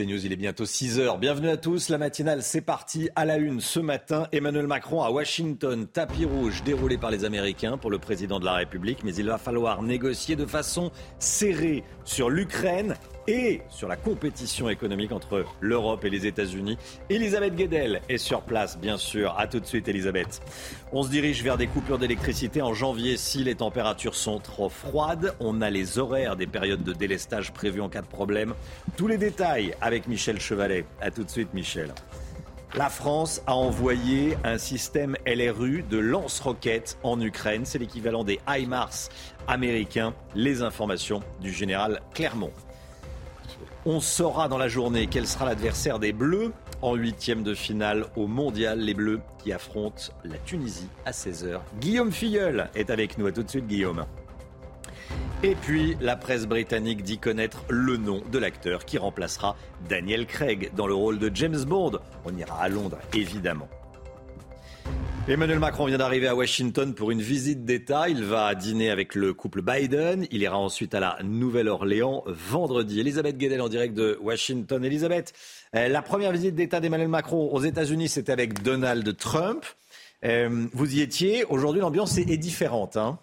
Il est bientôt 6h. Bienvenue à tous. La matinale, c'est parti. À la une ce matin, Emmanuel Macron à Washington. Tapis rouge déroulé par les Américains pour le président de la République. Mais il va falloir négocier de façon serrée sur l'Ukraine et sur la compétition économique entre l'Europe et les États-Unis. Elisabeth Guedel est sur place, bien sûr. À tout de suite, Elisabeth. On se dirige vers des coupures d'électricité en janvier si les températures sont trop froides. On a les horaires des périodes de délestage prévues en cas de problème. Tous les détails avec Michel Chevalet. À tout de suite, Michel. La France a envoyé un système LRU de lance-roquettes en Ukraine. C'est l'équivalent des HIMARS américains. Les informations du général Clermont. On saura dans la journée quel sera l'adversaire des Bleus en huitième de finale au Mondial. Les Bleus qui affrontent la Tunisie à 16h. Guillaume Filleul est avec nous. À tout de suite, Guillaume. Et puis, la presse britannique dit connaître le nom de l'acteur qui remplacera Daniel Craig dans le rôle de James Bond. On ira à Londres, évidemment. Emmanuel Macron vient d'arriver à Washington pour une visite d'État. Il va dîner avec le couple Biden. Il ira ensuite à la Nouvelle-Orléans vendredi. Elisabeth Guedel en direct de Washington. Elisabeth, euh, la première visite d'État d'Emmanuel Macron aux États-Unis, c'était avec Donald Trump. Euh, vous y étiez. Aujourd'hui, l'ambiance est, différente. Hein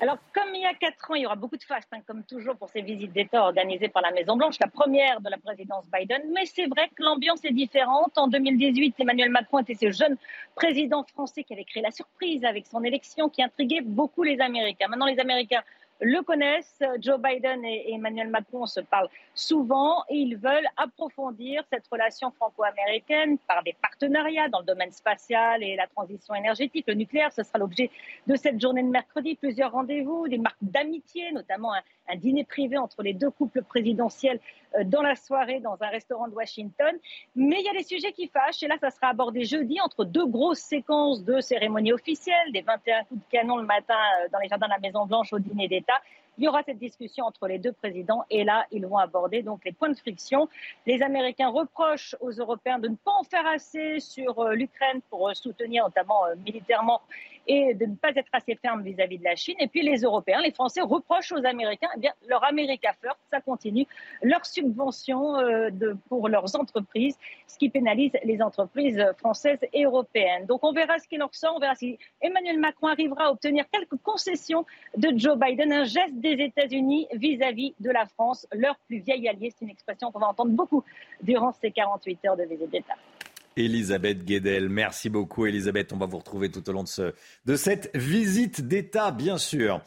alors, comme il y a quatre ans, il y aura beaucoup de fastes, hein, comme toujours pour ces visites d'État organisées par la Maison-Blanche, la première de la présidence Biden. Mais c'est vrai que l'ambiance est différente. En 2018, Emmanuel Macron était ce jeune président français qui avait créé la surprise avec son élection qui intriguait beaucoup les Américains. Maintenant, les Américains le connaissent. Joe Biden et Emmanuel Macron se parlent souvent et ils veulent approfondir cette relation franco-américaine par des partenariats dans le domaine spatial et la transition énergétique. Le nucléaire, ce sera l'objet de cette journée de mercredi. Plusieurs rendez-vous, des marques d'amitié, notamment un, un, dîner privé entre les deux couples présidentiels dans la soirée dans un restaurant de Washington. Mais il y a des sujets qui fâchent et là, ça sera abordé jeudi entre deux grosses séquences de cérémonies officielles, des 21 coups de canon le matin euh, dans les jardins de la Maison-Blanche au dîner d'État il y aura cette discussion entre les deux présidents et là, ils vont aborder donc les points de friction. Les Américains reprochent aux Européens de ne pas en faire assez sur euh, l'Ukraine pour soutenir notamment militairement et de ne pas être assez ferme vis-à-vis de la Chine. Et puis les Européens, les Français reprochent aux Américains, eh bien, leur America First, ça continue, leurs subventions euh, pour leurs entreprises, ce qui pénalise les entreprises françaises et européennes. Donc on verra ce qu'il en ressort, on verra si Emmanuel Macron arrivera à obtenir quelques concessions de Joe Biden, un geste des États-Unis vis-à-vis de la France, leur plus vieil allié. C'est une expression qu'on va entendre beaucoup durant ces 48 heures de visite d'État. Elisabeth Guedel. Merci beaucoup, Elisabeth. On va vous retrouver tout au long de, ce, de cette visite d'État, bien sûr.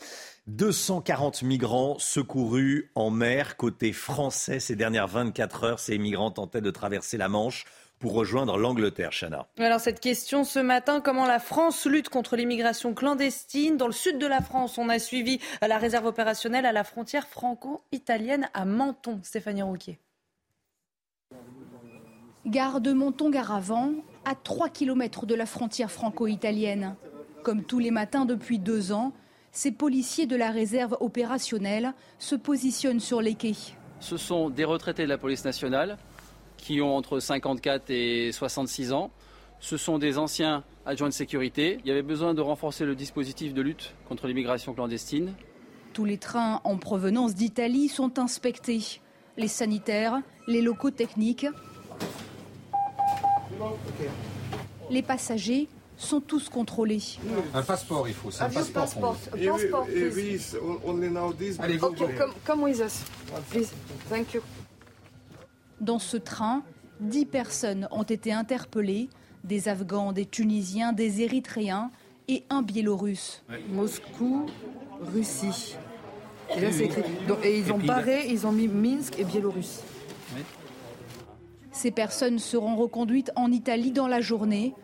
240 migrants secourus en mer côté français ces dernières 24 heures. Ces migrants tentaient de traverser la Manche pour rejoindre l'Angleterre, Chana. Alors cette question ce matin, comment la France lutte contre l'immigration clandestine? Dans le sud de la France, on a suivi la réserve opérationnelle à la frontière franco-italienne à Menton. Stéphanie Rouquier. Gare de Monton-Garavant, à 3 km de la frontière franco-italienne. Comme tous les matins depuis deux ans, ces policiers de la réserve opérationnelle se positionnent sur les quais. Ce sont des retraités de la police nationale qui ont entre 54 et 66 ans. Ce sont des anciens adjoints de sécurité. Il y avait besoin de renforcer le dispositif de lutte contre l'immigration clandestine. Tous les trains en provenance d'Italie sont inspectés. Les sanitaires, les locaux techniques, les passagers sont tous contrôlés. Un passeport, il faut. C'est un passeport. passport. passport Allez, go, okay, come, come with us, please. Thank you. Dans ce train, dix personnes ont été interpellées des Afghans, des Tunisiens, des Érythréens et un Biélorusse. Moscou, Russie. Et là, c'est écrit. Donc, et ils ont barré, ils ont mis Minsk et Biélorusse. Ces personnes seront reconduites en Italie dans la journée.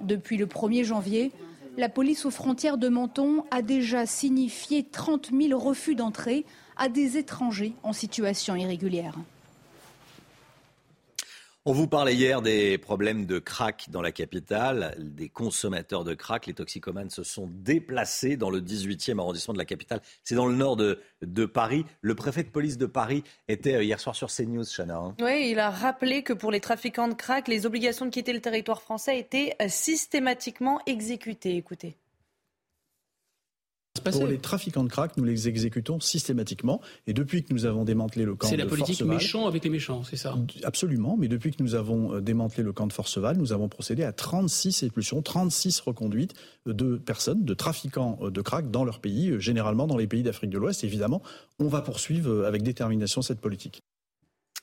Depuis le 1er janvier, La police aux frontières de Menton a déjà signifié 30 000 refus d'entrée à des étrangers en situation irrégulière. On vous parlait hier des problèmes de crack dans la capitale, des consommateurs de crack. Les toxicomanes se sont déplacés dans le 18e arrondissement de la capitale. C'est dans le nord de, Paris. Le préfet de police de Paris était euh, hier soir sur CNews, Chana. Hein. Oui, il a rappelé que pour les trafiquants de crack, les obligations de quitter le territoire français étaient euh, systématiquement exécutées. Écoutez. Pour les trafiquants de crack, nous les exécutons systématiquement. Et depuis que nous avons démantelé le camp de C'est la politique méchant avec les méchants, c'est ça? Absolument. Mais depuis que nous avons euh, démantelé le camp de Forceval, nous avons procédé à 36 expulsions, 36 reconduites de personnes, de trafiquants euh, de crack dans leur pays, euh, généralement dans les pays d'Afrique de l'Ouest. Évidemment, on va poursuivre avec détermination cette politique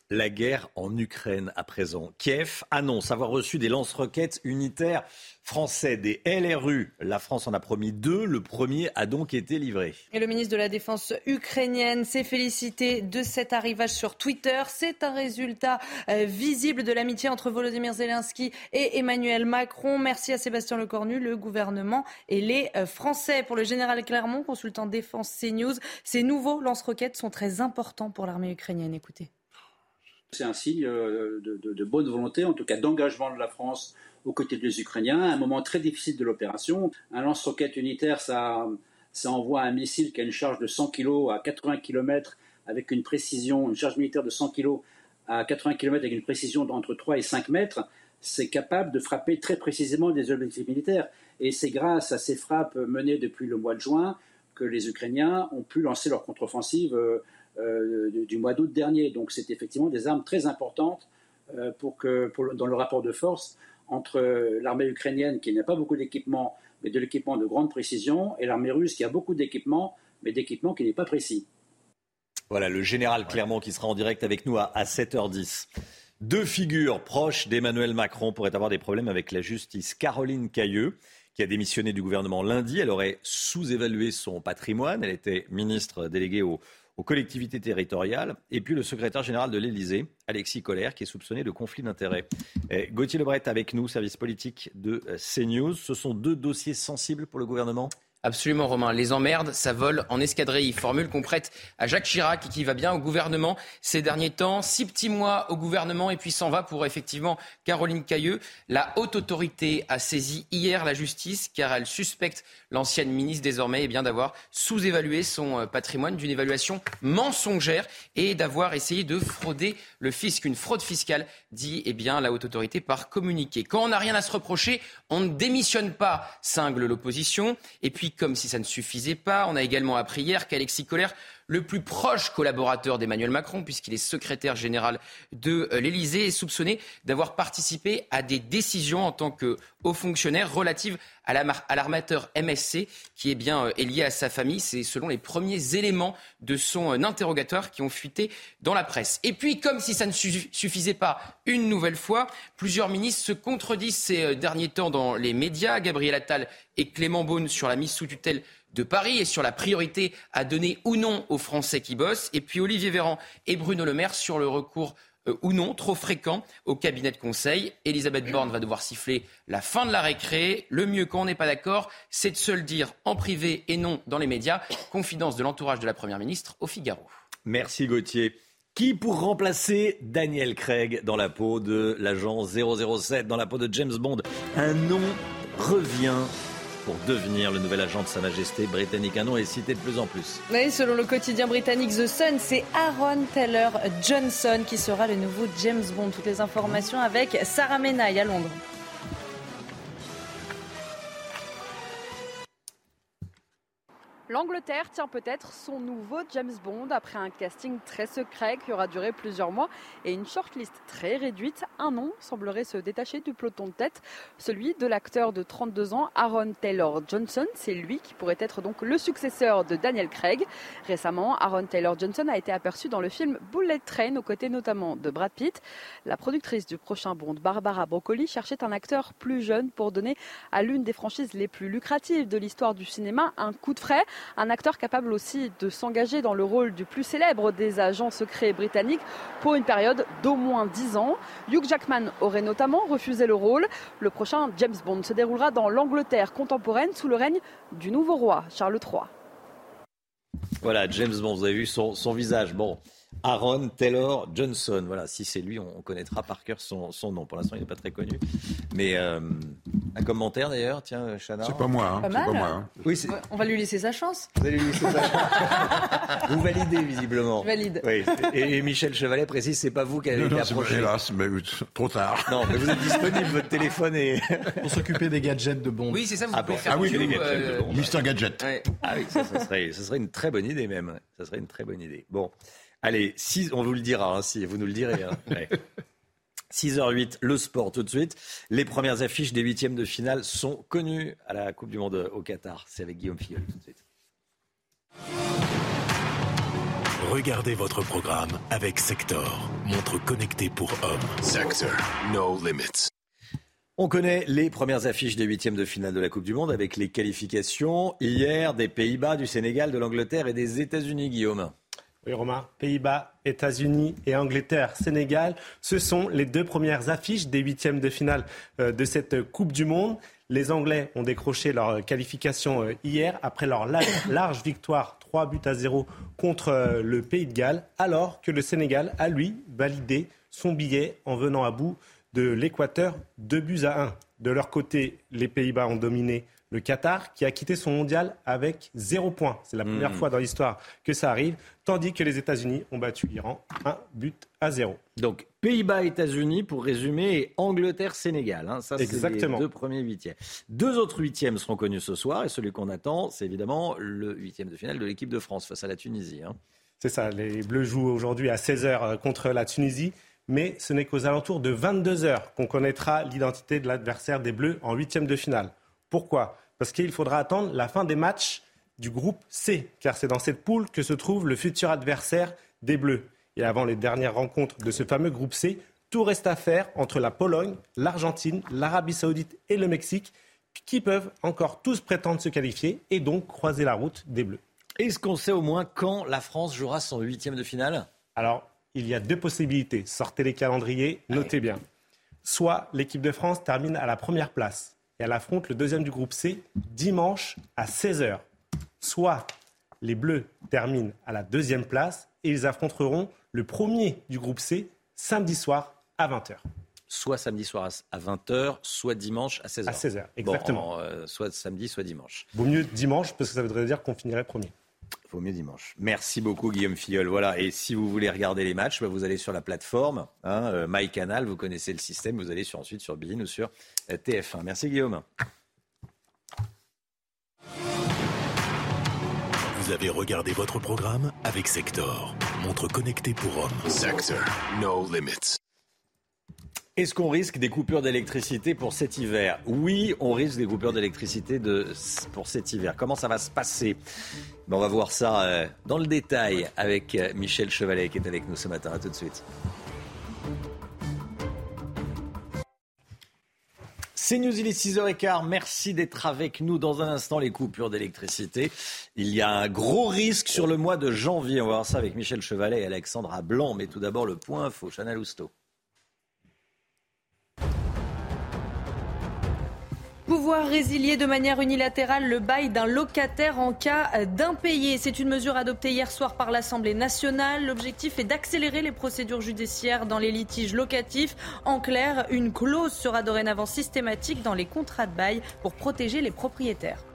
la guerre en Ukraine à présent. Kiev annonce avoir reçu des lance-roquettes unitaires français, des LRU. La France en a promis deux. Le premier a donc été livré. Et le ministre de la Défense ukrainienne s'est félicité de cet arrivage sur Twitter. C'est un résultat euh, visible de l'amitié entre Volodymyr Zelensky et Emmanuel Macron. Merci à Sébastien Lecornu, le gouvernement et les euh, Français. Pour le général Clermont, consultant défense CNews, ces nouveaux lance-roquettes sont très importants pour l'armée ukrainienne. Écoutez. C'est un signe euh, de, bonne volonté, en tout cas d'engagement de la France aux côtés des Ukrainiens, à un moment très difficile de l'opération. Un lance-roquette unitaire, ça, envoie un missile qui a une charge de 100 kg à 80 km avec une précision, une charge militaire de 100 kg à 80 km avec une précision d'entre 3 et 5 mètres. C'est capable de frapper très précisément des objectifs militaires. Et c'est grâce à ces frappes menées depuis le mois de juin que les Ukrainiens ont pu lancer leur contre-offensive euh, euh, du mois d'août dernier. Donc c'est effectivement des armes très importantes euh, pour que, dans le rapport de force entre l'armée ukrainienne qui n'a pas beaucoup d'équipement, mais de l'équipement de grande précision, et l'armée russe qui a beaucoup d'équipement, mais d'équipement qui n'est pas précis. Voilà, le général Clermont qui sera en direct avec nous à, 7h10. Deux figures proches d'Emmanuel Macron pourraient avoir des problèmes avec la justice. Caroline Cailleux, qui a démissionné du gouvernement lundi, elle aurait sous-évalué son patrimoine. Elle était ministre déléguée au, aux collectivités territoriales, et puis le secrétaire général de l'Élysée, Alexis Collère, qui est soupçonné de conflit d'intérêts. Eh, Gauthier Lebret avec nous, service politique de euh, CNews. Ce sont deux dossiers sensibles pour le gouvernement? Absolument, Romain. Les emmerdes, ça vole en escadrille. Formule qu'on prête à Jacques Chirac qui va bien au gouvernement ces derniers temps. Six petits mois au gouvernement et puis s'en va pour effectivement Caroline Cailleux. La haute autorité a saisi hier la justice car elle suspecte l'ancienne ministre désormais eh bien d'avoir sous-évalué son euh, patrimoine d'une évaluation mensongère et d'avoir essayé de frauder le fisc. Une fraude fiscale, dit eh bien la haute autorité par communiqué. Quand on n'a rien à se reprocher, on ne démissionne pas, cingle l'opposition. Et puis comme si ça ne suffisait pas, on a également appris hier qu'Alexis Collère le plus proche collaborateur d'Emmanuel Macron, puisqu'il est secrétaire général de euh, l'Élysée, est soupçonné d'avoir participé à des décisions en tant que haut fonctionnaire relatives à l'armateur MSC, qui est bien euh, lié à sa famille. C'est selon les premiers éléments de son euh, interrogatoire qui ont fuité dans la presse. Et puis, comme si ça ne suffisait pas une nouvelle fois, plusieurs ministres se contredisent ces derniers temps dans les médias. Gabriel Attal et Clément Beaune sur la mise sous tutelle de Paris et sur la priorité à donner ou non aux Français qui bossent. Et puis Olivier Véran et Bruno Le Maire sur le recours euh, ou non trop fréquent au cabinet de conseil. Elisabeth Borne va devoir siffler la fin de la récré. Le mieux quand on n'est pas d'accord, c'est de se le dire en privé et non dans les médias. Confidence de l'entourage de la Première ministre au Figaro. Merci Gauthier. Qui pour remplacer Daniel Craig dans la peau de l'agent 007, dans la peau de James Bond? Un nom revient pour devenir le nouvel agent de Sa Majesté britannique. Un nom est cité de plus en plus. Oui, selon le quotidien britannique The Sun, c'est Aaron Taylor Johnson qui sera le nouveau James Bond. Toutes les informations avec Sarah Menaille à Londres. L'Angleterre tient peut-être son nouveau James Bond après un casting très secret qui aura duré plusieurs mois et une shortlist très réduite. Un nom semblerait se détacher du peloton de tête, celui de l'acteur de 32 ans Aaron Taylor Johnson. C'est lui qui pourrait être donc le successeur de Daniel Craig. Récemment, Aaron Taylor Johnson a été aperçu dans le film Bullet Train aux côtés notamment de Brad Pitt. La productrice du prochain Bond, Barbara Broccoli, cherchait un acteur plus jeune pour donner à l'une des franchises les plus lucratives de l'histoire du cinéma un coup de frais. Un acteur capable aussi de s'engager dans le rôle du plus célèbre des agents secrets britanniques pour une période d'au moins 10 ans. Hugh Jackman aurait notamment refusé le rôle. Le prochain James Bond se déroulera dans l'Angleterre contemporaine sous le règne du nouveau roi, Charles III. Voilà, James Bond, vous avez vu son, visage. Aaron Taylor Johnson. Voilà, si c'est lui, on, connaîtra par cœur son, nom. Pour l'instant, il n'est pas très connu. Mais euh, un commentaire d'ailleurs, tiens, Chana. C'est pas moi. Hein, pas mal. moi hein. Oui, on va lui laisser sa chance. Vous allez lui laisser sa chance. vous validez visiblement. valide. Oui. Et, Michel Chevalet précise, c'est pas vous qui avez été approché. Hélas, mais trop tard. Non, mais vous êtes disponible, votre téléphone est. Pour s'occuper des gadgets de Bond. Oui, c'est ça. Vous ah, pouvez faire ah oui, les gadgets euh, Mister Gadget. Ah oui, ça, ça, serait, ça serait une très bonne idée même. Ça serait une très bonne idée. Bon. Allez, on vous le dira, hein, si vous nous le direz. 6h08, hein. le sport tout de suite. Les premières affiches des huitièmes de finale sont connues à la Coupe du Monde au Qatar. C'est avec Guillaume Filleul tout de suite. Regardez votre programme avec Sector, montre connectée pour hommes. Sector, no limits. On connaît les premières affiches des huitièmes de finale de la Coupe du Monde avec les qualifications hier des Pays-Bas, du Sénégal, de l'Angleterre et des États-Unis, Guillaume. Oui, Romain. Pays-Bas, États-Unis et Angleterre, Sénégal, ce sont les deux premières affiches des huitièmes de finale euh, de cette Coupe du Monde. Les Anglais ont décroché leur qualification euh, hier après leur large victoire 3 buts à 0 contre euh, le Pays de Galles, alors que le Sénégal a, lui, validé son billet en venant à bout de l'Équateur 2 buts à 1. De leur côté, les Pays-Bas ont dominé le Qatar qui a quitté son mondial avec zéro point. C'est la première hmm. fois dans l'histoire que ça arrive, tandis que les États-Unis ont battu l'Iran un but à zéro. Donc Pays-Bas, États-Unis pour résumer et Angleterre-Sénégal. Hein. Ça, c'est les deux premiers huitièmes. Deux autres huitièmes seront connus ce soir et celui qu'on attend, c'est évidemment le huitième de finale de l'équipe de France face à la Tunisie. Hein. C'est ça, les Bleus jouent aujourd'hui à 16h euh, contre la Tunisie mais ce n'est qu'aux alentours de 22 heures qu'on connaîtra l'identité de l'adversaire des Bleus en huitième de finale. Pourquoi? Parce qu'il faudra attendre la fin des matchs du groupe C, car c'est dans cette poule que se trouve le futur adversaire des Bleus. Et avant les dernières rencontres de ce fameux groupe C, tout reste à faire entre la Pologne, l'Argentine, l'Arabie saoudite et le Mexique, qui peuvent encore tous prétendre se qualifier et donc croiser la route des Bleus. Est-ce qu'on sait au moins quand la France jouera son huitième de finale? Alors, il y a deux possibilités. Sortez les calendriers, notez bien. Soit l'équipe de France termine à la première place, et elle affronte le deuxième du groupe C dimanche à 16h. Soit les Bleus terminent à la deuxième place et ils affronteront le premier du groupe C samedi soir à 20h. Soit samedi soir à 20h, soit dimanche à 16h. À 16h, exactement. Euh, soit samedi, soit dimanche. Vaut mieux dimanche parce que ça voudrait dire qu'on finirait premier. Vaut mieux dimanche. Merci beaucoup Guillaume Filleul. Voilà. Et si vous voulez regarder les matchs, bah, vous allez sur la plateforme hein, euh, MyCanal. Vous connaissez le système. Vous allez ensuite sur Bein ou sur euh, TF1. Merci Guillaume. Vous avez regardé votre programme avec Sector, montre connectée pour hommes. Sector, no limits. Est-ce qu'on risque des coupures d'électricité pour cet hiver? Oui, on risque des coupures d'électricité pour cet hiver. Comment ça va se passer? Ben, On va voir ça euh, dans le détail avec euh, Michel Chevalet qui est avec nous ce matin. A tout de suite. C'est News, il est 6h15. Merci d'être avec nous. Dans un instant, les coupures d'électricité. Il y a un gros risque sur le mois de janvier. On va voir ça avec Michel Chevalet et Alexandra Blanc. Mais tout d'abord, le point info. Chanel Housteau. Pouvoir résilier de manière unilatérale le bail d'un locataire en cas d'impayé. C'est une mesure adoptée hier soir par l'Assemblée nationale. L'objectif est d'accélérer les procédures judiciaires dans les litiges locatifs. En clair, une clause sera dorénavant systématique dans les contrats de bail pour protéger les propriétaires.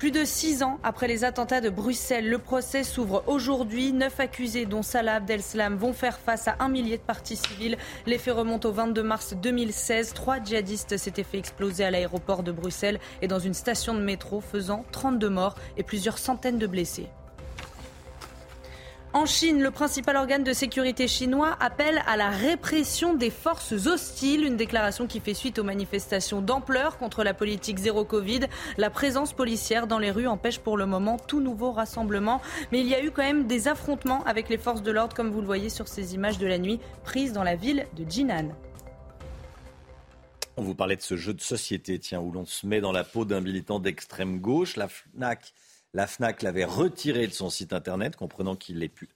Plus de six ans après les attentats de Bruxelles, le procès s'ouvre aujourd'hui. Neuf accusés, dont Salah Abdeslam, vont faire face à un millier de parties civiles. Les faits remontent au 22 mars 2016. Trois djihadistes s'étaient fait exploser à l'aéroport de Bruxelles et dans une station de métro, faisant 32 morts et plusieurs centaines de blessés. En Chine, le principal organe de sécurité chinois appelle à la répression des forces hostiles, une déclaration qui fait suite aux manifestations d'ampleur contre la politique zéro Covid. La présence policière dans les rues empêche pour le moment tout nouveau rassemblement, mais il y a eu quand même des affrontements avec les forces de l'ordre, comme vous le voyez sur ces images de la nuit prises dans la ville de Jinan. On vous parlait de ce jeu de société, tiens, où l'on se met dans la peau d'un militant d'extrême gauche. La FNAC La FNAC l'avait retiré de son site internet, comprenant qu'il ait pu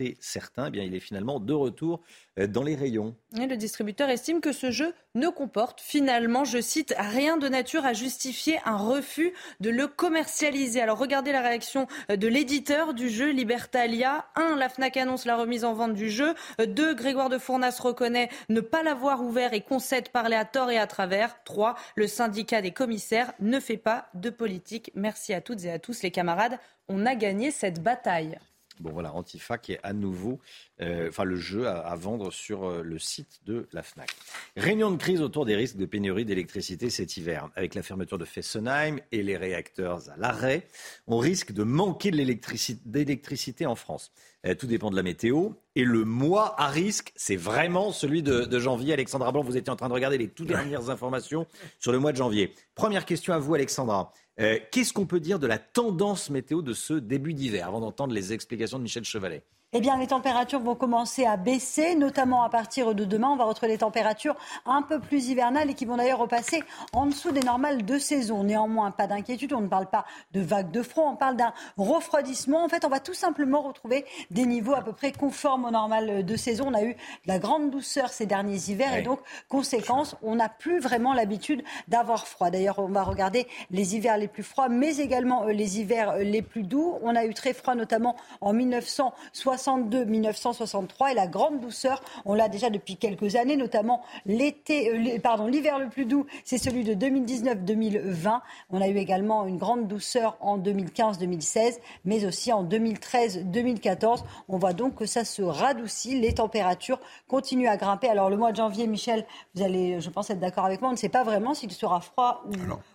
heurter certains. Eh bien, il est finalement de retour euh, dans les rayons. Le distributeur estime que ce jeu ne comporte finalement, je cite, rien de nature à justifier un refus de le commercialiser. Alors regardez la réaction euh, de l'éditeur du jeu Libertalia. 1. La FNAC annonce la remise en vente du jeu. 2. Grégoire de Fournas reconnaît ne pas l'avoir ouvert et concède parler à tort et à travers. 3. Le syndicat des commissaires ne fait pas de politique. Merci à toutes et à tous les camarades. On a gagné cette bataille. Bon voilà, Antifa qui est à nouveau, euh, enfin le jeu à, vendre sur euh, le site de la FNAC. Réunion de crise autour des risques de pénurie d'électricité cet hiver. Avec la fermeture de Fessenheim et les réacteurs à l'arrêt, on risque de manquer d'électricité en France. Euh, tout dépend de la météo. Et le mois à risque, c'est vraiment celui de, de, janvier. Alexandra Blanc, vous étiez en train de regarder les toutes dernières informations sur le mois de janvier. Première question à vous, Alexandra. Euh, qu'est-ce qu'on peut dire de la tendance météo de ce début d'hiver, avant d'entendre les explications de Michel Chevalet? Eh bien, les températures vont commencer à baisser, notamment à partir de demain. On va retrouver des températures un peu plus hivernales et qui vont d'ailleurs repasser en dessous des normales de saison. Néanmoins, pas d'inquiétude. On ne parle pas de vagues de froid. On parle d'un refroidissement. En fait, on va tout simplement retrouver des niveaux à peu près conformes aux normales de saison. On a eu de la grande douceur ces derniers hivers et donc, conséquence, on n'a plus vraiment l'habitude d'avoir froid. D'ailleurs, on va regarder les hivers les plus froids, mais également euh, les hivers euh, les plus doux. On a eu très froid, notamment en 1960 1962-1963 et la grande douceur, on l'a déjà depuis quelques années, notamment l'été, euh, pardon, l'hiver le plus doux, c'est celui de 2019-2020. On a eu également une grande douceur en 2015-2016, mais aussi en 2013-2014. On voit donc que ça se radoucit, les températures continuent à grimper. Alors le mois de janvier, Michel, vous allez, je pense, être d'accord avec moi, on ne sait pas vraiment s'il sera froid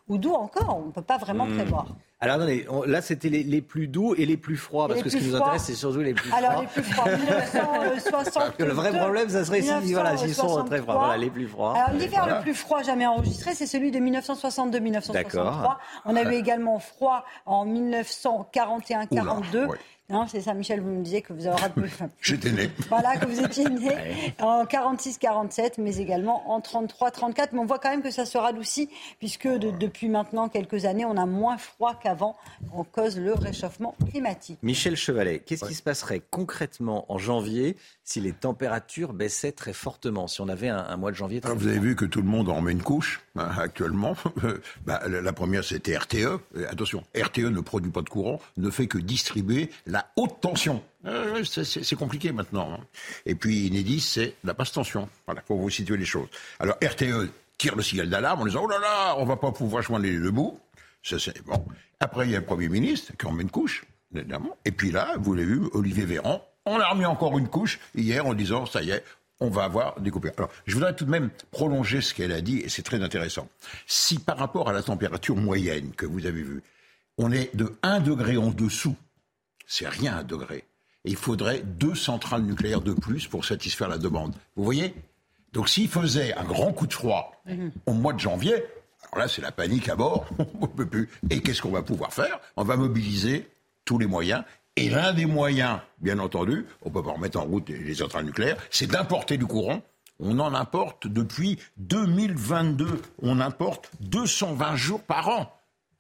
ou, doux encore. On ne peut pas vraiment hmm. prévoir. Alors attendez, là c'était les, plus doux et les plus froids, parce que ce qui nous intéresse c'est surtout les plus froids. Alors les plus froids, 1960. le vrai problème, ça serait s'ils voilà, sont très froids. Voilà, les plus froids. Alors l'hiver le plus froid jamais enregistré, c'est celui de 1962-1963. On a eu également froid en 1941-42. Non, c'est ça, Michel, vous me disiez que vous avez J'étais né. Voilà, que vous étiez né en 46-47, mais également en 33-34. Mais on voit quand même que ça se radoucit, puisque depuis maintenant quelques années, on a moins froid qu'avant, en cause le réchauffement climatique. Michel Chevalet, qu'est-ce qui se passerait concrètement en janvier si les températures baissaient très fortement, si on avait un, mois de janvier très Vous avez vu que tout le monde en met une couche hein, actuellement. bah, la, première, c'était RTE. attention, RTE ne produit pas de courant, ne fait que distribuer la haute tension. Euh, c'est compliqué maintenant. Hein. Et puis Inédit, c'est la basse tension. Voilà, pour vous situer les choses. Alors RTE tire le signal d'alarme en disant oh là là, on va pas pouvoir joindre les deux bouts. bon. Après, il y a le Premier ministre qui en met une couche, évidemment. Et puis là, vous l'avez vu, Olivier Véran on a remis encore une couche hier en disant, ça y est, on va avoir des coupures. Alors, je voudrais tout de même prolonger ce qu'elle a dit, et c'est très intéressant. Si par rapport à la température moyenne que vous avez vue, on est de 1 degré en dessous, c'est rien un degré. Et il faudrait deux centrales nucléaires de plus pour satisfaire la demande. Vous voyez? Donc s'il faisait un grand coup de froid au mois de janvier, alors là c'est la panique à bord, on peut plus. Et qu'est-ce qu'on va pouvoir faire? On va mobiliser tous les moyens et l'un des moyens, bien entendu, on peut pas remettre en route les centrales nucléaires, c'est d'importer du courant. On en importe depuis 2022. On importe 220 jours par an.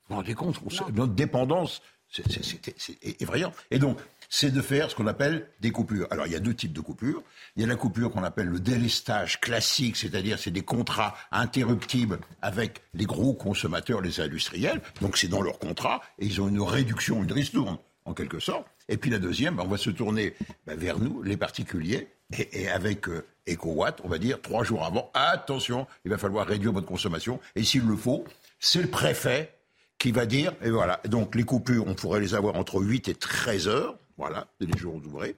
Vous vous rendez compte Notre dépendance, c'est effrayant. Et donc, c'est de faire ce qu'on appelle des coupures. Alors, il y a deux types de coupures. Il y a la coupure qu'on appelle le délestage classique, c'est-à-dire c'est des contrats interruptibles avec les gros consommateurs, les industriels. Donc, c'est dans leur contrat et ils ont une réduction, une ristourne en quelque sorte. Et puis la deuxième, ben, on va se tourner ben, vers nous, les particuliers, et, avec euh, EcoWatt, on va dire trois jours avant, attention, il va falloir réduire votre consommation. Et s'il le faut, c'est le préfet qui va dire, et voilà, donc les coupures, on pourrait les avoir entre 8 et 13 heures, voilà, les jours ouvrés.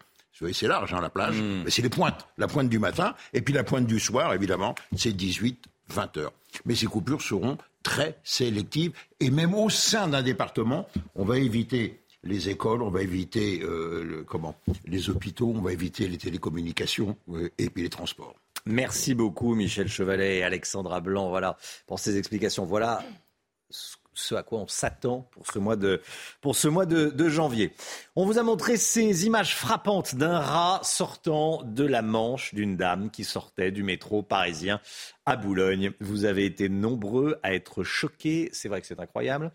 C'est large, hein, la plage, hmm. mais c'est les pointes, la pointe du matin, et puis la pointe du soir, évidemment, c'est 18, 20 heures. Mais ces coupures seront très sélectives, et même au sein d'un département, on va éviter les écoles, on va éviter euh, comment les hôpitaux, on va éviter les télécommunications euh, et puis les transports. Merci beaucoup Michel Chevalet et Alexandra Blanc voilà, pour ces explications. Voilà ce à quoi on s'attend pour ce mois, de, pour ce mois de, janvier. On vous a montré ces images frappantes d'un rat sortant de la manche d'une dame qui sortait du métro parisien à Boulogne. Vous avez été nombreux à être choqués, c'est vrai que c'est incroyable.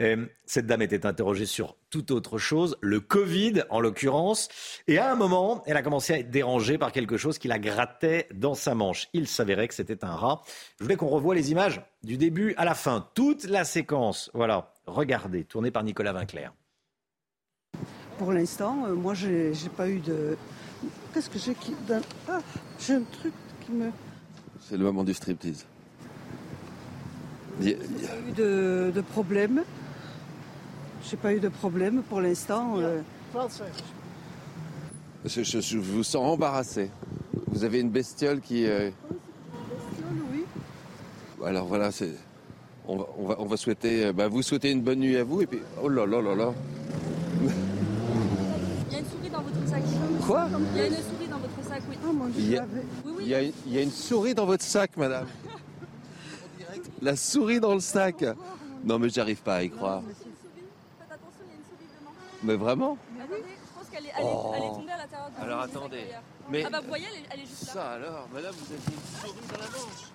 Euh, cette dame était interrogée sur toute autre chose, le Covid en l'occurrence. Et à un moment, elle a commencé à être dérangée par quelque chose qui la grattait dans sa manche. Il s'avérait que c'était un rat. Je voulais qu'on revoie les images du début à la fin. Toute la séquence, voilà, regardez, tournée par Nicolas Vinclair. Pour l'instant, euh, moi, j'ai pas eu de. Qu'est-ce que j'ai qui. Ah, j'ai un truc qui me. C'est le moment du striptease. J'ai pas eu de, de problème. J'ai pas eu de problème pour l'instant. Euh. Je, je- je vous sens embarrassé. Vous avez une bestiole qui. euh, oui. Alors voilà, c'est. On va, on va, on va souhaiter. euh, bah, vous souhaitez une bonne nuit à vous et puis. Oh là là là là. Il y a une souris dans votre sac. Quoi? Il y a une souris dans votre sac, oui. Oh mon Il y, a, Oui, oui. il y a une- il y a une souris dans votre sac, madame. La souris dans le sac. Non, mais j'arrive pas à y croire. Mais vraiment Attendez, je pense qu'elle est, elle est- Oh. elle est tombée à l'intérieur du Alors du sac attendez. Mais Ah bah vous voyez, elle est, elle est juste là. ça alors, madame, vous avez une souris dans la manche.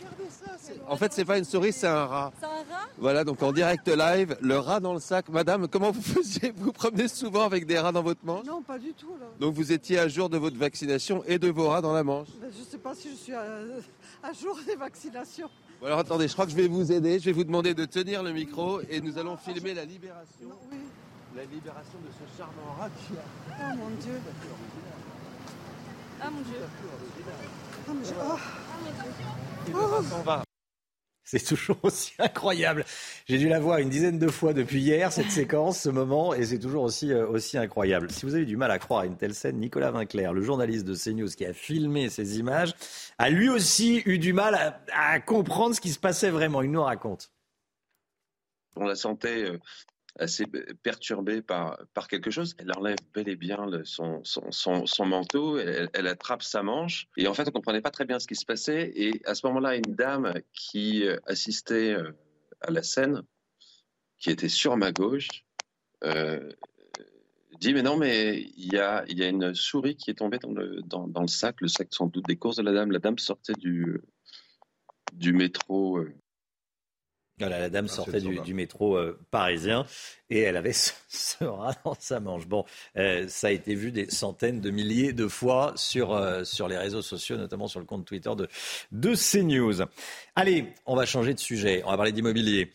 Regardez ça. c'est- En fait, c'est pas une souris, c'est un rat. C'est un rat Voilà, donc en direct live, le rat dans le sac. Madame, comment vous faisiez Vous vous promenez souvent avec des rats dans votre manche Non, pas du tout. Là. Donc vous étiez à jour de votre vaccination et de vos rats dans la manche. Ben, je sais pas si je suis à, à jour des vaccinations. Bon, alors attendez, je crois que je vais vous aider. Je vais vous demander de tenir le micro et nous allons filmer la libération. La libération de ce charmant rat qui a. Oh mon Dieu. Ah mon dieu. Ah, j'ai- ah. S'en va. C'est toujours aussi incroyable. J'ai dû la voir une dizaine de fois depuis hier, cette séquence, ce moment, et c'est toujours aussi, euh, aussi incroyable. Si vous avez du mal à croire à une telle scène, Nicolas Vinclair, le journaliste de CNews qui a filmé ces images, a lui aussi eu du mal à, à comprendre ce qui se passait vraiment. Il nous raconte. on la sentait euh, assez perturbée par, par quelque chose. Elle enlève bel et bien son, son, son, manteau, elle, attrape sa manche, et en fait, on comprenait pas très bien ce qui se passait. Et à ce moment-là, une dame qui euh, assistait euh, à la scène, qui était sur ma gauche, euh, dit mais non mais il y a, y a une souris qui est tombée dans le, dans le sac, le sac sans doute des courses de la dame. La dame sortait du, du métro. Voilà, la dame sortait du, du métro euh, parisien et elle avait ce, ce rat dans sa manche. Bon, euh, ça a été vu des centaines de milliers de fois sur, euh, sur les réseaux sociaux, notamment sur le compte Twitter de, de CNews. Allez, on va changer de sujet. On va parler d'immobilier.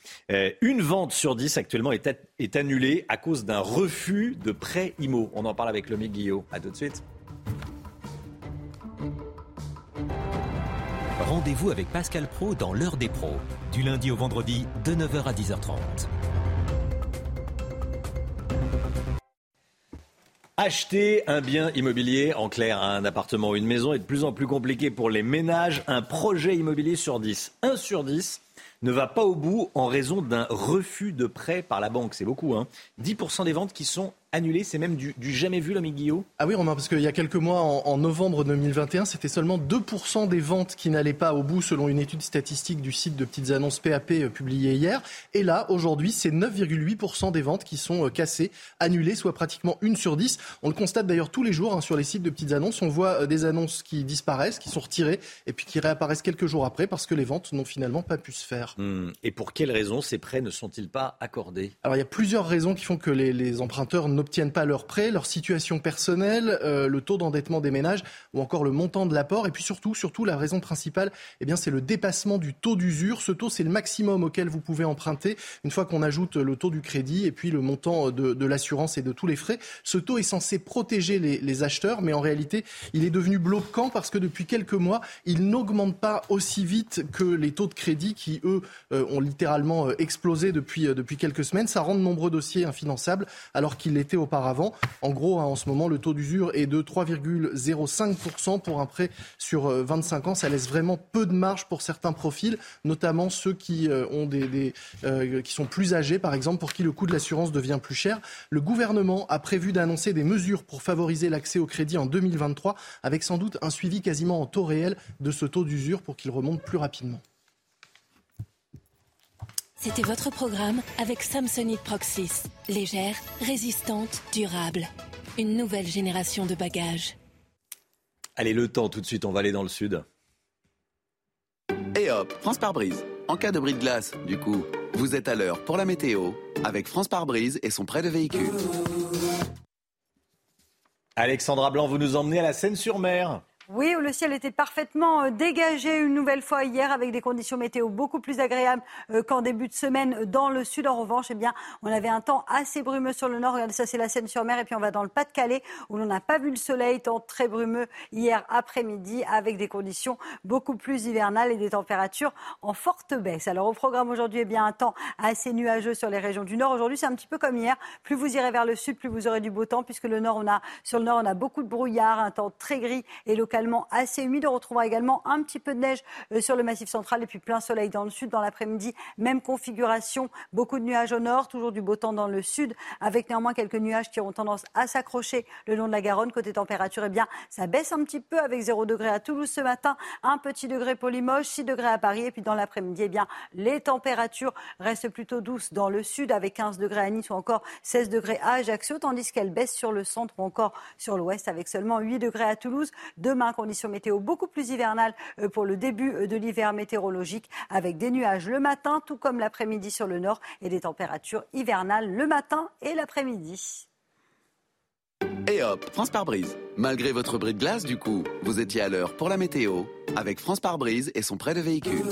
Une vente sur dix actuellement est, a- est annulée à cause d'un refus de prêt IMO. On en parle avec Lomique Guillot. À tout de suite. Rendez-vous avec Pascal Pro dans l'heure des pros, du lundi au vendredi de 9h à 10h30. Acheter un bien immobilier, en clair un appartement ou une maison, est de plus en plus compliqué pour les ménages. Un projet immobilier sur 10, 1 sur 10, ne va pas au bout en raison d'un refus de prêt par la banque. C'est beaucoup, hein 10% des ventes qui sont annulées, c'est même du, jamais vu, l'homme Guillaume? Ah oui, Romain, parce qu'il y a quelques mois, en, en novembre 2021, c'était seulement 2% des ventes qui n'allaient pas au bout, selon une étude statistique du site de petites annonces PAP euh, publiée hier. Et là, aujourd'hui, c'est 9,8% des ventes qui sont euh, cassées, annulées, soit pratiquement une sur 10. On le constate d'ailleurs tous les jours hein, sur les sites de petites annonces. On voit euh, des annonces qui disparaissent, qui sont retirées, et puis qui réapparaissent quelques jours après parce que les ventes n'ont finalement pas pu se faire. Hmm. Et pour quelles raisons ces prêts ne sont-ils pas accordés? Alors il y a plusieurs raisons qui font que les, les emprunteurs n'obtiennent pas leurs prêts, leur situation personnelle, euh, le taux d'endettement des ménages ou encore le montant de l'apport. Et puis surtout, surtout la raison principale, eh bien c'est le dépassement du taux d'usure. Ce taux, c'est le maximum auquel vous pouvez emprunter une fois qu'on ajoute le taux du crédit et puis le montant de, de l'assurance et de tous les frais. Ce taux est censé protéger les, les acheteurs, mais en réalité, il est devenu bloquant parce que depuis quelques mois, il n'augmente pas aussi vite que les taux de crédit qui, eux, euh, ont littéralement euh, explosé depuis, euh, depuis quelques semaines. Ça rend de nombreux dossiers infinançables alors qu'il l'était auparavant. En gros, hein, en ce moment, le taux d'usure est de 3,05% pour un prêt sur euh, 25 ans. Ça laisse vraiment peu de marge pour certains profils, notamment ceux qui sont plus âgés, par exemple, pour qui le coût de l'assurance devient plus cher. Le gouvernement a prévu d'annoncer des mesures pour favoriser l'accès au crédit en 2023, avec sans doute un suivi quasiment en taux réel de ce taux d'usure pour qu'il remonte plus rapidement. C'était votre programme avec Samsonite Proxys. Légère, résistante, durable. Une nouvelle génération de bagages. Allez, le temps tout de suite, on va aller dans le sud. Et hop, France par brise. En cas de bris de glace, du coup, vous êtes à l'heure pour la météo avec France par brise et son prêt de véhicule. Alexandra Blanc, vous nous emmenez à la Seine-sur-Mer. Oui, où le ciel était parfaitement euh, dégagé une nouvelle fois hier avec des conditions météo beaucoup plus agréables euh, qu'en début de semaine dans le sud. En revanche, eh bien, on avait un temps assez brumeux sur le nord. Regardez, ça c'est la Seine-sur-Mer. Et puis on va dans le Pas-de-Calais où l'on n'a pas vu le soleil, temps très brumeux hier après-midi avec des conditions beaucoup plus hivernales et des températures en forte baisse. Alors au programme aujourd'hui, eh bien, un temps assez nuageux sur les régions du nord. Aujourd'hui, c'est un petit peu comme hier. Plus vous irez vers le sud, plus vous aurez du beau temps puisque le nord, on a, sur le nord, on a beaucoup de brouillard, un temps très gris et localement assez humide. On retrouvera également un petit peu de neige euh, sur le massif central et puis plein soleil dans le sud. Dans l'après-midi, même configuration, beaucoup de nuages au nord, toujours du beau temps dans le sud, avec néanmoins quelques nuages qui auront tendance à s'accrocher le long de la Garonne. Côté température, eh bien, ça baisse un petit peu avec 0 degré à Toulouse ce matin, un petit degré pour Limoges, 6 degrés à Paris. Et puis dans l'après-midi, eh bien, les températures restent plutôt douces dans le sud, avec 15 degrés à Nice ou encore 16 degrés à Ajaccio, tandis qu'elles baissent sur le centre ou encore sur l'ouest, avec seulement 8 degrés à Toulouse. Demain, conditions météo beaucoup plus hivernales euh, pour le début euh, de l'hiver météorologique, avec des nuages le matin, tout comme l'après-midi sur le nord, et des températures hivernales le matin et l'après-midi. Et hop, France par brise. Malgré votre bris de glace, du coup, vous étiez à l'heure pour la météo avec France par brise et son prêt de véhicule.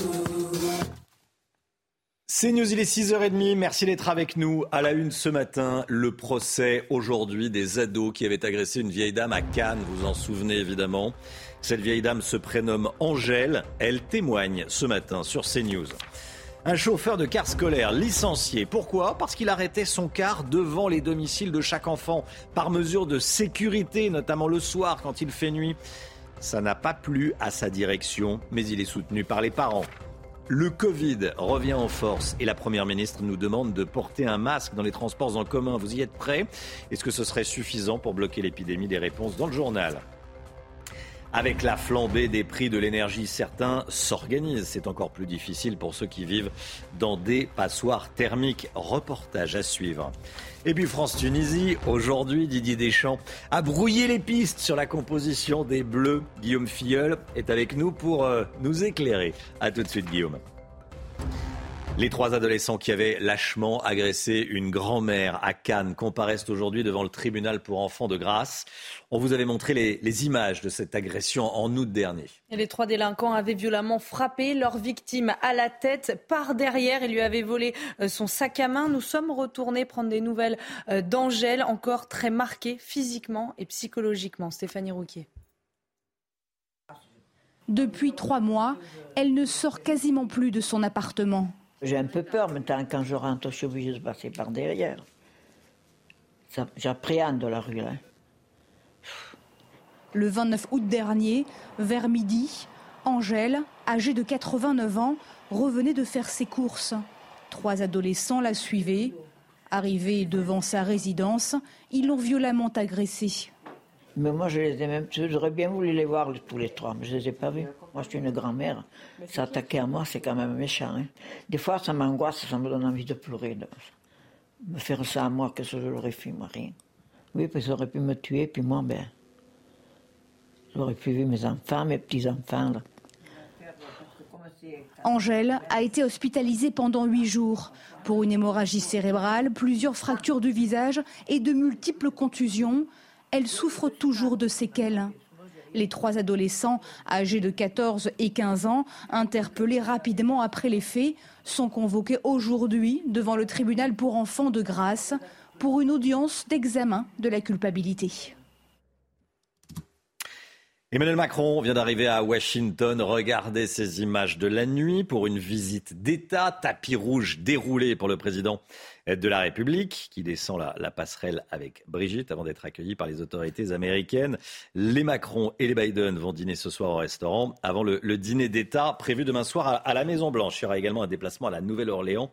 C'est News, il est 6h30. Merci d'être avec nous. À la une ce matin, le procès aujourd'hui des ados qui avaient agressé une vieille dame à Cannes. Vous en souvenez évidemment. Cette vieille dame se prénomme Angèle. Elle témoigne ce matin sur CNews. Un chauffeur de car scolaire licencié. Pourquoi? Parce qu'il arrêtait son car devant les domiciles de chaque enfant par mesure de sécurité, notamment le soir quand il fait nuit. Ça n'a pas plu à sa direction, mais il est soutenu par les parents. Le Covid revient en force et la Première ministre nous demande de porter un masque dans les transports en commun. Vous y êtes prêts? Est-ce que ce serait suffisant pour bloquer l'épidémie? Des réponses dans le journal. Avec la flambée des prix de l'énergie, certains s'organisent. C'est encore plus difficile pour ceux qui vivent dans des passoires thermiques. Reportage à suivre. Et puis France-Tunisie, aujourd'hui, Didier Deschamps a brouillé les pistes sur la composition des Bleus. Guillaume Filleul est avec nous pour euh, nous éclairer. A tout de suite, Guillaume. Les trois adolescents qui avaient lâchement agressé une grand-mère à Cannes comparaissent aujourd'hui devant le tribunal pour enfants de grâce. On vous avait montré les, images de cette agression en août dernier. les trois délinquants avaient violemment frappé leur victime à la tête par derrière et lui avaient volé euh, son sac à main. Nous sommes retournés prendre des nouvelles euh, d'Angèle, encore très marquée physiquement et psychologiquement. Stéphanie Rouquier. Depuis trois mois, elle ne sort quasiment plus de son appartement. J'ai un peu peur maintenant quand je rentre, je suis obligée de passer par derrière. J'appréhende la rue là. Le 29 août dernier, vers midi, Angèle, âgée de 89 ans, revenait de faire ses courses. Trois adolescents la suivaient. Arrivés devant sa résidence, ils l'ont violemment agressée. Mais moi, je les ai même. J'aurais bien voulu les voir tous les trois, mais je ne les ai pas vus. Moi, je suis une grand-mère. S'attaquer à moi, c'est quand même méchant. Hein. Des fois, ça m'angoisse, ça me donne envie de pleurer. De me faire ça à moi, qu'est-ce que je l'aurais fait, moi, rien. Oui, parce qu'ils auraient pu me tuer, puis moi, ben. J'aurais pu voir mes enfants, mes petits-enfants. Angèle a été hospitalisée pendant huit jours pour une hémorragie cérébrale, plusieurs fractures du visage et de multiples contusions elle souffre toujours de séquelles. Les trois adolescents, âgés de 14 et 15 ans, interpellés rapidement après les faits, sont convoqués aujourd'hui devant le tribunal pour enfants de grâce pour une audience d'examen de la culpabilité. Emmanuel Macron vient d'arriver à Washington. Regardez ces images de la nuit pour une visite d'État. Tapis rouge déroulé pour le président de la République qui descend la, passerelle avec Brigitte avant d'être accueilli par les autorités américaines. Les Macron et les Biden vont dîner ce soir au restaurant avant le, dîner d'État prévu demain soir à, la Maison-Blanche. Il y aura également un déplacement à la Nouvelle-Orléans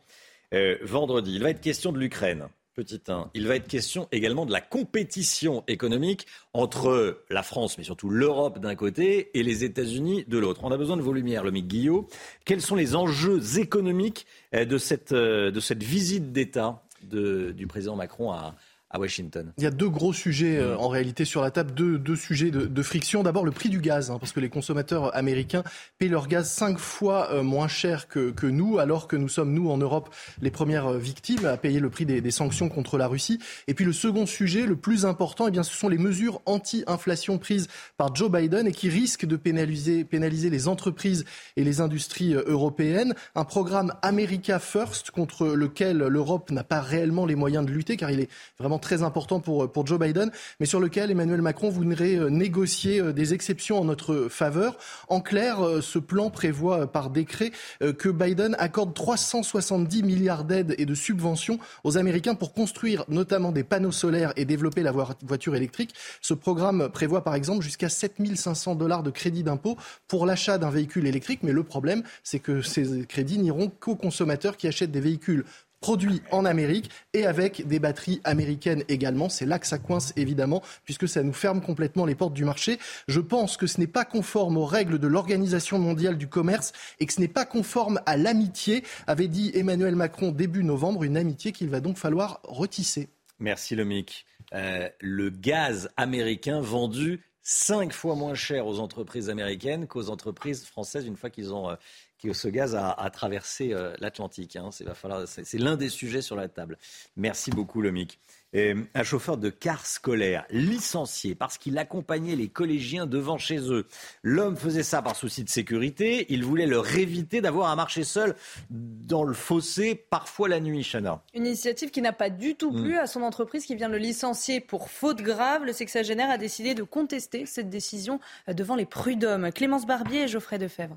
euh, vendredi. Il va être question de l'Ukraine. Petit 1. Il va être question également de la compétition économique entre la France, mais surtout l'Europe d'un côté et les États-Unis de l'autre. On a besoin de vos lumières, Lomique Guillot. Quels sont les enjeux économiques euh, de cette, euh, de cette visite d'État du président Macron à, à Washington. Il y a deux gros sujets euh, en réalité sur la table, deux, deux sujets de, de friction. D'abord le prix du gaz, hein, parce que les consommateurs américains payent leur gaz cinq fois euh, moins cher que, que, nous, alors que nous sommes, nous, en Europe, les premières euh, victimes à payer le prix des, des, sanctions contre la Russie. Et puis le second sujet, le plus important, eh bien, ce sont les mesures anti-inflation prises par Joe Biden et qui risquent de pénaliser, pénaliser les entreprises et les industries européennes. Un programme America First contre lequel l'Europe n'a pas réellement les moyens de lutter, car il est vraiment très important pour, pour Joe Biden, mais sur lequel Emmanuel Macron voudrait euh, négocier euh, des exceptions en notre faveur. En clair, euh, ce plan prévoit par décret que Biden accorde 370 milliards d'aides et de subventions aux Américains pour construire notamment des panneaux solaires et développer la voiture électrique. Ce programme prévoit par exemple jusqu'à 7500 dollars de crédit d'impôt pour l'achat d'un véhicule électrique, mais le problème, c'est que ces crédits n'iront qu'aux consommateurs qui achètent des véhicules produit en Amérique et avec des batteries américaines également. C'est là que ça coince évidemment, puisque ça nous ferme complètement les portes du marché. Je pense que ce n'est pas conforme aux règles de l'Organisation mondiale du commerce et que ce n'est pas conforme à l'amitié, avait dit Emmanuel Macron début novembre, une amitié qu'il va donc falloir retisser. Merci Lomic. Euh, le gaz américain vendu cinq fois moins cher aux entreprises américaines qu'aux entreprises françaises une fois qu'ils ont euh, que ce gaz a, a traversé euh, l'Atlantique. Hein. C'est l'un des sujets sur la table. Merci beaucoup, Lomic. Et un chauffeur de car scolaire licencié parce qu'il accompagnait les collégiens devant chez eux. L'homme faisait ça par souci de sécurité. Il voulait leur éviter d'avoir à marcher seul dans le fossé, parfois la nuit, Chana. Une initiative qui n'a pas du tout plu à son entreprise qui vient de le licencier pour faute grave. Le sexagénaire a décidé de contester cette décision devant les prud'hommes. Clémence Barbier et Geoffrey Defebvre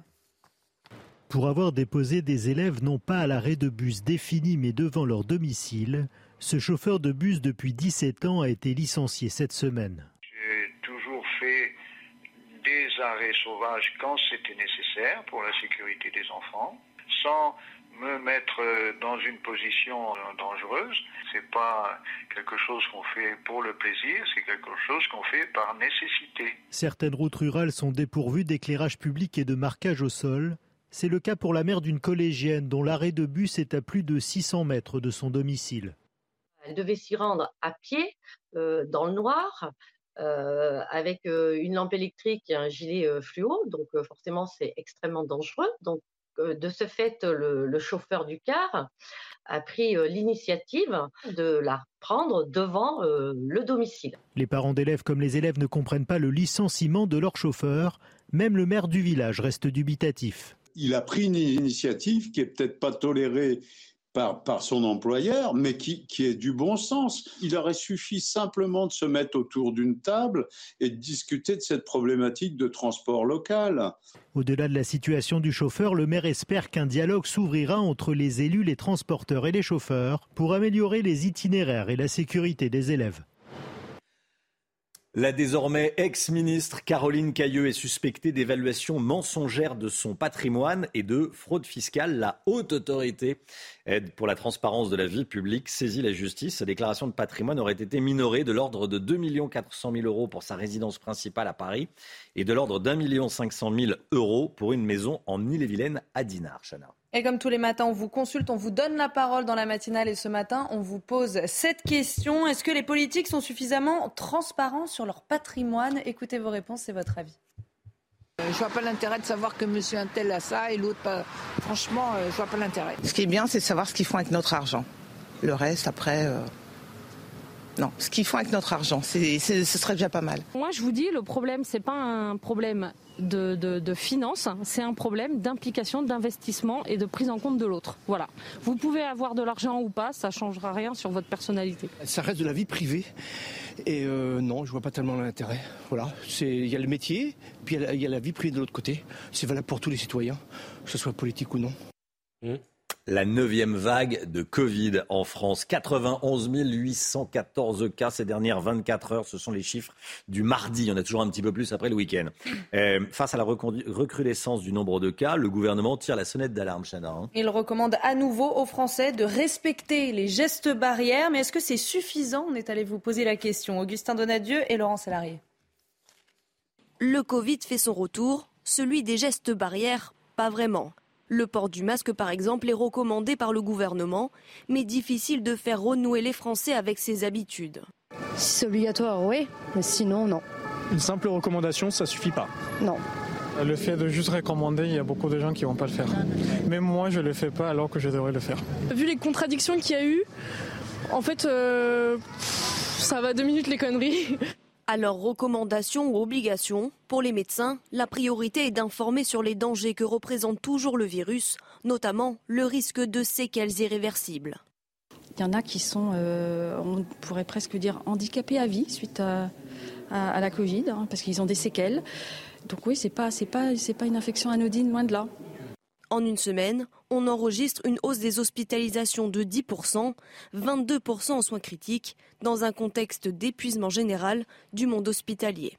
pour avoir déposé des élèves non pas à l'arrêt de bus défini mais devant leur domicile. Ce chauffeur de bus depuis 17 ans a été licencié cette semaine. J'ai toujours fait des arrêts sauvages quand c'était nécessaire pour la sécurité des enfants, sans me mettre dans une position dangereuse. C'est pas quelque chose qu'on fait pour le plaisir, c'est quelque chose qu'on fait par nécessité. Certaines routes rurales sont dépourvues d'éclairage public et de marquage au sol. C'est le cas pour la mère d'une collégienne dont l'arrêt de bus est à plus de 600 mètres de son domicile. Elle devait s'y rendre à pied, euh, dans le noir, euh, avec euh, une lampe électrique et un gilet fluo. Donc forcément, c'est extrêmement dangereux. Donc de ce fait, le, le, chauffeur du car a pris l'initiative de la prendre devant le domicile. Les parents d'élèves comme les élèves ne comprennent pas le licenciement de leur chauffeur. Même le maire du village reste dubitatif il a pris une initiative qui est peut-être pas tolérée par, son employeur, mais qui, qui, est du bon sens. Il aurait suffi simplement de se mettre autour d'une table et de discuter de cette problématique de transport local. Au-delà de la situation du chauffeur, le maire espère qu'un dialogue s'ouvrira entre les élus, les transporteurs et les chauffeurs pour améliorer les itinéraires et la sécurité des élèves. La désormais ex-ministre Caroline Cailleux est suspectée d'évaluation mensongère de son patrimoine et de fraude fiscale. La haute autorité pour la transparence de la vie publique saisit la justice. Sa déclaration de patrimoine aurait été minorée de l'ordre de 2 400 000 euros pour sa résidence principale à Paris et de l'ordre d'un million 500 000 euros pour une maison en Ille-et-Vilaine à Dinard. Et comme tous les matins, on vous consulte, on vous donne la parole dans la matinale et ce matin, on vous pose cette question. Est-ce que les politiques sont suffisamment transparents sur leur patrimoine? Écoutez vos réponses, c'est votre avis. Je vois pas l'intérêt de savoir que monsieur un tel a ça et l'autre pas. Franchement, je vois pas l'intérêt. Ce qui est bien, c'est de savoir ce qu'ils font avec notre argent. Le reste, après, euh... non. Ce qu'ils font avec notre argent, c'est, ce serait déjà pas mal. Moi, je vous dis, le problème, c'est pas un problème de, de, de finances, c'est un problème d'implication, d'investissement et de prise en compte de l'autre. Voilà. Vous pouvez avoir de l'argent ou pas, ça changera rien sur votre personnalité. Ça reste de la vie privée. Et euh, non, je vois pas tellement l'intérêt. Voilà, il y a le métier, puis il y, y, a la vie privée de l'autre côté. C'est valable pour tous les citoyens, que ce soit politique ou non. Mmh. La neuvième vague de Covid en France. 91 814 cas ces dernières 24 heures. Ce sont les chiffres du mardi. Il y en a toujours un petit peu plus après le week-end. Euh, face à la recrudescence du nombre de cas, le gouvernement tire la sonnette d'alarme, Chana. Hein. Il recommande à nouveau aux Français de respecter les gestes barrières. Mais est-ce que c'est suffisant On est allé vous poser la question. Augustin Donadieu et Laurent Salarié. Le Covid fait son retour. Celui des gestes barrières, pas vraiment. Le port du masque, par exemple, est recommandé par le gouvernement, mais difficile de faire renouer les Français avec ses habitudes. Si c'est obligatoire, oui, mais sinon, non. Une simple recommandation, ça suffit pas. Non. Le fait de juste recommander, il y a beaucoup de gens qui vont pas le faire. Même moi, je le fais pas alors que je devrais le faire. Vu les contradictions qu'il y a eu, en fait, euh, ça va deux minutes les conneries. Alors, recommandation ou obligation, pour les médecins, la priorité est d'informer sur les dangers que représente toujours le virus, notamment le risque de séquelles irréversibles. Il y en a qui sont, euh, on pourrait presque dire, handicapés à vie suite à, à, la Covid, hein, parce qu'ils ont des séquelles. Donc oui, c'est pas, c'est pas, c'est pas une infection anodine, loin de là. En une semaine, on enregistre une hausse des hospitalisations de 10%, 22% en soins critiques, dans un contexte d'épuisement général du monde hospitalier.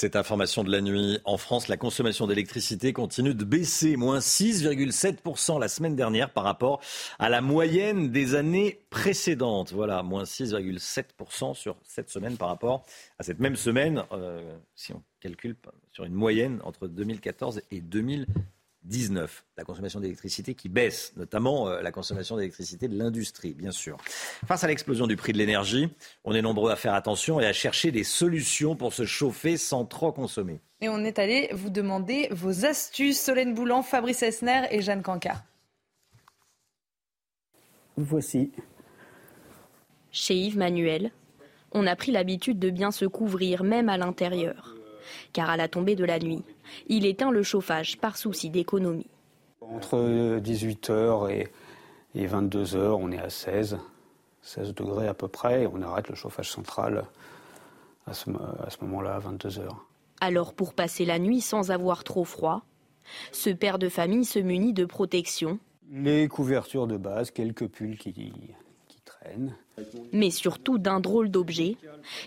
Cette information de la nuit, en France, la consommation d'électricité continue de baisser, moins 6,7% la semaine dernière par rapport à la moyenne des années précédentes. Voilà, moins 6,7% sur cette semaine par rapport à cette même semaine, euh, si on calcule sur une moyenne entre 2014 et 2020. 19. La consommation d'électricité qui baisse, notamment euh, la consommation d'électricité de l'industrie, bien sûr. Face à l'explosion du prix de l'énergie, on est nombreux à faire attention et à chercher des solutions pour se chauffer sans trop consommer. Et on est allé vous demander vos astuces. Solène Boulan, Fabrice Esner et Jeanne Canca. Voici. Chez Yves Manuel, on a pris l'habitude de bien se couvrir, même à l'intérieur. Car à la tombée de la nuit, il éteint le chauffage par souci d'économie. Entre 18h et, 22h, on est à 16, 16 degrés à peu près, et on arrête le chauffage central à ce, à ce moment-là, à 22h. Alors pour passer la nuit sans avoir trop froid, ce père de famille se munit de protection. Les couvertures de base, quelques pulls qui, qui traînent. Mais surtout d'un drôle d'objet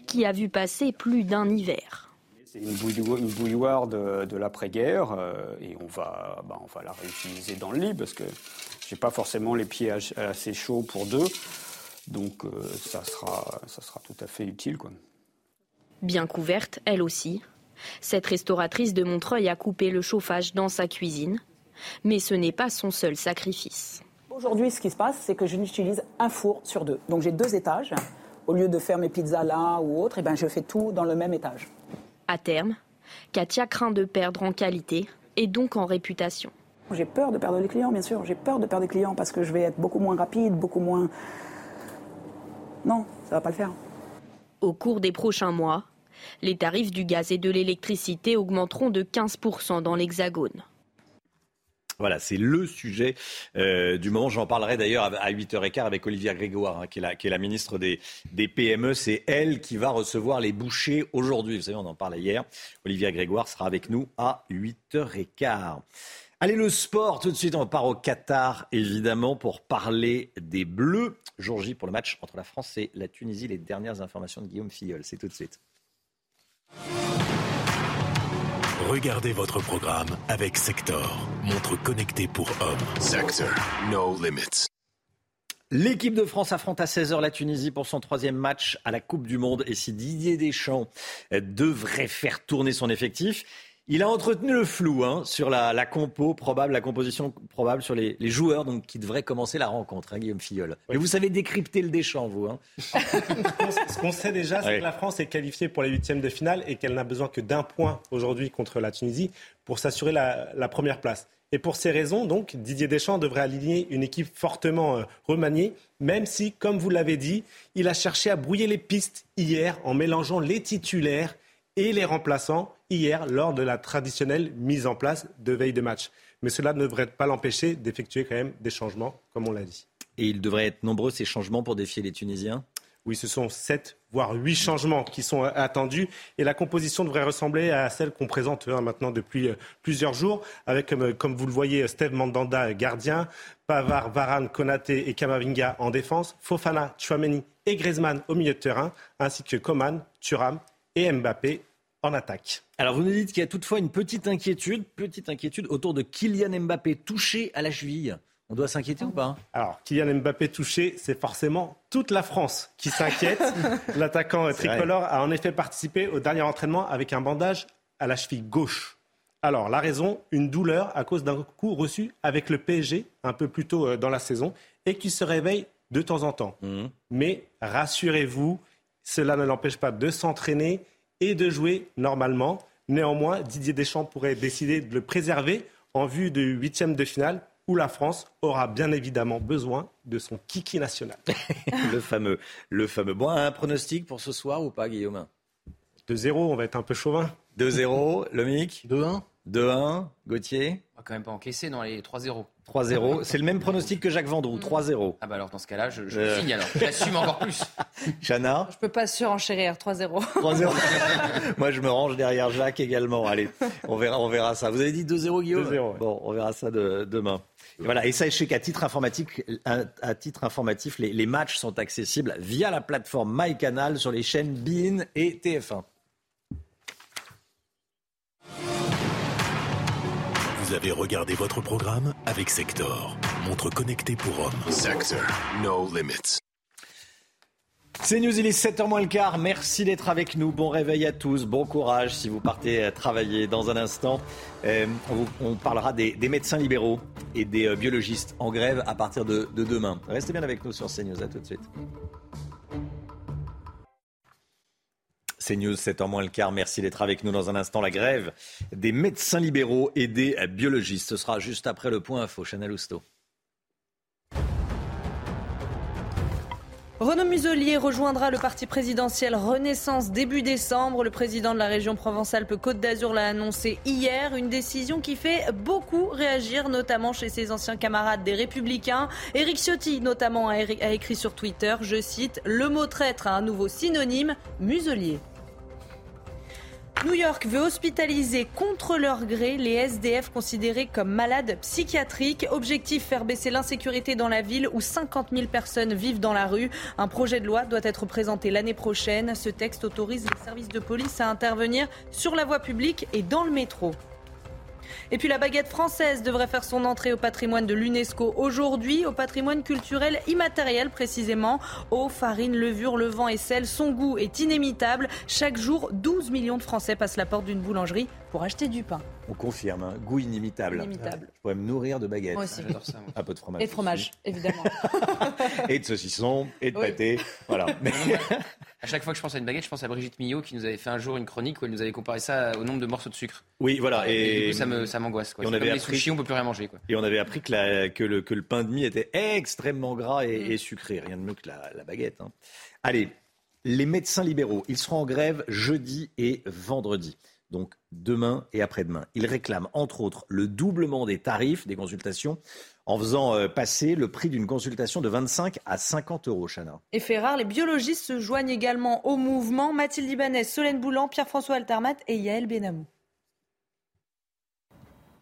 qui a vu passer plus d'un hiver. C'est une, bouilloire de, l'après-guerre euh, et on va, bah, on va la réutiliser dans le lit parce que j'ai pas forcément les pieds assez chauds pour deux. Donc euh, ça, sera, ça sera tout à fait utile. Quoi. Bien couverte, elle aussi. Cette restauratrice de Montreuil a coupé le chauffage dans sa cuisine. Mais ce n'est pas son seul sacrifice. Aujourd'hui, ce qui se passe, c'est que je n'utilise un four sur deux. Donc j'ai deux étages. Au lieu de faire mes pizzas là ou autre, eh ben, je fais tout dans le même étage. À terme, Katia craint de perdre en qualité et donc en réputation. J'ai peur de perdre les clients, bien sûr. J'ai peur de perdre les clients parce que je vais être beaucoup moins rapide, beaucoup moins. Non, ça va pas le faire. Au cours des prochains mois, les tarifs du gaz et de l'électricité augmenteront de 15% dans l'Hexagone. Voilà, c'est le sujet euh, du moment. J'en parlerai d'ailleurs à 8h15 avec Olivia Grégoire, hein, qui, est la, ministre des, PME. C'est elle qui va recevoir les bouchers aujourd'hui. Vous savez, on en parlait hier. Olivia Grégoire sera avec nous à 8h15. Allez, le sport, tout de suite, on part au Qatar, évidemment, pour parler des Bleus. Jour J pour le match entre la France et la Tunisie. Les dernières informations de Guillaume Filleul, c'est tout de suite. Regardez votre programme avec Sector, montre connectée pour hommes. Sector, no limits. L'équipe de France affronte à 16h la Tunisie pour son troisième match à la Coupe du Monde. Et si Didier Deschamps devrait faire tourner son effectif, il a entretenu le flou hein, sur la, compo probable, la composition probable sur les, joueurs donc, qui devraient commencer la rencontre, hein, Guillaume Filleul. Mais vous savez décrypter le Deschamps, vous. Hein. Ce qu'on sait déjà, c'est que la France est qualifiée pour les huitièmes de finale et qu'elle n'a besoin que d'un point aujourd'hui contre la Tunisie pour s'assurer la, première place. Et pour ces raisons, donc, Didier Deschamps devrait aligner une équipe fortement euh, remaniée, même si, comme vous l'avez dit, il a cherché à brouiller les pistes hier en mélangeant les titulaires et les remplaçants hier lors de la traditionnelle mise en place de veille de match. Mais cela ne devrait pas l'empêcher d'effectuer quand même des changements, comme on l'a dit. Et il devrait être nombreux ces changements pour défier les Tunisiens? Oui, ce sont sept, voire huit changements qui sont attendus. Et la composition devrait ressembler à celle qu'on présente hein, maintenant depuis euh, plusieurs jours, avec, euh, comme vous le voyez, Steve Mandanda, gardien, Pavard, Varane, Konaté et Kamavinga en défense, Fofana, Chouameni et Griezmann au milieu de terrain, ainsi que Coman, Thuram et Mbappé en attaque. Alors vous nous dites qu'il y a toutefois une petite inquiétude, petite inquiétude autour de Kylian Mbappé touché à la cheville. On doit s'inquiéter ou pas Alors, Kylian Mbappé touché, c'est forcément toute la France qui s'inquiète. L'attaquant tricolore a en effet participé au dernier entraînement avec un bandage à la cheville gauche. Alors, la raison, une douleur à cause d'un coup reçu avec le PSG un peu plus tôt euh, dans la saison et qui se réveille de temps en temps. Mmh. Mais rassurez-vous, cela ne l'empêche pas de s'entraîner et de jouer normalement. Néanmoins, Didier Deschamps pourrait décider de le préserver en vue du huitième de finale où la France aura bien évidemment besoin de son kiki national. le fameux, le fameux. Bon, un pronostic pour ce soir ou pas, Guillaume? 2-0, on va être un peu chauvin. 2-0, le Mic 2-1 2-1, Gauthier? On va quand même pas encaisser dans les 3-0. 3-0. C'est le même pronostic que Jacques Vendroux, 3-0. Ah bah alors dans ce cas-là, je, je Euh. signe alors. J'assume encore plus. Chana Je peux pas surenchérir 3-0. 3-0. Moi, je me range derrière Jacques également. Allez, on verra, on verra ça. Vous avez dit 2-0, Guillaume 2-0, ouais. Bon, on verra ça de- demain. Et voilà. Et sachez qu'à titre informatique, à, titre informatif, les, les matchs sont accessibles via la plateforme MyCanal sur les chaînes BIN et TF1. Vous avez regardé votre programme avec Sector, montre connectée pour hommes. Sector, no limits. C'est News, il est 7h moins le quart. Merci d'être avec nous. Bon réveil à tous. Bon courage si vous partez euh, travailler dans un instant. Euh, on, parlera des, des médecins libéraux et des euh, biologistes en grève à partir de, de demain. Restez bien avec nous sur CNews. À tout de suite. CNews, 7h moins le quart. Merci d'être avec nous dans un instant. La grève des médecins libéraux et des biologistes. Ce sera juste après le point info. Chanel Housteau. Renaud Muselier rejoindra le parti présidentiel Renaissance début décembre. Le président de la région Provence-Alpes-Côte d'Azur l'a annoncé hier. Une décision qui fait beaucoup réagir, notamment chez ses anciens camarades des Républicains. Éric Ciotti, notamment, a écrit sur Twitter, je cite, Le mot traître a un nouveau synonyme, Muselier. New York veut hospitaliser contre leur gré les SDF considérés comme malades psychiatriques. Objectif faire baisser l'insécurité dans la ville où 50 000 personnes vivent dans la rue. Un projet de loi doit être présenté l'année prochaine. Ce texte autorise les services de police à intervenir sur la voie publique et dans le métro. Et puis la baguette française devrait faire son entrée au patrimoine de l'UNESCO aujourd'hui, au patrimoine culturel immatériel précisément. Eau, farine, levure, levain et sel, son goût est inimitable. Chaque jour, 12 millions de Français passent la porte d'une boulangerie pour acheter du pain. On confirme, hein. goût inimitable. Inimitable. Je pourrais me nourrir de baguettes. Moi aussi. J'adore ça, moi. Un peu de fromage. Et de fromage, évidemment. et de saucisson et de Oui. pâté. Voilà. Mais- À chaque fois que je pense à une baguette, je pense à Brigitte Millot qui nous avait fait un jour une chronique où elle nous avait comparé ça au nombre de morceaux de sucre. Oui, voilà. Et, Et, du coup, ça me- ça m'angoisse. quoi. Et on avait comme les appris- sushis, on peut plus rien manger. Quoi. Et on avait appris que, la- que, le, que le pain de mie était extrêmement gras et, Mm. et sucré. Rien de mieux que la, la baguette. hein. Allez, les médecins libéraux, ils seront en grève jeudi et vendredi. Donc demain et après-demain. Ils réclament entre autres le doublement des tarifs des consultations en faisant euh, passer le prix d'une consultation de 25 à 50 euros, Chana. Et fait rare, les biologistes se joignent également au mouvement. Mathilde Ibanez, Solène Boulan, Pierre-François Altermat et Yael Benamou.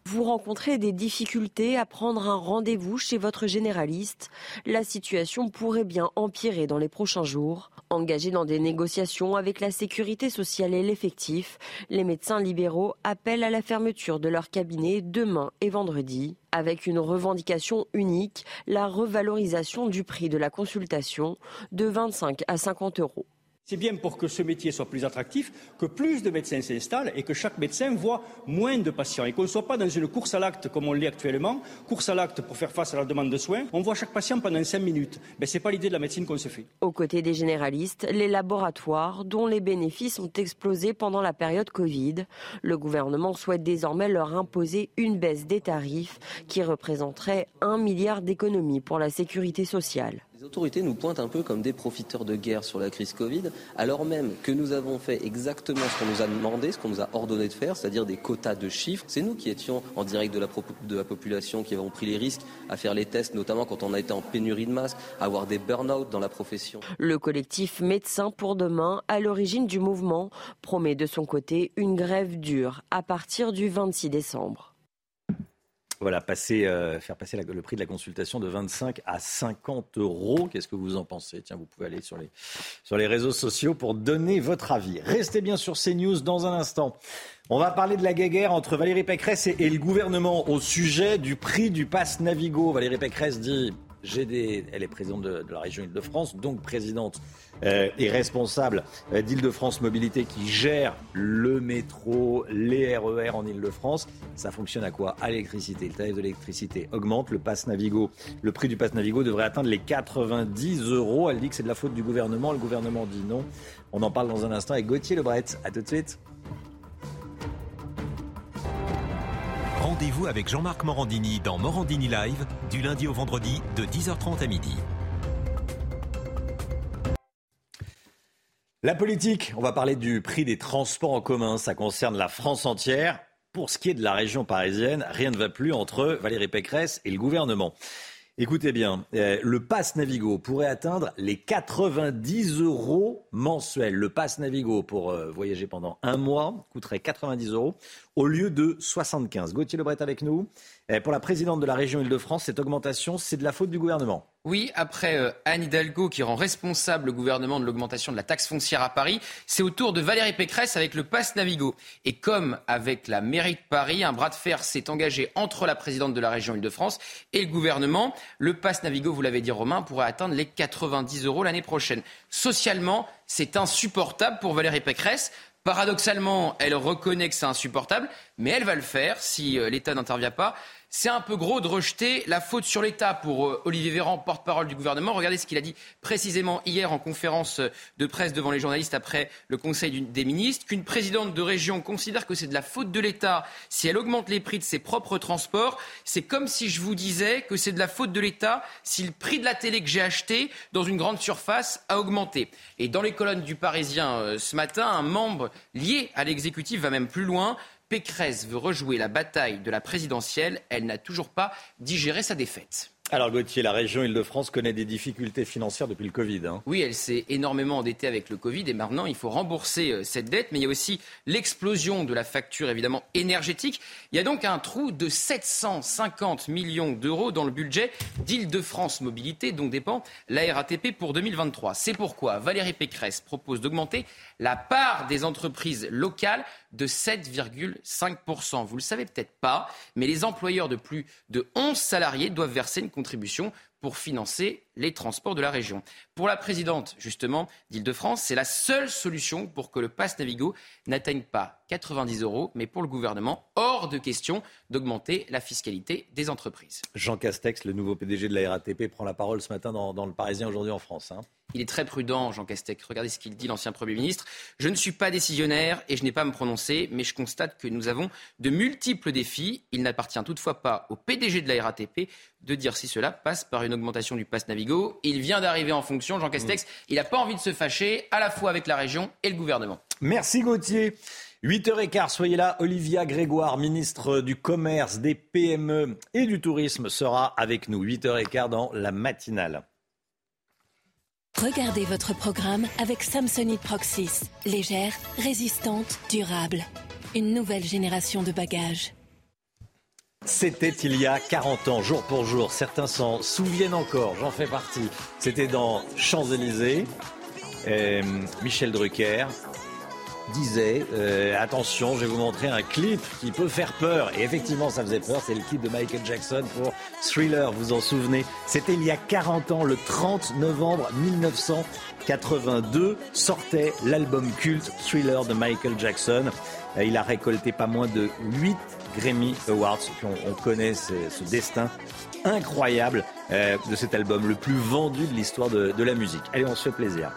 Vous rencontrez des difficultés à prendre un rendez-vous chez votre généraliste. La situation pourrait bien empirer dans les prochains jours. Engagés dans des négociations avec la sécurité sociale et l'effectif, les médecins libéraux appellent à la fermeture de leur cabinet demain et vendredi, avec une revendication unique, la revalorisation du prix de la consultation de 25 à 50 euros. C'est bien pour que ce métier soit plus attractif que plus de médecins s'installent et que chaque médecin voit moins de patients et qu'on ne soit pas dans une course à l'acte comme on l'est actuellement, course à l'acte pour faire face à la demande de soins. On voit chaque patient pendant cinq minutes. Mais ce n'est pas l'idée de la médecine qu'on se fait. Aux côtés des généralistes, les laboratoires, dont les bénéfices ont explosé pendant la période Covid. Le gouvernement souhaite désormais leur imposer une baisse des tarifs qui représenterait un milliard d'économies pour la sécurité sociale. Les autorités nous pointent un peu comme des profiteurs de guerre sur la crise Covid, alors même que nous avons fait exactement ce qu'on nous a demandé, ce qu'on nous a ordonné de faire, c'est-à-dire des quotas de chiffres. C'est nous qui étions en direct de la, population, qui avons pris les risques à faire les tests, notamment quand on a été en pénurie de masques, à avoir des burn-out dans la profession. Le collectif Médecins pour demain, à l'origine du mouvement, promet de son côté une grève dure à partir du 26 décembre. Voilà, passer, euh, faire passer le prix de la consultation de 25 à 50 euros. Qu'est-ce que vous en pensez? Tiens, vous pouvez aller sur les, sur les réseaux sociaux pour donner votre avis. Restez bien sur CNews dans un instant. On va parler de la guéguerre entre Valérie Pécresse et, et le gouvernement au sujet du prix du pass Navigo. Valérie Pécresse dit GD, elle est présidente de, la région Île-de-France, donc présidente euh, et responsable euh, d'Île-de-France Mobilité qui gère le métro, les RER e en Île-de-France. Ça fonctionne à quoi? À l'électricité. Le tarif de l'électricité augmente. Le pass Navigo, le prix du pass Navigo devrait atteindre les 90 euros. Elle dit que c'est de la faute du gouvernement. Le gouvernement dit non. On en parle dans un instant avec Gauthier Lebret. À tout de suite. Rendez-vous avec Jean-Marc Morandini dans Morandini Live du lundi au vendredi de 10h30 à midi. La politique, on va parler du prix des transports en commun. Ça concerne la France entière. Pour ce qui est de la région parisienne, rien ne va plus entre Valérie Pécresse et le gouvernement. Écoutez bien, euh, le pass Navigo pourrait atteindre les 90 euros mensuels. Le pass Navigo pour euh, voyager pendant un mois coûterait 90 euros au lieu de 75. Gauthier Lebret avec nous. Euh, pour la présidente de la région Île-de-France, cette augmentation, c'est de la faute du gouvernement. Oui, après euh, Anne Hidalgo qui rend responsable le gouvernement de l'augmentation de la taxe foncière à Paris, c'est au tour de Valérie Pécresse avec le pass Navigo. Et comme avec la mairie de Paris, un bras de fer s'est engagé entre la présidente de la région Île-de-France et le gouvernement. Le pass Navigo, vous l'avez dit Romain, pourrait atteindre les 90 euros l'année prochaine. Socialement, c'est insupportable pour Valérie Pécresse. Paradoxalement, elle reconnaît que c'est insupportable, mais elle va le faire si euh, l'État n'intervient pas. C'est un peu gros de rejeter la faute sur l'État pour euh, Olivier Véran, porte-parole du gouvernement. Regardez ce qu'il a dit précisément hier en conférence de presse devant les journalistes après le Conseil des ministres, qu'une présidente de région considère que c'est de la faute de l'État si elle augmente les prix de ses propres transports. C'est comme si je vous disais que c'est de la faute de l'État si le prix de la télé que j'ai acheté dans une grande surface a augmenté. Et dans les colonnes du Parisien euh, ce matin, un membre lié à l'exécutif va même plus loin. Pécresse veut rejouer la bataille de la présidentielle. Elle n'a toujours pas digéré sa défaite. Alors Gauthier, la région Île-de-France connaît des difficultés financières depuis le Covid. Hein. Oui, elle s'est énormément endettée avec le Covid et maintenant il faut rembourser euh, cette dette. Mais il y a aussi l'explosion de la facture évidemment énergétique. Il y a donc un trou de 750 millions d'euros dans le budget d'Île-de-France Mobilité dont dépend la RATP pour 2023. C'est pourquoi Valérie Pécresse propose d'augmenter la part des entreprises locales de 7,5%. Vous le savez peut-être pas, mais les employeurs de plus de 11 salariés doivent verser une contribution pour financer les transports de la région. Pour la présidente, justement, d'Île-de-France, c'est la seule solution pour que le pass Navigo n'atteigne pas 90 euros, mais pour le gouvernement, hors de question d'augmenter la fiscalité des entreprises. Jean Castex, le nouveau PDG de la RATP, prend la parole ce matin dans, le Parisien aujourd'hui en France. Hein. Il est très prudent, Jean Castex. Regardez ce qu'il dit, l'ancien Premier ministre. Je ne suis pas décisionnaire et je n'ai pas à me prononcer, mais je constate que nous avons de multiples défis. Il n'appartient toutefois pas au PDG de la RATP de dire si cela passe par une augmentation du pass Navigo. Il vient d'arriver en fonction, Jean Castex. Il n'a pas envie de se fâcher, à la fois avec la région et le gouvernement. Merci Gauthier. 8h15, soyez là. Olivia Grégoire, ministre du Commerce, des PME et du Tourisme, sera avec nous. 8h15 dans la matinale. Regardez votre programme avec Samsonite Proxys. Légère, résistante, durable. Une nouvelle génération de bagages. C'était il y a 40 ans, jour pour jour. Certains s'en souviennent encore, j'en fais partie. C'était dans Champs-Élysées. Michel Drucker disait euh, attention, je vais vous montrer un clip qui peut faire peur. Et effectivement, ça faisait peur. C'est le clip de Michael Jackson pour Thriller, vous en souvenez? C'était il y a 40 ans, le 30 novembre 1982, sortait l'album culte Thriller de Michael Jackson. Il a récolté pas moins de 8 Grammy Awards. on, connaît ce, destin incroyable euh, de cet album, le plus vendu de l'histoire de, de la musique. Allez, on se fait plaisir.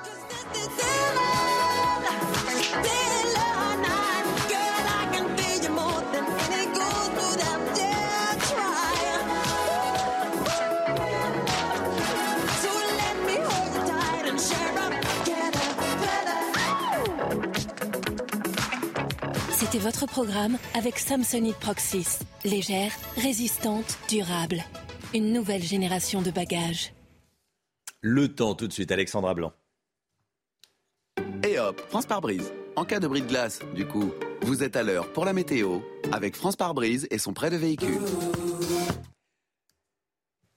C'était votre programme avec Samsonite Proxys. Légère, résistante, durable. Une nouvelle génération de bagages. Le temps tout de suite, Alexandra Blanc. Et hop, France par brise. En cas de bris de glace, du coup, vous êtes à l'heure pour la météo avec France par brise et son prêt de véhicule.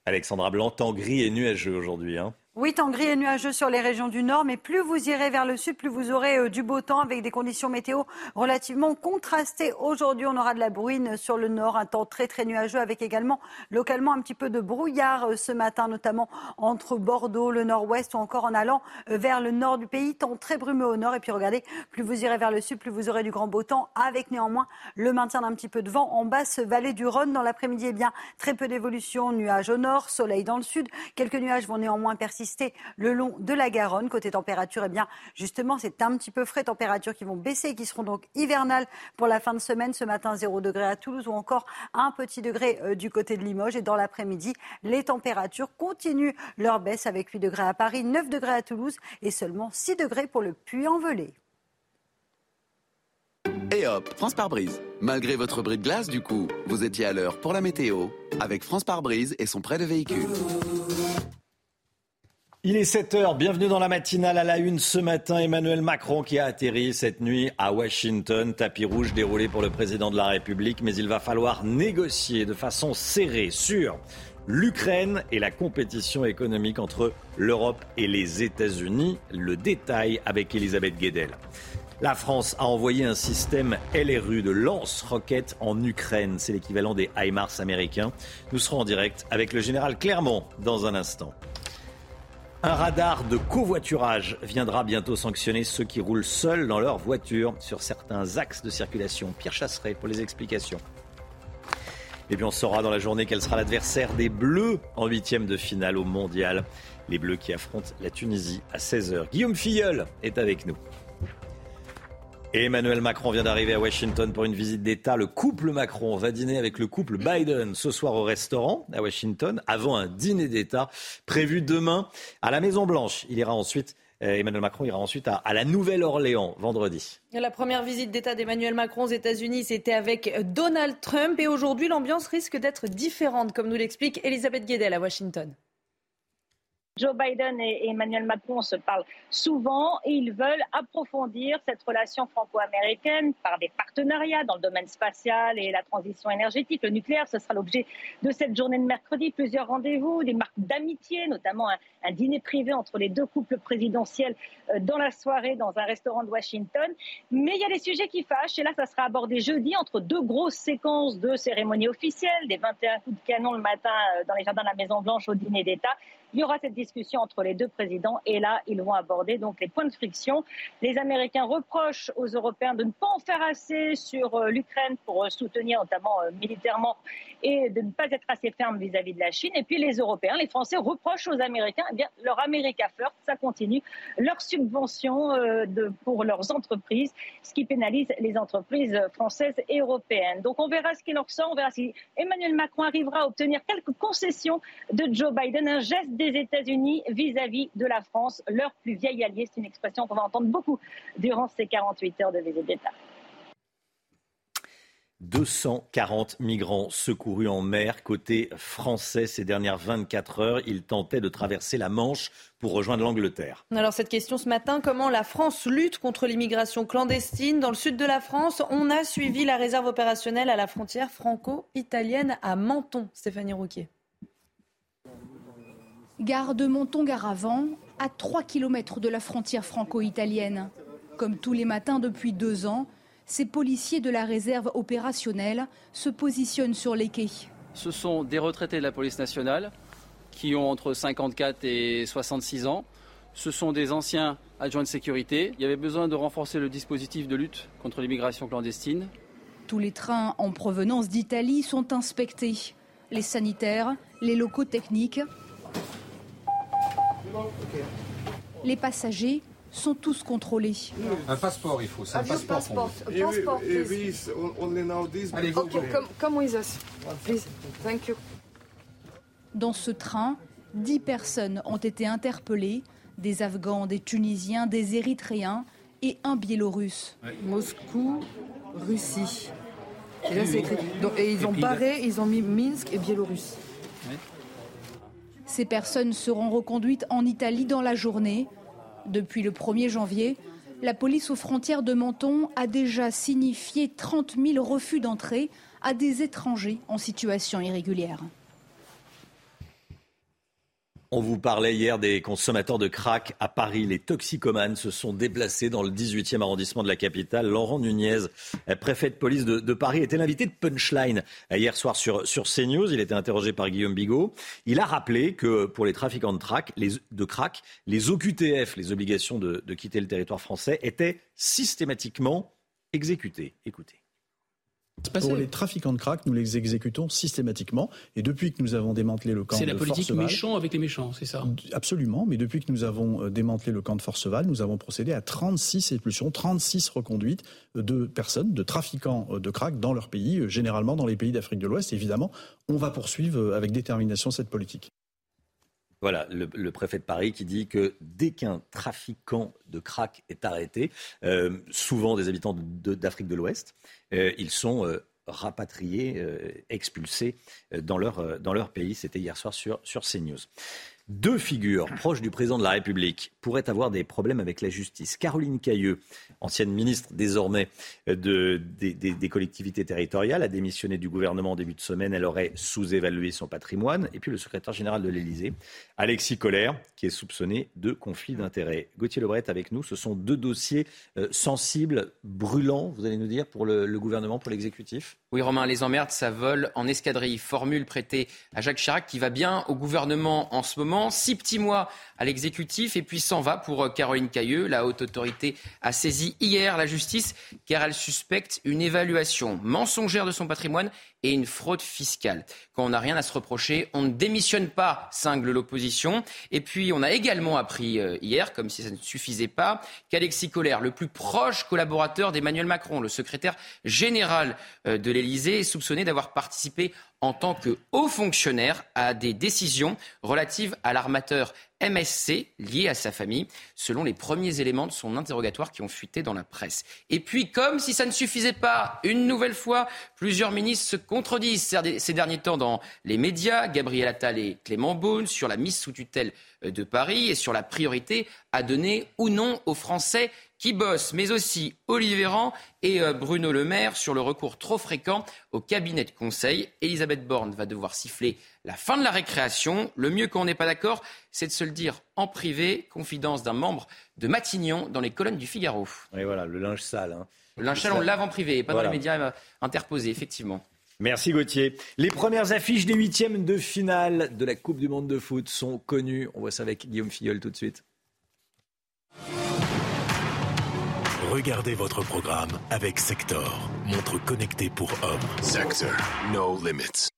Alexandra Blanc, temps gris et nuageux aujourd'hui. Hein. Oui, temps gris et nuageux sur les régions du nord, mais plus vous irez vers le sud, plus vous aurez euh, du beau temps avec des conditions météo relativement contrastées. Aujourd'hui, on aura de la bruine sur le nord, un temps très très nuageux avec également localement un petit peu de brouillard euh, ce matin, notamment entre Bordeaux, le nord-ouest ou encore en allant euh, vers le nord du pays. Temps très brumeux au nord. Et puis regardez, plus vous irez vers le sud, plus vous aurez du grand beau temps avec néanmoins le maintien d'un petit peu de vent en basse vallée du Rhône. Dans l'après-midi, eh bien, très peu d'évolution. Nuages au nord, soleil dans le sud. Quelques nuages vont néanmoins persister le long de la Garonne. Côté température, eh bien, justement, c'est un petit peu frais. Températures qui vont baisser et qui seront donc hivernales pour la fin de semaine. Ce matin, 0 degré à Toulouse ou encore un petit degré euh, du côté de Limoges. Et dans l'après-midi, les températures continuent leur baisse avec 8 degrés à Paris, 9 degrés à Toulouse et seulement 6 degrés pour le Puy-en-Velay. Et hop, France par brise. Malgré votre bris de glace, du coup, vous étiez à l'heure pour la météo avec France par brise et son prêt de véhicule. Il est 7h, bienvenue dans la matinale à la une ce matin. Emmanuel Macron qui a atterri cette nuit à Washington, tapis rouge déroulé pour le président de la République, mais il va falloir négocier de façon serrée sur l'Ukraine et la compétition économique entre l'Europe et les États-Unis. Le détail avec Elisabeth Guedel. La France a envoyé un système LRU de lance-roquettes en Ukraine. C'est l'équivalent des HIMARS américains. Nous serons en direct avec le général Clermont dans un instant. Un radar de covoiturage viendra bientôt sanctionner ceux qui roulent seuls dans leur voiture sur certains axes de circulation. Pierre Chasseret pour les explications. Et puis on saura dans la journée quel sera l'adversaire des Bleus en huitième de finale au Mondial. Les Bleus qui affrontent la Tunisie à 16h. Guillaume Filleul est avec nous. Emmanuel Macron vient d'arriver à Washington pour une visite d'État. Le couple Macron va dîner avec le couple Biden ce soir au restaurant à Washington, avant un dîner d'État prévu demain à la Maison Blanche. Il ira ensuite. Euh, Emmanuel Macron ira ensuite à, la Nouvelle-Orléans vendredi. La première visite d'État d'Emmanuel Macron aux États-Unis, c'était avec Donald Trump. Et aujourd'hui, l'ambiance risque d'être différente, comme nous l'explique Elisabeth Guedel à Washington. Joe Biden et Emmanuel Macron se parlent souvent et ils veulent approfondir cette relation franco-américaine par des partenariats dans le domaine spatial et la transition énergétique. Le nucléaire, ce sera l'objet de cette journée de mercredi. Plusieurs rendez-vous, des marques d'amitié, notamment un, un, dîner privé entre les deux couples présidentiels dans la soirée dans un restaurant de Washington. Mais il y a des sujets qui fâchent et là, ça sera abordé jeudi entre deux grosses séquences de cérémonies officielles, des 21 coups de canon le matin euh, dans les jardins de la Maison-Blanche au dîner d'État. Il y aura cette discussion entre les deux présidents et là, ils vont aborder donc les points de friction. Les Américains reprochent aux Européens de ne pas en faire assez sur euh, l'Ukraine pour euh, soutenir notamment euh, militairement et de ne pas être assez ferme vis-à-vis de la Chine. Et puis les Européens, les Français reprochent aux Américains, eh bien, leur America First, ça continue, leur subvention de, pour leurs entreprises, ce qui pénalise les entreprises françaises et européennes. Donc on verra ce qu'il leur sort, on verra si Emmanuel Macron arrivera à obtenir quelques concessions de Joe Biden, un geste des États-Unis vis-à-vis de la France, leur plus vieil allié. C'est une expression qu'on va entendre beaucoup durant ces 48 heures de visite d'État. 240 migrants secourus en mer côté français ces dernières 24 heures. Ils tentaient de traverser la Manche pour rejoindre l'Angleterre. Alors cette question ce matin, comment la France lutte contre l'immigration clandestine Dans le sud de la France, on a suivi la réserve opérationnelle à la frontière franco-italienne à Menton. Stéphanie Rouquier. Gare de Monton-Garavant, à 3 km de la frontière franco-italienne. Comme tous les matins depuis deux ans, ces policiers de la réserve opérationnelle se positionnent sur les quais. Ce sont des retraités de la police nationale qui ont entre 54 et 66 ans. Ce sont des anciens adjoints de sécurité. Il y avait besoin de renforcer le dispositif de lutte contre l'immigration clandestine. Tous les trains en provenance d'Italie sont inspectés. Les sanitaires, les locaux techniques les passagers sont tous contrôlés. Un passeport, il faut. C'est un passeport. passport. Allez, go, come, with us, please. Thank you. Dans ce train, dix personnes ont été interpellées des Afghans, des Tunisiens, des Érythréens et un Biélorusse. Moscou, Russie. Et là, c'est écrit. et ils ont barré, ils ont mis Minsk et Biélorusse. Ces personnes seront reconduites en Italie dans la journée. Depuis le 1er janvier, la police aux frontières de Menton a déjà signifié 30 000 refus d'entrée à des étrangers en situation irrégulière. On vous parlait hier des consommateurs de crack à Paris. Les toxicomanes se sont déplacés dans le 18e arrondissement de la capitale. Laurent Nunez, préfet de police de, Paris, était l'invité de Punchline hier soir sur, CNews. Il était interrogé par Guillaume Bigot. Il a rappelé que pour les trafiquants de, crack, les, crack, les OQTF, les obligations de, de quitter le territoire français, étaient systématiquement exécutées. Écoutez. Pour les trafiquants de crack, nous les exécutons systématiquement. Et depuis que nous avons démantelé le camp de Forceval... C'est la politique méchant avec les méchants, c'est ça? Absolument. Mais depuis que nous avons euh, démantelé le camp de Forceval, nous avons procédé à 36 expulsions, 36 reconduites de personnes, de trafiquants euh, de crack dans leur pays, euh, généralement dans les pays d'Afrique de l'Ouest. Évidemment, on va poursuivre avec détermination cette politique. Voilà, le, préfet de Paris qui dit que dès qu'un trafiquant de crack est arrêté, euh, souvent des habitants d'Afrique de, l'Ouest, euh, ils sont euh, rapatriés, expulsés dans leur, pays. C'était hier soir sur, sur CNews. Deux figures proches du président de la République pourraient avoir des problèmes avec la justice. Caroline Cailleux, ancienne ministre désormais de, des, collectivités territoriales, a démissionné du gouvernement en début de semaine. Elle aurait sous-évalué son patrimoine. Et puis le secrétaire général de l'Élysée, Alexis Collère, qui est soupçonné de conflit d'intérêts. Gauthier Lebret avec nous. Ce sont deux dossiers euh, sensibles, brûlants, vous allez nous dire, pour le, le gouvernement, pour l'exécutif? Oui, Romain, les emmerdes, ça vole en escadrille. Formule prêtée à Jacques Chirac qui va bien au gouvernement en ce moment Six petits mois à l'exécutif et puis s'en va pour euh, Caroline Cailleux. La haute autorité a saisi hier la justice car elle suspecte une évaluation mensongère de son patrimoine et une fraude fiscale. Quand on n'a rien à se reprocher, on ne démissionne pas, cingle l'opposition. Et puis, on a également appris euh, hier, comme si ça ne suffisait pas, qu'Alexis Collère, le plus proche collaborateur d'Emmanuel Macron, le secrétaire général euh, de l'Élysée, est soupçonné d'avoir participé en tant que haut fonctionnaire à des décisions relatives à l'armateur MSC lié à sa famille, selon les premiers éléments de son interrogatoire qui ont fuité dans la presse. Et puis, comme si ça ne suffisait pas, une nouvelle fois, plusieurs ministres se contredisent ces derniers temps dans les médias, Gabriel Attal et Clément Beaune, sur la mise sous tutelle de Paris et sur la priorité à donner ou non aux Français qui bossent, mais aussi Olivier Véran et euh, Bruno Le Maire sur le recours trop fréquent au cabinet de conseil. Elisabeth Borne va devoir siffler la fin de la récréation. Le mieux quand on n'est pas d'accord, c'est de se le dire en privé. Confidence d'un membre de Matignon dans les colonnes du Figaro. Et voilà, le linge sale. Hein. Le linge sale, on le lave en privé, pas dans les médias euh, interposés, effectivement. Merci Gauthier. Les premières affiches des huitièmes de finale de la Coupe du Monde de foot sont connues. On voit ça avec Guillaume Filleul tout de suite. Regardez votre programme avec Sector, montre connectée pour hommes. Sector, no limits.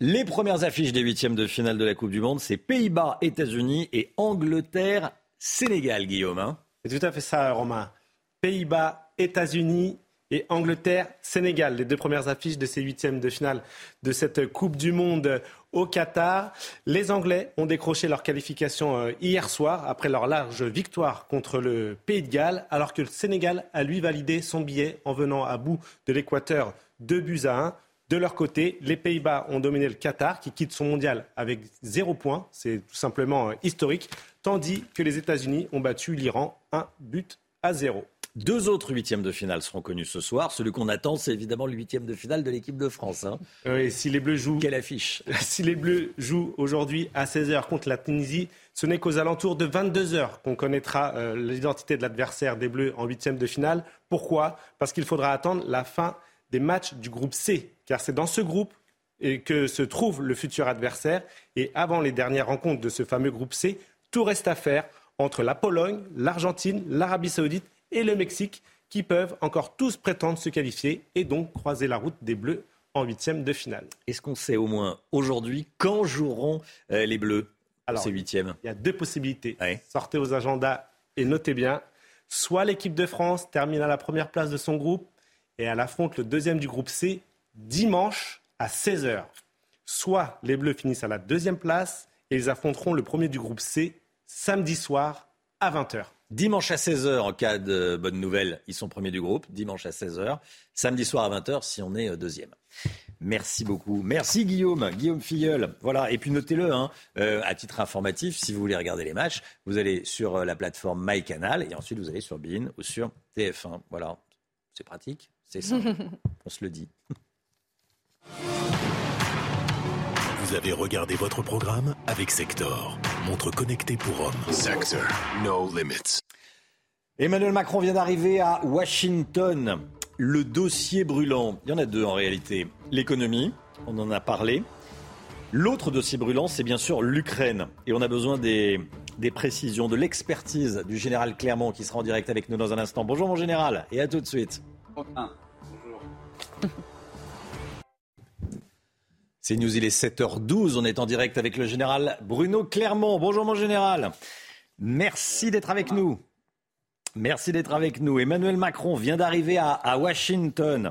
Les premières affiches des huitièmes de finale de la Coupe du Monde, c'est Pays-Bas, États-Unis et Angleterre, Sénégal, Guillaume. Hein. c'est tout à fait ça, Romain. Pays-Bas, États-Unis et Angleterre, Sénégal, les deux premières affiches de ces huitièmes de finale de cette Coupe du Monde au Qatar. Les Anglais ont décroché leur qualification euh, hier soir après leur large victoire contre le Pays de Galles, alors que le Sénégal a lui validé son billet en venant à bout de l'Équateur de buts à 1. De leur côté, les Pays-Bas ont dominé le Qatar, qui quitte son mondial avec zéro point. C'est tout simplement euh, historique. Tandis que les États-Unis ont battu l'Iran un but à zéro. Deux autres huitièmes de finale seront connus ce soir. Celui qu'on attend, c'est évidemment le huitième de finale de l'équipe de France. Hein. Oui, si les Bleus jouent. Quelle affiche Si les Bleus jouent aujourd'hui à 16h contre la Tunisie, ce n'est qu'aux alentours de 22h qu'on connaîtra euh, l'identité de l'adversaire des Bleus en huitième de finale. Pourquoi? Parce qu'il faudra attendre la fin des matchs du groupe C, car c'est dans ce groupe que se trouve le futur adversaire. Et avant les dernières rencontres de ce fameux groupe C, tout reste à faire entre la Pologne, l'Argentine, l'Arabie saoudite et le Mexique qui peuvent encore tous prétendre se qualifier et donc croiser la route des Bleus en huitième de finale. Est-ce qu'on sait au moins aujourd'hui quand joueront euh, les Bleus Alors, ces huitièmes? Il y a deux possibilités. Sortez aux agendas et notez bien. Soit l'équipe de France termine à la première place de son groupe et elle affronte le deuxième du groupe C dimanche à 16h. Soit les Bleus finissent à la deuxième place et ils affronteront le premier du groupe C samedi soir à 20h. Dimanche à 16h, en cas de bonne nouvelle, ils sont premiers du groupe. Dimanche à 16h. Samedi soir à 20h, si on est euh, deuxième. Merci beaucoup. Merci Guillaume, Guillaume Filleul. Voilà, et puis notez-le, hein, euh, à titre informatif, si vous voulez regarder les matchs, vous allez sur euh, la plateforme MyCanal et ensuite vous allez sur BIN ou sur TF1. Voilà, c'est pratique, c'est simple, on se le dit. Vous avez regardé votre programme avec Sector, montre connectée pour hommes. Sector, no limits. Emmanuel Macron vient d'arriver à Washington. Le dossier brûlant, il y en a deux en réalité. L'économie, on en a parlé. L'autre dossier brûlant, c'est bien sûr l'Ukraine. Et on a besoin des, des précisions, de l'expertise du général Clermont qui sera en direct avec nous dans un instant. Bonjour mon général et à tout de suite. Bonjour. C'est News, il est 7h12. On est en direct avec le général Bruno Clermont. Bonjour mon général. Merci d'être avec nous. Merci d'être avec nous. Emmanuel Macron vient d'arriver à, Washington.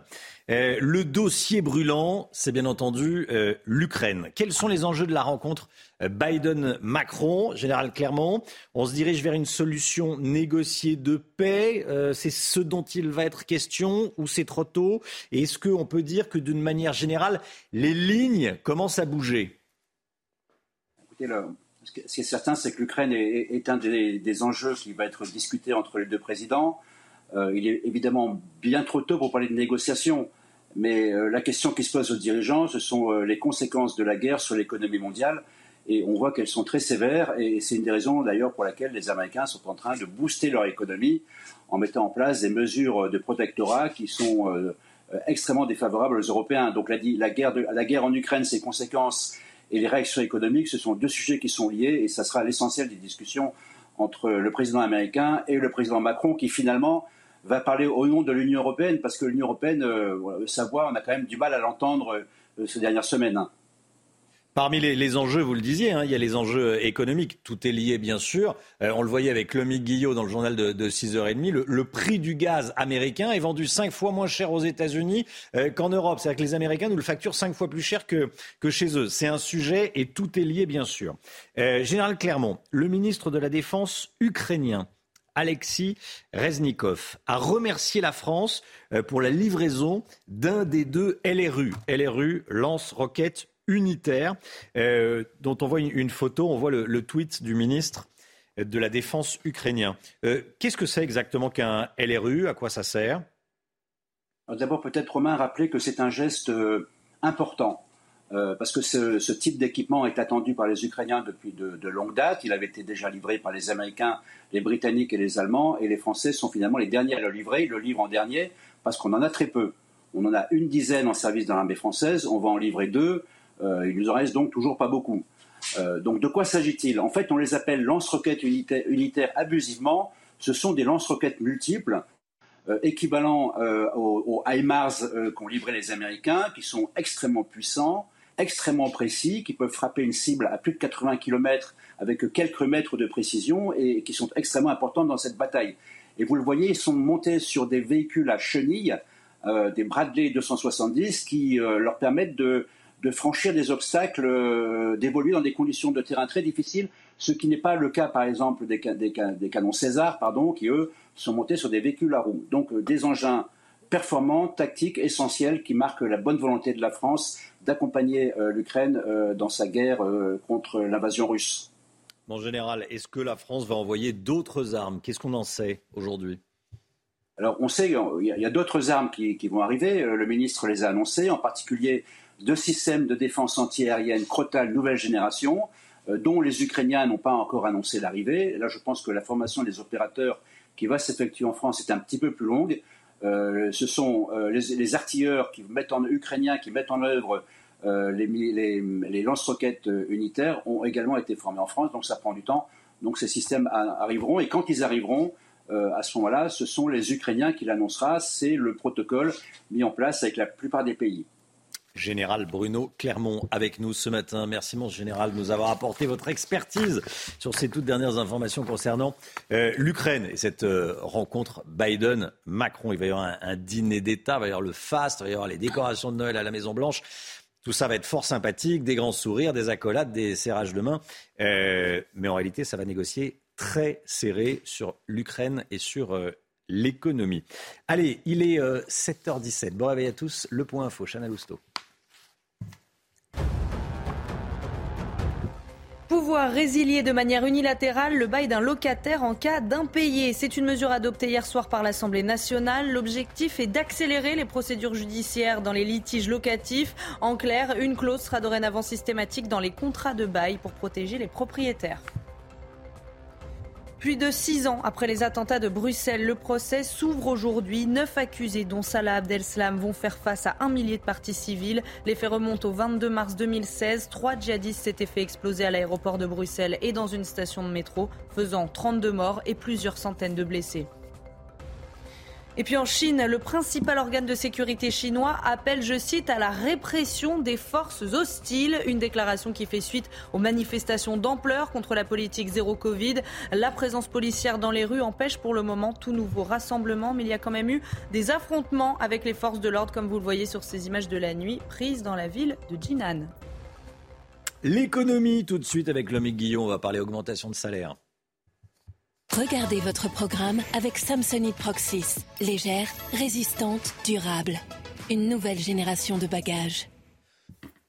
Euh, le dossier brûlant, c'est bien entendu euh, l'Ukraine. Quels sont les enjeux de la rencontre euh, Biden-Macron Général Clermont, on se dirige vers une solution négociée de paix. c'est ce dont il va être question ou c'est trop tôt? Et est-ce qu'on peut dire que d'une manière générale, les lignes commencent à bouger? Écoutez, ce qui est certain, c'est que l'Ukraine est, un des, enjeux qui va être discuté entre les deux présidents. Euh, il est évidemment bien trop tôt pour parler de négociations, mais euh, la question qui se pose aux dirigeants, ce sont euh, les conséquences de la guerre sur l'économie mondiale. Et on voit qu'elles sont très sévères, et c'est une des raisons d'ailleurs pour laquelle les Américains sont en train de booster leur économie en mettant en place des mesures de protectorat qui sont extrêmement défavorables aux Européens. Donc guerre, la guerre en Ukraine, ses conséquences et les réactions économiques, ce sont deux sujets qui sont liés et ça sera l'essentiel des discussions entre le président américain et le président Macron qui finalement va parler au nom de l'Union européenne parce que l'Union européenne, euh, sa voix, on a quand même du mal à l'entendre euh, ces dernières semaines. Parmi les, enjeux, vous le disiez, hein, il y a les enjeux économiques. Tout est lié, bien sûr. Euh, on le voyait avec Lomi Guillot dans le journal de, 6h30. Le, le, prix du gaz américain est vendu cinq fois moins cher aux États-Unis euh, qu'en Europe. C'est-à-dire que les Américains nous le facturent cinq fois plus cher que, que chez eux. C'est un sujet et tout est lié, bien sûr. Euh, Général Clermont, le ministre de la Défense ukrainien, Alexis Reznikov a remercié la France pour la livraison d'un des deux LRU. LRU, lance-roquettes unitaire, euh, dont on voit une, photo, on voit le, tweet du ministre de la Défense ukrainien. Euh, qu'est-ce que c'est exactement qu'un LRU À quoi ça sert? D'abord, peut-être Romain rappeler que c'est un geste euh, important. parce que ce, type d'équipement est attendu par les Ukrainiens depuis de, de longue date. Il avait été déjà livré par les Américains, les Britanniques et les Allemands, et les Français sont finalement les derniers à le livrer. Ils le livrent en dernier parce qu'on en a très peu. On en a une dizaine en service dans l'armée française, on va en livrer deux. Euh, il nous en reste donc toujours pas beaucoup. Euh, donc de quoi s'agit-il? En fait, on les appelle lance-roquettes unitaires, abusivement. Ce sont des lance-roquettes multiples euh, équivalents aux, HIMARS qu'ont livré les Américains, qui sont extrêmement puissants, extrêmement précis, qui peuvent frapper une cible à plus de 80 km avec quelques mètres de précision et qui sont extrêmement importants dans cette bataille. Et vous le voyez, ils sont montés sur des véhicules à chenilles, des Bradley 270, qui leur permettent de, de franchir des obstacles, euh, d'évoluer dans des conditions de terrain très difficiles, ce qui n'est pas le cas, par exemple, des, canons César, pardon, qui, eux, sont montés sur des véhicules à roues. Donc, euh, des engins performants, tactiques, essentiels, qui marquent la bonne volonté de la France d'accompagner euh, l'Ukraine dans sa guerre contre l'invasion russe. Mon général, est-ce que la France va envoyer d'autres armes? Qu'est-ce qu'on en sait aujourd'hui? Alors, on sait qu'il y a, d'autres armes qui, qui, vont arriver. Le ministre les a annoncées, en particulier de systèmes de défense antiaérienne Crotal nouvelle génération, euh, dont les Ukrainiens n'ont pas encore annoncé l'arrivée. Là, je pense que la formation des opérateurs qui va s'effectuer en France est un petit peu plus longue. Euh, ce sont euh, les, artilleurs qui mettent en, ukrainiens qui mettent en œuvre les, lance-roquettes unitaires ont également été formés en France, donc ça prend du temps. Donc ces systèmes arriveront et quand ils arriveront, à ce moment-là, ce sont les Ukrainiens qui l'annoncera. C'est le protocole mis en place avec la plupart des pays. Général Bruno Clermont avec nous ce matin. Merci mon général de nous avoir apporté votre expertise sur ces toutes dernières informations concernant euh, l'Ukraine et cette euh, rencontre Biden-Macron. Il va y avoir un, dîner d'État, il va y avoir le faste, il va y avoir les décorations de Noël à la Maison Blanche. Tout ça va être fort sympathique, des grands sourires, des accolades, des serrages de main. Euh, mais en réalité, ça va négocier très serré sur l'Ukraine et sur l'économie. Allez, il est 7h17. Bon réveil à tous. Le point info, Chana Lousteau. Pouvoir résilier de manière unilatérale le bail d'un locataire en cas d'impayé. C'est une mesure adoptée hier soir par l'Assemblée nationale. L'objectif est d'accélérer les procédures judiciaires dans les litiges locatifs. En clair, une clause sera dorénavant systématique dans les contrats de bail pour protéger les propriétaires. Plus de six ans après les attentats de Bruxelles, le procès s'ouvre aujourd'hui. Neuf accusés, dont Salah Abdeslam, vont faire face à un millier de parties civiles. Les faits remontent au 22 mars 2016. Trois djihadistes s'étaient fait exploser à l'aéroport de Bruxelles et dans une station de métro, faisant 32 morts et plusieurs centaines de blessés. Et puis en Chine, le principal organe de sécurité chinois appelle, je cite, à la répression des forces hostiles. Une déclaration qui fait suite aux manifestations d'ampleur contre la politique zéro Covid. La présence policière dans les rues empêche pour le moment tout nouveau rassemblement, mais il y a quand même eu des affrontements avec les forces de l'ordre, comme vous le voyez sur ces images de la nuit prises dans la ville de Jinan. L'économie, tout de suite avec Lomique Guillon, on va parler augmentation de salaire. Regardez votre programme avec Samsonite Proxys. Légère, résistante, durable. Une nouvelle génération de bagages.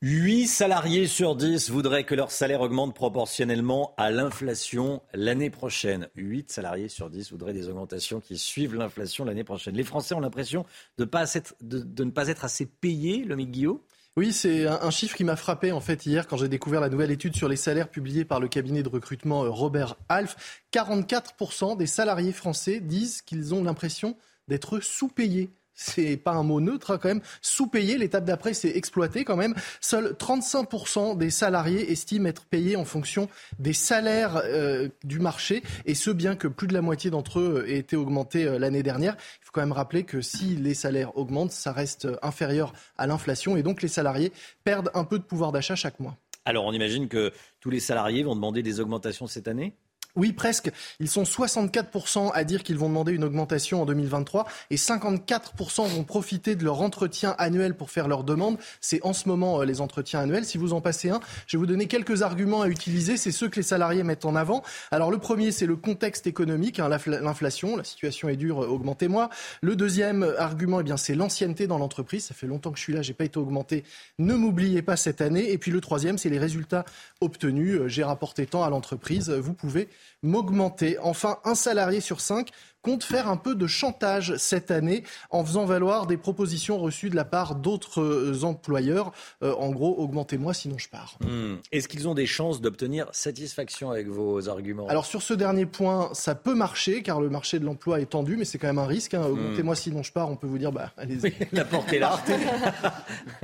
8 salariés sur 10 voudraient que leur salaire augmente proportionnellement à l'inflation l'année prochaine. 8 salariés sur 10 voudraient des augmentations qui suivent l'inflation l'année prochaine. Les Français ont l'impression de, ne pas être assez payés, le Guillaume oui, c'est un, chiffre qui m'a frappé en fait hier quand j'ai découvert la nouvelle étude sur les salaires publiée par le cabinet de recrutement euh, Robert Half. 44% des salariés français disent qu'ils ont l'impression d'être sous-payés c'est pas un mot neutre hein, quand même. Sous-payé, l'étape d'après, c'est exploité quand même. Seuls 35% des salariés estiment être payés en fonction des salaires euh, du marché, et ce bien que plus de la moitié d'entre eux aient été augmentés euh, l'année dernière. Il faut quand même rappeler que si les salaires augmentent, ça reste inférieur à l'inflation, et donc les salariés perdent un peu de pouvoir d'achat chaque mois. Alors on imagine que tous les salariés vont demander des augmentations cette année? Oui, presque. Ils sont 64% à dire qu'ils vont demander une augmentation en 2023 et 54% vont profiter de leur entretien annuel pour faire leur demande. C'est en ce moment euh, les entretiens annuels. Si vous en passez un, je vais vous donner quelques arguments à utiliser. C'est ceux que les salariés mettent en avant. Alors le premier, c'est le contexte économique, hein, l'inflation. La situation est dure, euh, augmentez-moi. Le deuxième argument, eh bien, c'est l'ancienneté dans l'entreprise. Ça fait longtemps que je suis là, j'ai pas été augmenté. Ne m'oubliez pas cette année. Et puis le troisième, c'est les résultats obtenus. Euh, j'ai rapporté tant à l'entreprise. Vous pouvez m'augmenter. Enfin, un salarié sur cinq compte faire un peu de chantage cette année en faisant valoir des propositions reçues de la part d'autres euh, employeurs. Euh, en gros, augmentez-moi sinon je pars. Hmm. Est-ce qu'ils ont des chances d'obtenir satisfaction avec vos arguments? Alors sur ce dernier point, ça peut marcher car le marché de l'emploi est tendu, mais c'est quand même un risque. Hein. Hmm. Augmentez-moi sinon je pars. On peut vous dire, bah allez-y. La porte est là.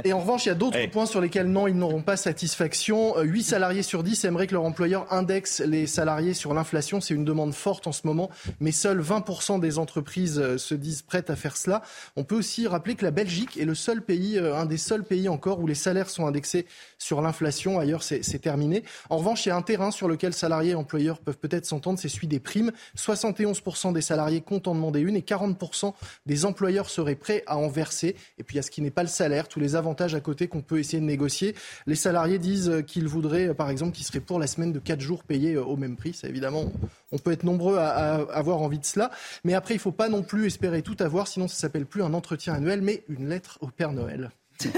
Et en revanche, il y a d'autres points sur lesquels non, ils n'auront pas satisfaction. 8 euh, salariés sur 10 aimeraient que leur employeur indexe les salariés sur l'inflation. C'est une demande forte en ce moment, mais seuls 20 des entreprises euh, se disent prêtes à faire cela. On peut aussi rappeler que la Belgique est le seul pays, euh, un des seuls pays encore où les salaires sont indexés sur l'inflation. Ailleurs, c'est terminé. En revanche, il y a un terrain sur lequel salariés et employeurs peuvent peut-être s'entendre, c'est celui des primes. 71% des salariés comptent en demander une et 40% des employeurs seraient prêts à en verser. Et puis il y a ce qui n'est pas le salaire, tous les avantages à côté qu'on peut essayer de négocier. Les salariés disent qu'ils voudraient, par exemple, qu'ils seraient pour la semaine de 4 jours payés au même prix. Ça, évidemment, on peut être nombreux à, avoir envie de cela. Mais après, il ne faut pas non plus espérer tout avoir, sinon ça s'appelle plus un entretien annuel, mais une lettre au Père Noël.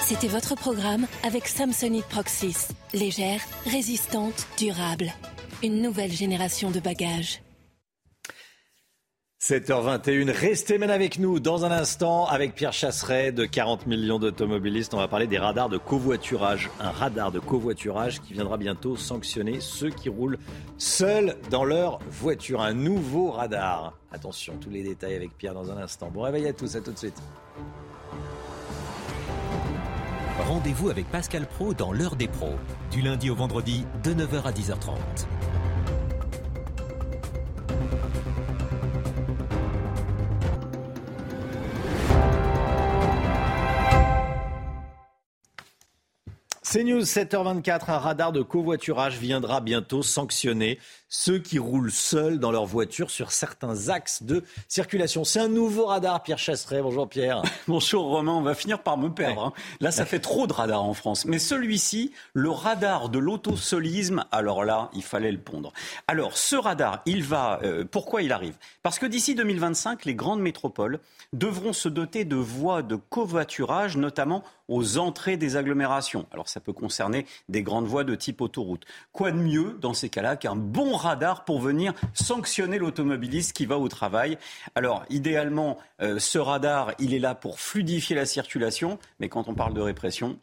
C'était votre programme avec Samsonite Proxys. Légère, résistante, durable. Une nouvelle génération de bagages. 7h21, restez même avec nous dans un instant avec Pierre Chasseret de 40 millions d'automobilistes. On va parler des radars de covoiturage. Un radar de covoiturage qui viendra bientôt sanctionner ceux qui roulent seuls dans leur voiture. Un nouveau radar. Attention, tous les détails avec Pierre dans un instant. Bon réveil à tous, à tout de suite. Rendez-vous avec Pascal Pro dans l'heure des pros, du lundi au vendredi de 9h à 10h30. CNews 7h24, un radar de covoiturage viendra bientôt sanctionner ceux qui roulent seuls dans leur voiture sur certains axes de circulation. C'est un nouveau radar, Pierre Chasseret. Bonjour Pierre. Bonjour Romain, on va finir par me perdre. Hein. Là, ça fait trop de radars en France. Mais celui-ci, le radar de l'autosolisme, alors là, il fallait le pondre. Alors, ce radar, il va... Euh, pourquoi il arrive? Parce que d'ici 2025, les grandes métropoles devront se doter de voies de covoiturage, notamment aux entrées des agglomérations. Alors ça peut concerner des grandes voies de type autoroute. Quoi de mieux dans ces cas-là qu'un bon radar pour venir sanctionner l'automobiliste qui va au travail? Alors idéalement, euh, ce radar, il est là pour fluidifier la circulation, mais quand on parle de répression,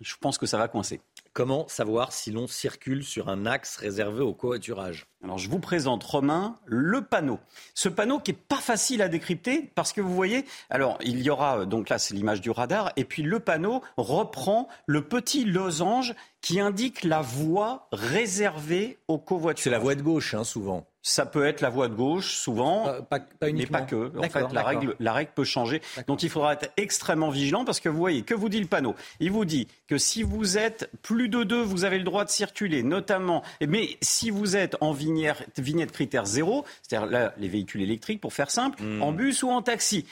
je pense que ça va coincer. Comment savoir si l'on circule sur un axe réservé au covoiturage? Alors je vous présente Romain le panneau. Ce panneau qui est pas facile à décrypter parce que vous voyez, alors il y aura donc là c'est l'image du radar et puis le panneau reprend le petit losange qui indique la voie réservée au covoiturage. C'est la voie de gauche hein, souvent. Ça peut être la voie de gauche, souvent, pas, pas, mais pas que. En fait, la règle, la règle peut changer. Donc, il faudra être extrêmement vigilant parce que vous voyez, que vous dit le panneau? Il vous dit que si vous êtes plus de deux, vous avez le droit de circuler, notamment. Mais si vous êtes en vignette, vignette critère zéro, c'est-à-dire là, les véhicules électriques, pour faire simple, Hmm. en bus ou en taxi,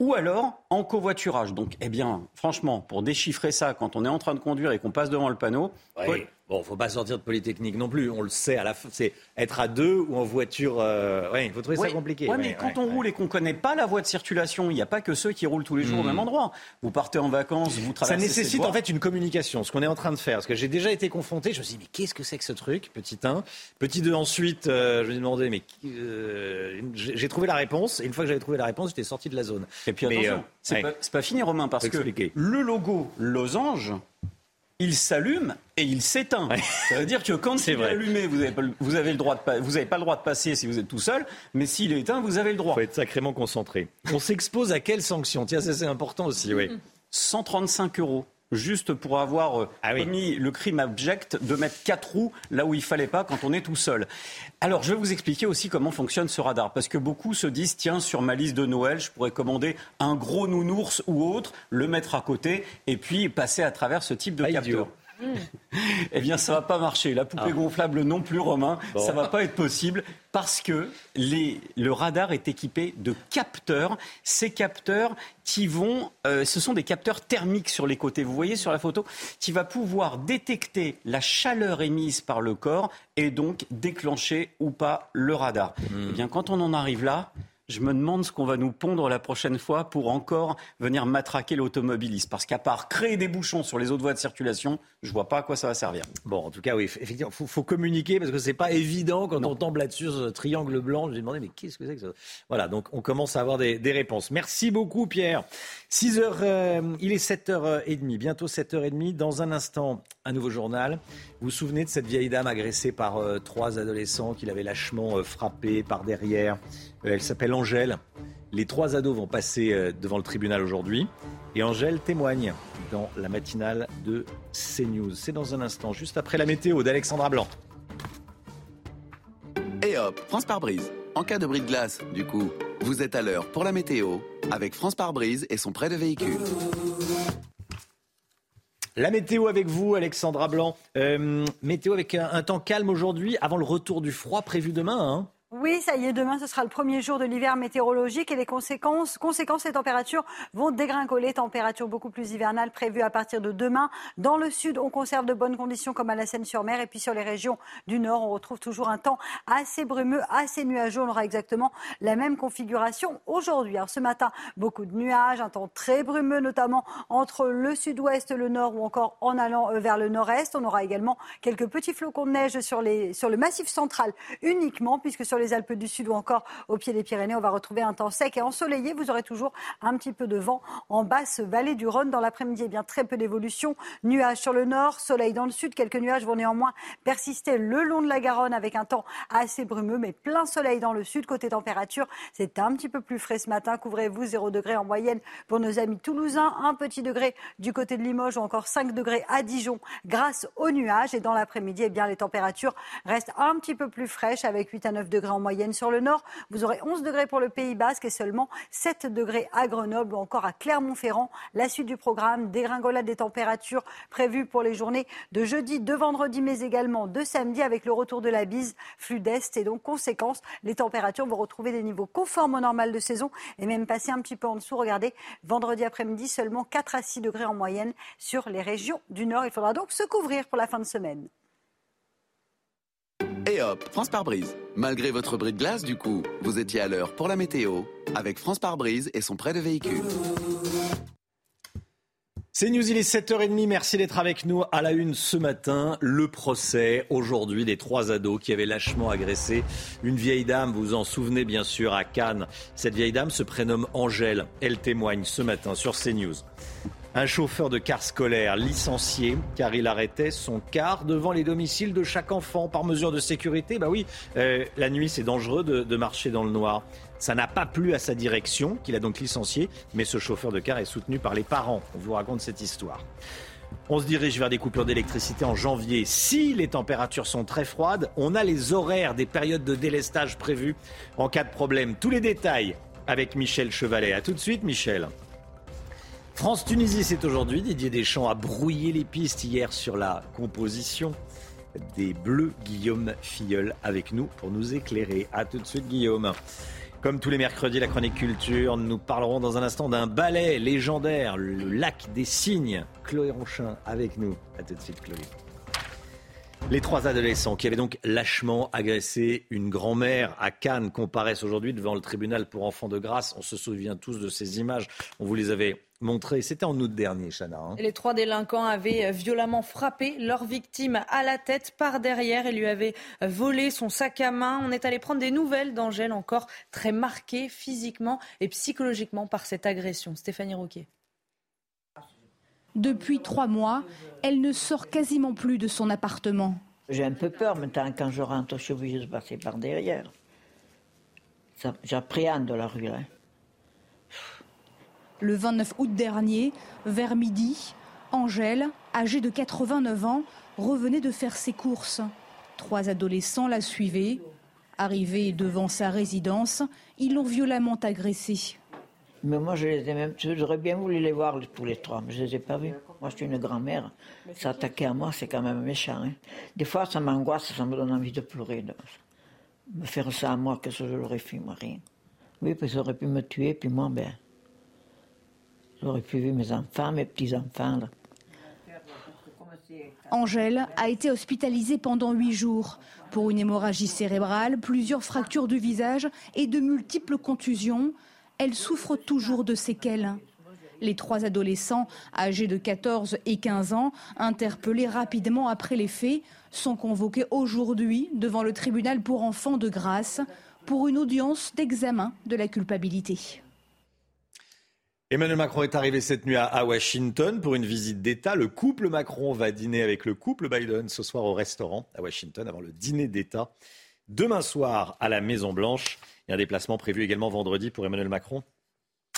ou alors en covoiturage. Donc, eh bien, franchement, pour déchiffrer ça, quand on est en train de conduire et qu'on passe devant le panneau, Oui. Bon, faut pas sortir de Polytechnique non plus. On le sait. À la fin, c'est être à deux ou en voiture. euh, Oui, il faut trouver Ouais, ça compliqué. ouais, Ouais, mais quand on roule et qu'on connaît pas la voie de circulation, il n'y a pas que ceux qui roulent tous les jours au Hmm. même endroit. Vous partez en vacances, vous Ça traversez nécessite cette voie. en fait une communication, ce qu'on est en train de faire. Parce que j'ai déjà été confronté, je me suis dit, mais qu'est-ce que c'est que ce truc Petit 1. Petit 2, ensuite, euh, je me suis demandé, mais euh, j'ai trouvé la réponse. Et une fois que j'avais trouvé la réponse, j'étais sorti de la zone. Et puis Mais, attention, euh, c'est pas, pas fini Romain, parce que le logo losange, il s'allume et il s'éteint. Ça veut dire que quand C'est il est allumé, vous n'avez pas, le- vous avez le droit de pas, vous avez pas le droit de passer si vous êtes tout seul, mais s'il est éteint, vous avez le droit. faut être sacrément concentré. On s'expose à quelles sanctions Tiens, ça c'est important aussi, oui. 135 euros. Juste pour avoir euh, Ah oui. commis le crime abject de mettre quatre roues là où il fallait pas quand on est tout seul. Alors, je vais vous expliquer aussi comment fonctionne ce radar. Parce que beaucoup se disent, tiens, sur ma liste de Noël, je pourrais commander un gros nounours ou autre, le mettre à côté et puis passer à travers ce type de Pas capteur. idiot. Eh bien, ça va pas marcher. La poupée Ah. gonflable non plus, Romain. Bon. Ça va pas être possible parce que les, le radar est équipé de capteurs. Ces capteurs qui vont, euh, ce sont des capteurs thermiques sur les côtés. Vous voyez sur la photo, qui va pouvoir détecter la chaleur émise par le corps et donc déclencher ou pas le radar. Eh bien, quand on en arrive là. Je me demande ce qu'on va nous pondre la prochaine fois pour encore venir matraquer l'automobiliste. Parce qu'à part créer des bouchons sur les autres voies de circulation, je vois pas à quoi ça va servir. Bon, en tout cas, oui, effectivement, faut, faut communiquer parce que c'est pas évident quand on tombe là-dessus, sur ce triangle blanc. Je suis demandé, mais qu'est-ce que c'est que ça? Voilà, donc on commence à avoir des, des réponses. Merci beaucoup, Pierre. 6 heures, euh, il est 7h30, bientôt 7h30. Dans un instant, un nouveau journal. Vous vous souvenez de cette vieille dame agressée par euh, trois adolescents qui l'avaient lâchement euh, frappée par derrière Euh, Elle s'appelle Angèle. Les trois ados vont passer euh, devant le tribunal aujourd'hui. Et Angèle témoigne dans la matinale de CNews. C'est dans un instant, juste après la météo d'Alexandra Blanc. Et hop, France par brise. En cas de bris de glace, du coup, vous êtes à l'heure pour la météo avec France par brise et son prêt de véhicule. La météo avec vous, Alexandra Blanc. Euh, météo avec un, un temps calme aujourd'hui, avant le retour du froid prévu demain. hein. Oui, ça y est, demain ce sera le premier jour de l'hiver météorologique et les conséquences, conséquences, les températures vont dégringoler. Températures beaucoup plus hivernales prévues à partir de demain. Dans le sud, on conserve de bonnes conditions comme à la Seine-sur-Mer et puis sur les régions du nord, on retrouve toujours un temps assez brumeux, assez nuageux. On aura exactement la même configuration aujourd'hui. Alors ce matin, beaucoup de nuages, un temps très brumeux, notamment entre le sud-ouest, le nord ou encore en allant euh, vers le nord-est. On aura également quelques petits flocons de neige sur, les, sur le massif central uniquement, puisque sur les Alpes du Sud ou encore au pied des Pyrénées, on va retrouver un temps sec et ensoleillé. Vous aurez toujours un petit peu de vent en basse vallée du Rhône. Dans l'après-midi, eh bien très peu d'évolution. Nuages sur le nord, soleil dans le sud. Quelques nuages vont néanmoins persister le long de la Garonne avec un temps assez brumeux, mais plein soleil dans le sud. Côté température, c'est un petit peu plus frais ce matin. Couvrez-vous 0 degré en moyenne pour nos amis toulousains. Un petit degré du côté de Limoges ou encore 5 degrés à Dijon grâce aux nuages. Et dans l'après-midi, eh bien les températures restent un petit peu plus fraîches avec 8 à 9 degrés en moyenne sur le nord. Vous aurez 11 degrés pour le Pays Basque et seulement 7 degrés à Grenoble ou encore à Clermont-Ferrand. La suite du programme, dégringolade des températures prévues pour les journées de jeudi, de vendredi, mais également de samedi avec le retour de la bise, flux d'est. Et donc, conséquence, les températures vont retrouver des niveaux conformes au normal de saison et même passer un petit peu en dessous. Regardez, vendredi après-midi, seulement 4 à 6 degrés en moyenne sur les régions du nord. Il faudra donc se couvrir pour la fin de semaine. Et hop, France par brise. Malgré votre bris de glace, du coup, vous étiez à l'heure pour la météo avec France par brise et son prêt de véhicule. C'est News, il est 7h30. Merci d'être avec nous à la une ce matin. Le procès aujourd'hui des trois ados qui avaient lâchement agressé une vieille dame. Vous vous en souvenez bien sûr à Cannes. Cette vieille dame se prénomme Angèle. Elle témoigne ce matin sur CNews. Un chauffeur de car scolaire licencié car il arrêtait son car devant les domiciles de chaque enfant par mesure de sécurité. Bah oui, euh, la nuit c'est dangereux de, de marcher dans le noir. Ça n'a pas plu à sa direction, qu'il a donc licencié, mais ce chauffeur de car est soutenu par les parents. On vous raconte cette histoire. On se dirige vers des coupures d'électricité en janvier. Si les températures sont très froides, on a les horaires des périodes de délestage prévues en cas de problème. Tous les détails avec Michel Chevalet. A tout de suite, Michel. France-Tunisie, c'est aujourd'hui. Didier Deschamps a brouillé les pistes hier sur la composition des Bleus. Guillaume Filleul avec nous pour nous éclairer. A tout de suite, Guillaume. Comme tous les mercredis, la chronique culture, nous parlerons dans un instant d'un ballet légendaire, le lac des cygnes. Chloé Ronchin avec nous. A tout de suite, Chloé. Les trois adolescents qui avaient donc lâchement agressé une grand-mère à Cannes comparaissent aujourd'hui devant le tribunal pour enfants de grâce. On se souvient tous de ces images. On vous les avait montrées. C'était en août dernier, Chana. Hein. Les trois délinquants avaient violemment frappé leur victime à la tête par derrière et lui avaient volé son sac à main. On est allé prendre des nouvelles d'Angèle, encore très marquée physiquement et psychologiquement par cette agression. Stéphanie Rouquet. Depuis trois mois, elle ne sort quasiment plus de son appartement. J'ai un peu peur maintenant quand je rentre, je suis obligée de passer par derrière. J'appréhende la rue là. Le 29 août dernier, vers midi, Angèle, âgée de 89 ans, revenait de faire ses courses. Trois adolescents la suivaient. Arrivés devant sa résidence, ils l'ont violemment agressée. Mais moi, je les ai même, j'aurais bien voulu les voir tous les trois, mais je les ai pas vus. Moi, je suis une grand-mère. S'attaquer à moi, c'est quand même méchant. hein. Des fois, ça m'angoisse, ça me donne envie de pleurer. Me faire ça à moi, qu'est-ce que je leur ai fait, moi, rien. Oui, parce qu'ils auraient pu me tuer, puis moi, ben, j'aurais pu mes enfants, mes petits-enfants. Angèle a été hospitalisée pendant huit jours pour une hémorragie cérébrale, plusieurs fractures du visage et de multiples contusions. Elle souffre toujours de séquelles. Les trois adolescents, âgés de 14 et 15 ans, interpellés rapidement après les faits, sont convoqués aujourd'hui devant le tribunal pour enfants de grâce pour une audience d'examen de la culpabilité. Emmanuel Macron est arrivé cette nuit à, Washington pour une visite d'État. Le couple Macron va dîner avec le couple Biden ce soir au restaurant à Washington avant le dîner d'État. Demain soir à la Maison Blanche. Il y a un déplacement prévu également vendredi pour Emmanuel Macron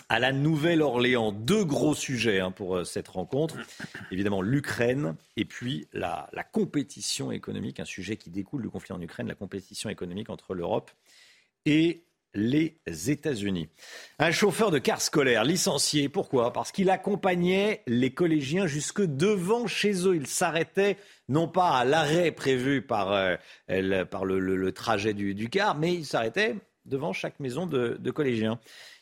à la Nouvelle-Orléans. Deux gros sujets hein, pour euh, cette rencontre. Évidemment, l'Ukraine et puis la, la compétition économique, un sujet qui découle du conflit en Ukraine, la compétition économique entre l'Europe et les États-Unis. Un chauffeur de car scolaire licencié. Pourquoi? Parce qu'il accompagnait les collégiens jusque devant chez eux. Il s'arrêtait non pas à l'arrêt prévu par, euh, le, trajet du, car, mais il s'arrêtait devant chaque maison de, collégiens.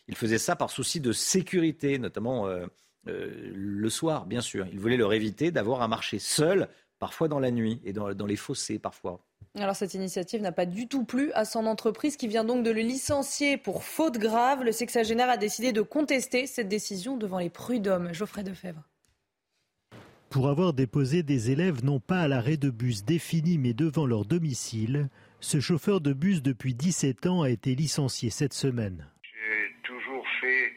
Il faisait ça par souci de sécurité, notamment euh, euh, le soir, bien sûr. Il voulait leur éviter d'avoir à marcher seul, parfois dans la nuit et dans les fossés parfois. Alors cette initiative n'a pas du tout plu à son entreprise qui vient donc de le licencier pour faute grave. Le sexagénaire a décidé de contester cette décision devant les prud'hommes. Geoffrey Defebvre. Pour avoir déposé des élèves non pas à l'arrêt de bus défini mais devant leur domicile, ce chauffeur de bus depuis 17 ans a été licencié cette semaine. J'ai toujours fait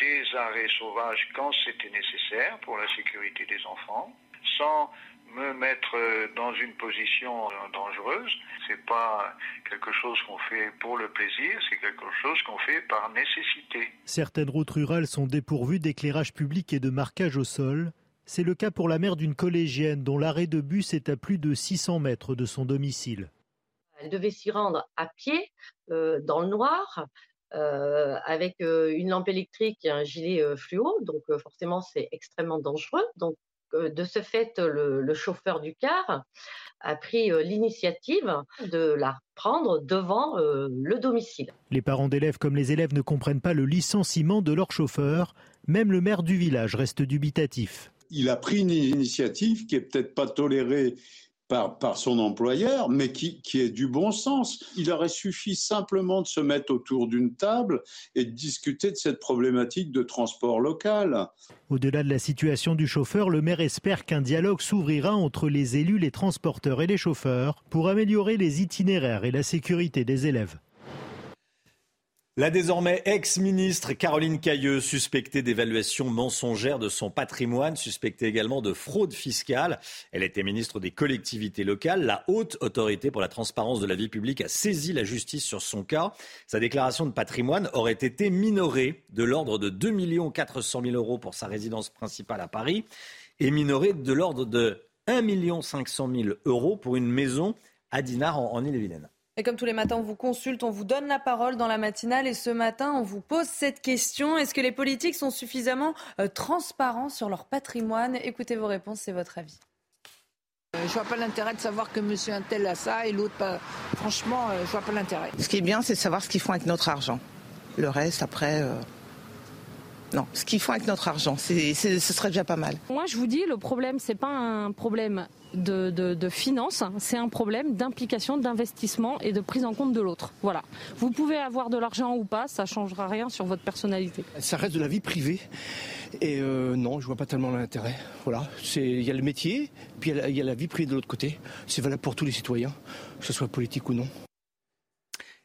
des arrêts sauvages quand c'était nécessaire pour la sécurité des enfants, sans me mettre euh, dans une position euh, dangereuse. C'est pas quelque chose qu'on fait pour le plaisir, c'est quelque chose qu'on fait par nécessité. Certaines routes rurales sont dépourvues d'éclairage public et de marquage au sol. C'est le cas pour la mère d'une collégienne dont l'arrêt de bus est à plus de 600 mètres de son domicile. Elle devait s'y rendre à pied, euh, dans le noir, euh, avec euh, une lampe électrique et un gilet euh, fluo. Donc euh, forcément, c'est extrêmement dangereux. Donc de ce fait, le, le chauffeur du car a pris euh, l'initiative de la prendre devant euh, le domicile. Les parents d'élèves comme les élèves ne comprennent pas le licenciement de leur chauffeur. Même le maire du village reste dubitatif. il a pris une initiative qui est peut-être pas tolérée par, son employeur, mais qui, qui est du bon sens. Il aurait suffi simplement de se mettre autour d'une table et de discuter de cette problématique de transport local. Au-delà de la situation du chauffeur, le maire espère qu'un dialogue s'ouvrira entre les élus, les transporteurs et les chauffeurs pour améliorer les itinéraires et la sécurité des élèves. La désormais ex-ministre Caroline Cailleux, suspectée d'évaluation mensongère de son patrimoine, suspectée également de fraude fiscale. Elle était ministre des collectivités locales. La haute autorité pour la transparence de la vie publique a saisi la justice sur son cas. Sa déclaration de patrimoine aurait été minorée de l'ordre de 2 400 000 euros pour sa résidence principale à Paris et minorée de l'ordre de 1 500 000 euros pour une maison à Dinard en, en Ille-et-Vilaine. Et comme tous les matins, on vous consulte, on vous donne la parole dans la matinale. Et ce matin, on vous pose cette question. Est-ce que les politiques sont suffisamment euh, transparents sur leur patrimoine? Écoutez vos réponses, c'est votre avis. Euh, je vois pas l'intérêt de savoir que monsieur un tel a ça et l'autre pas. Franchement, euh, je vois pas l'intérêt. Ce qui est bien, c'est de savoir ce qu'ils font avec notre argent. Le reste, après, euh, non. Ce qu'ils font avec notre argent, c'est, c'est- ce serait déjà pas mal. Moi, je vous dis, le problème, c'est pas un problème de, de, de finance, c'est un problème d'implication, d'investissement et de prise en compte de l'autre. Voilà. Vous pouvez avoir de l'argent ou pas, ça changera rien sur votre personnalité. Ça reste de la vie privée. Et euh, non, je vois pas tellement l'intérêt. Voilà, c'est il y a le métier, puis y il y, a la vie privée de l'autre côté. C'est valable pour tous les citoyens, que ce soit politique ou non.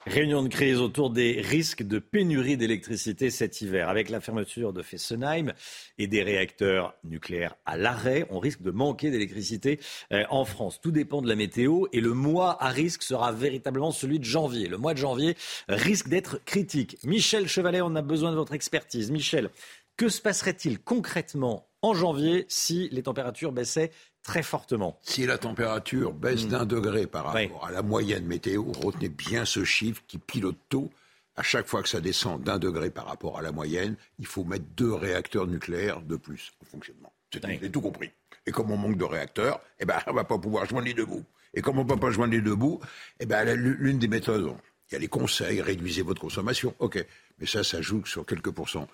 Réunion de crise autour des risques de pénurie d'électricité cet hiver. Avec la fermeture de Fessenheim et des réacteurs nucléaires à l'arrêt, on risque de manquer d'électricité euh, en France. Tout dépend de la météo et le mois à risque sera véritablement celui de janvier. Le mois de janvier risque d'être critique. Michel Chevalet, on a besoin de votre expertise. Michel, que se passerait-il concrètement en janvier si les températures baissaient très fortement Si la température baisse d'un degré par rapport à la moyenne météo, retenez bien ce chiffre qui pilote tout. À chaque fois que ça descend d'un degré par rapport à la moyenne, il faut mettre deux réacteurs nucléaires de plus en fonctionnement. C'est tout compris. Et comme on manque de réacteurs, eh ben, on va pas pouvoir joindre les deux bouts. Et comme on ne peut pas joindre les deux bouts, eh ben, l'une des méthodes, il y a les conseils, réduisez votre consommation, ok. Mais ça, ça joue sur quelques pourcents.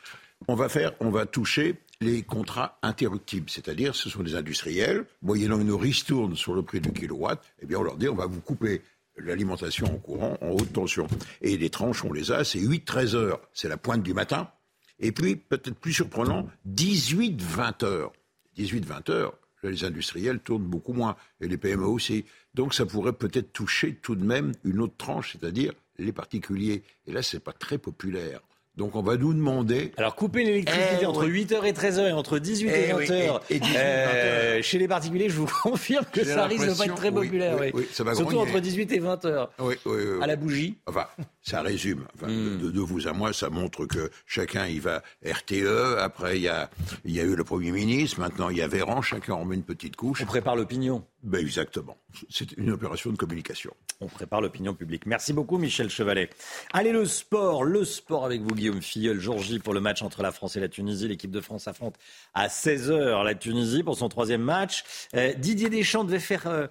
On va faire, on va toucher les contrats interruptibles, c'est-à-dire ce sont des industriels, moyennant une ristourne sur le prix du kilowatt, eh bien on leur dit on va vous couper l'alimentation en courant en haute tension. Et les tranches, on les a, c'est 8-13 heures, c'est la pointe du matin. Et puis, peut-être plus surprenant, 18-20 heures. 18-20 heures, les industriels tournent beaucoup moins, et les PME aussi. Donc ça pourrait peut-être toucher tout de même une autre tranche, c'est-à-dire les particuliers. Et là, c'est pas très populaire. Donc on va nous demander... Alors couper l'électricité Eh, entre oui. 8h et 13h et entre 18 et Eh 20h, oui, et- et 18 et 20 euh, chez les particuliers, je vous confirme que ça risque de pas être très oui, populaire. oui, oui. oui, ça va Surtout grogner. entre 18 et 20h. Oui, oui, oui, À la oui. bougie. Enfin, ça résume. Enfin, de, de vous à moi, ça montre que chacun y va RTE. Après, il y a, y a eu le Premier ministre. Maintenant, il y a Véran. Chacun en met une petite couche. On prépare l'opinion. Ben, exactement. C'est une opération de communication. On prépare l'opinion publique. Merci beaucoup, Michel Chevalet. Allez, le sport. Le sport avec vous, Guillaume Filleul. Jour J pour le match entre la France et la Tunisie. L'équipe de France affronte à 16h la Tunisie pour son troisième match. Euh, Didier Deschamps devait faire. euh,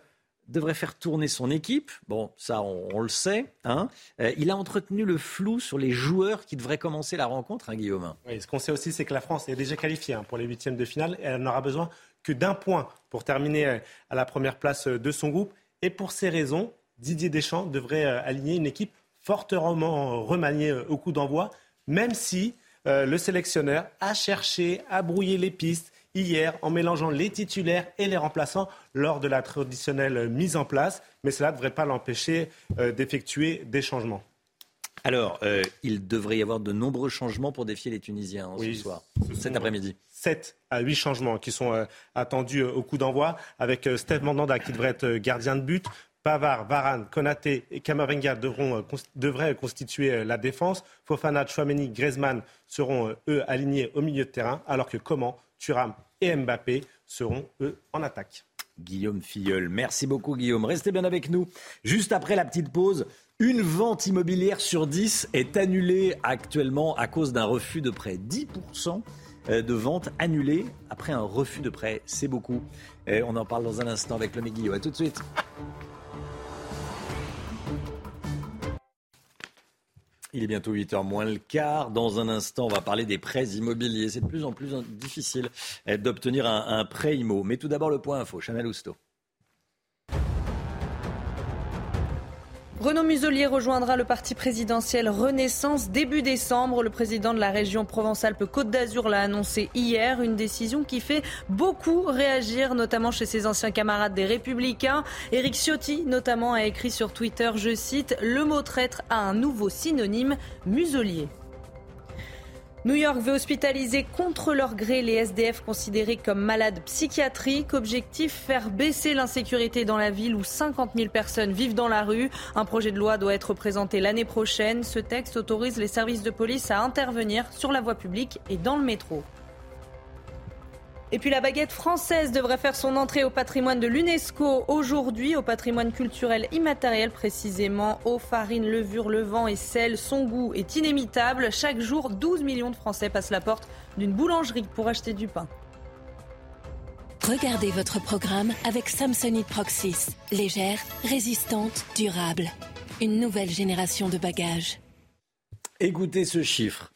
devrait faire tourner son équipe. Bon, ça, on, on le sait. Hein. Euh, il a entretenu le flou sur les joueurs qui devraient commencer la rencontre, hein, Guillaume. Oui, ce qu'on sait aussi, c'est que la France est déjà qualifiée hein, pour les huitièmes de finale et elle n'aura besoin que d'un point pour terminer euh, à la première place euh, de son groupe. Et pour ces raisons, Didier Deschamps devrait euh, aligner une équipe fortement remaniée au coup d'envoi, même si le sélectionneur a cherché à brouiller les pistes hier en mélangeant les titulaires et les remplaçants lors de la traditionnelle mise en place. Mais cela ne devrait pas l'empêcher d'effectuer des changements. Alors, euh, il devrait y avoir de nombreux changements pour défier les Tunisiens hein, Oui, ce soir, ce cet après-midi. 7 à 8 changements qui sont euh, attendus euh, au coup d'envoi, avec euh, Steve Mandanda qui devrait être gardien de but. Pavard, Varane, Konaté et Kamavinga devraient constituer la défense. Fofana, Chouameni, Griezmann seront, eux, alignés au milieu de terrain, alors que Coman, Thuram et Mbappé seront, eux, en attaque. Guillaume Filleul. Merci beaucoup Guillaume. Restez bien avec nous. Juste après la petite pause, une vente immobilière sur 10 est annulée actuellement à cause d'un refus de prêt. 10% de ventes annulées après un refus de prêt. C'est beaucoup. On en parle dans un instant avec le Guillaume. A tout de suite. Il est bientôt 8h moins le quart. Dans un instant, on va parler des prêts immobiliers. C'est de plus en plus difficile euh, d'obtenir un, un prêt immo. Mais tout d'abord, le point info. Chanel Housteau. Renaud Muselier rejoindra le parti présidentiel Renaissance début décembre. Le président de la région Provence-Alpes-Côte d'Azur l'a annoncé hier. Une décision qui fait beaucoup réagir, notamment chez ses anciens camarades des Républicains. Éric Ciotti, notamment, a écrit sur Twitter, je cite, Le mot traître a un nouveau synonyme, muselier. New York veut hospitaliser contre leur gré les SDF considérés comme malades psychiatriques. Objectif, faire baisser l'insécurité dans la ville où 50 000 personnes vivent dans la rue. Un projet de loi doit être présenté l'année prochaine. Ce texte autorise les services de police à intervenir sur la voie publique et dans le métro. Et puis la baguette française devrait faire son entrée au patrimoine de l'UNESCO aujourd'hui, au patrimoine culturel immatériel précisément. Eau, farine, levure, levain et sel, son goût est inimitable. Chaque jour, 12 millions de Français passent la porte d'une boulangerie pour acheter du pain. Regardez votre programme avec Samsonite Proxys. Légère, résistante, durable. Une nouvelle génération de bagages. Écoutez ce chiffre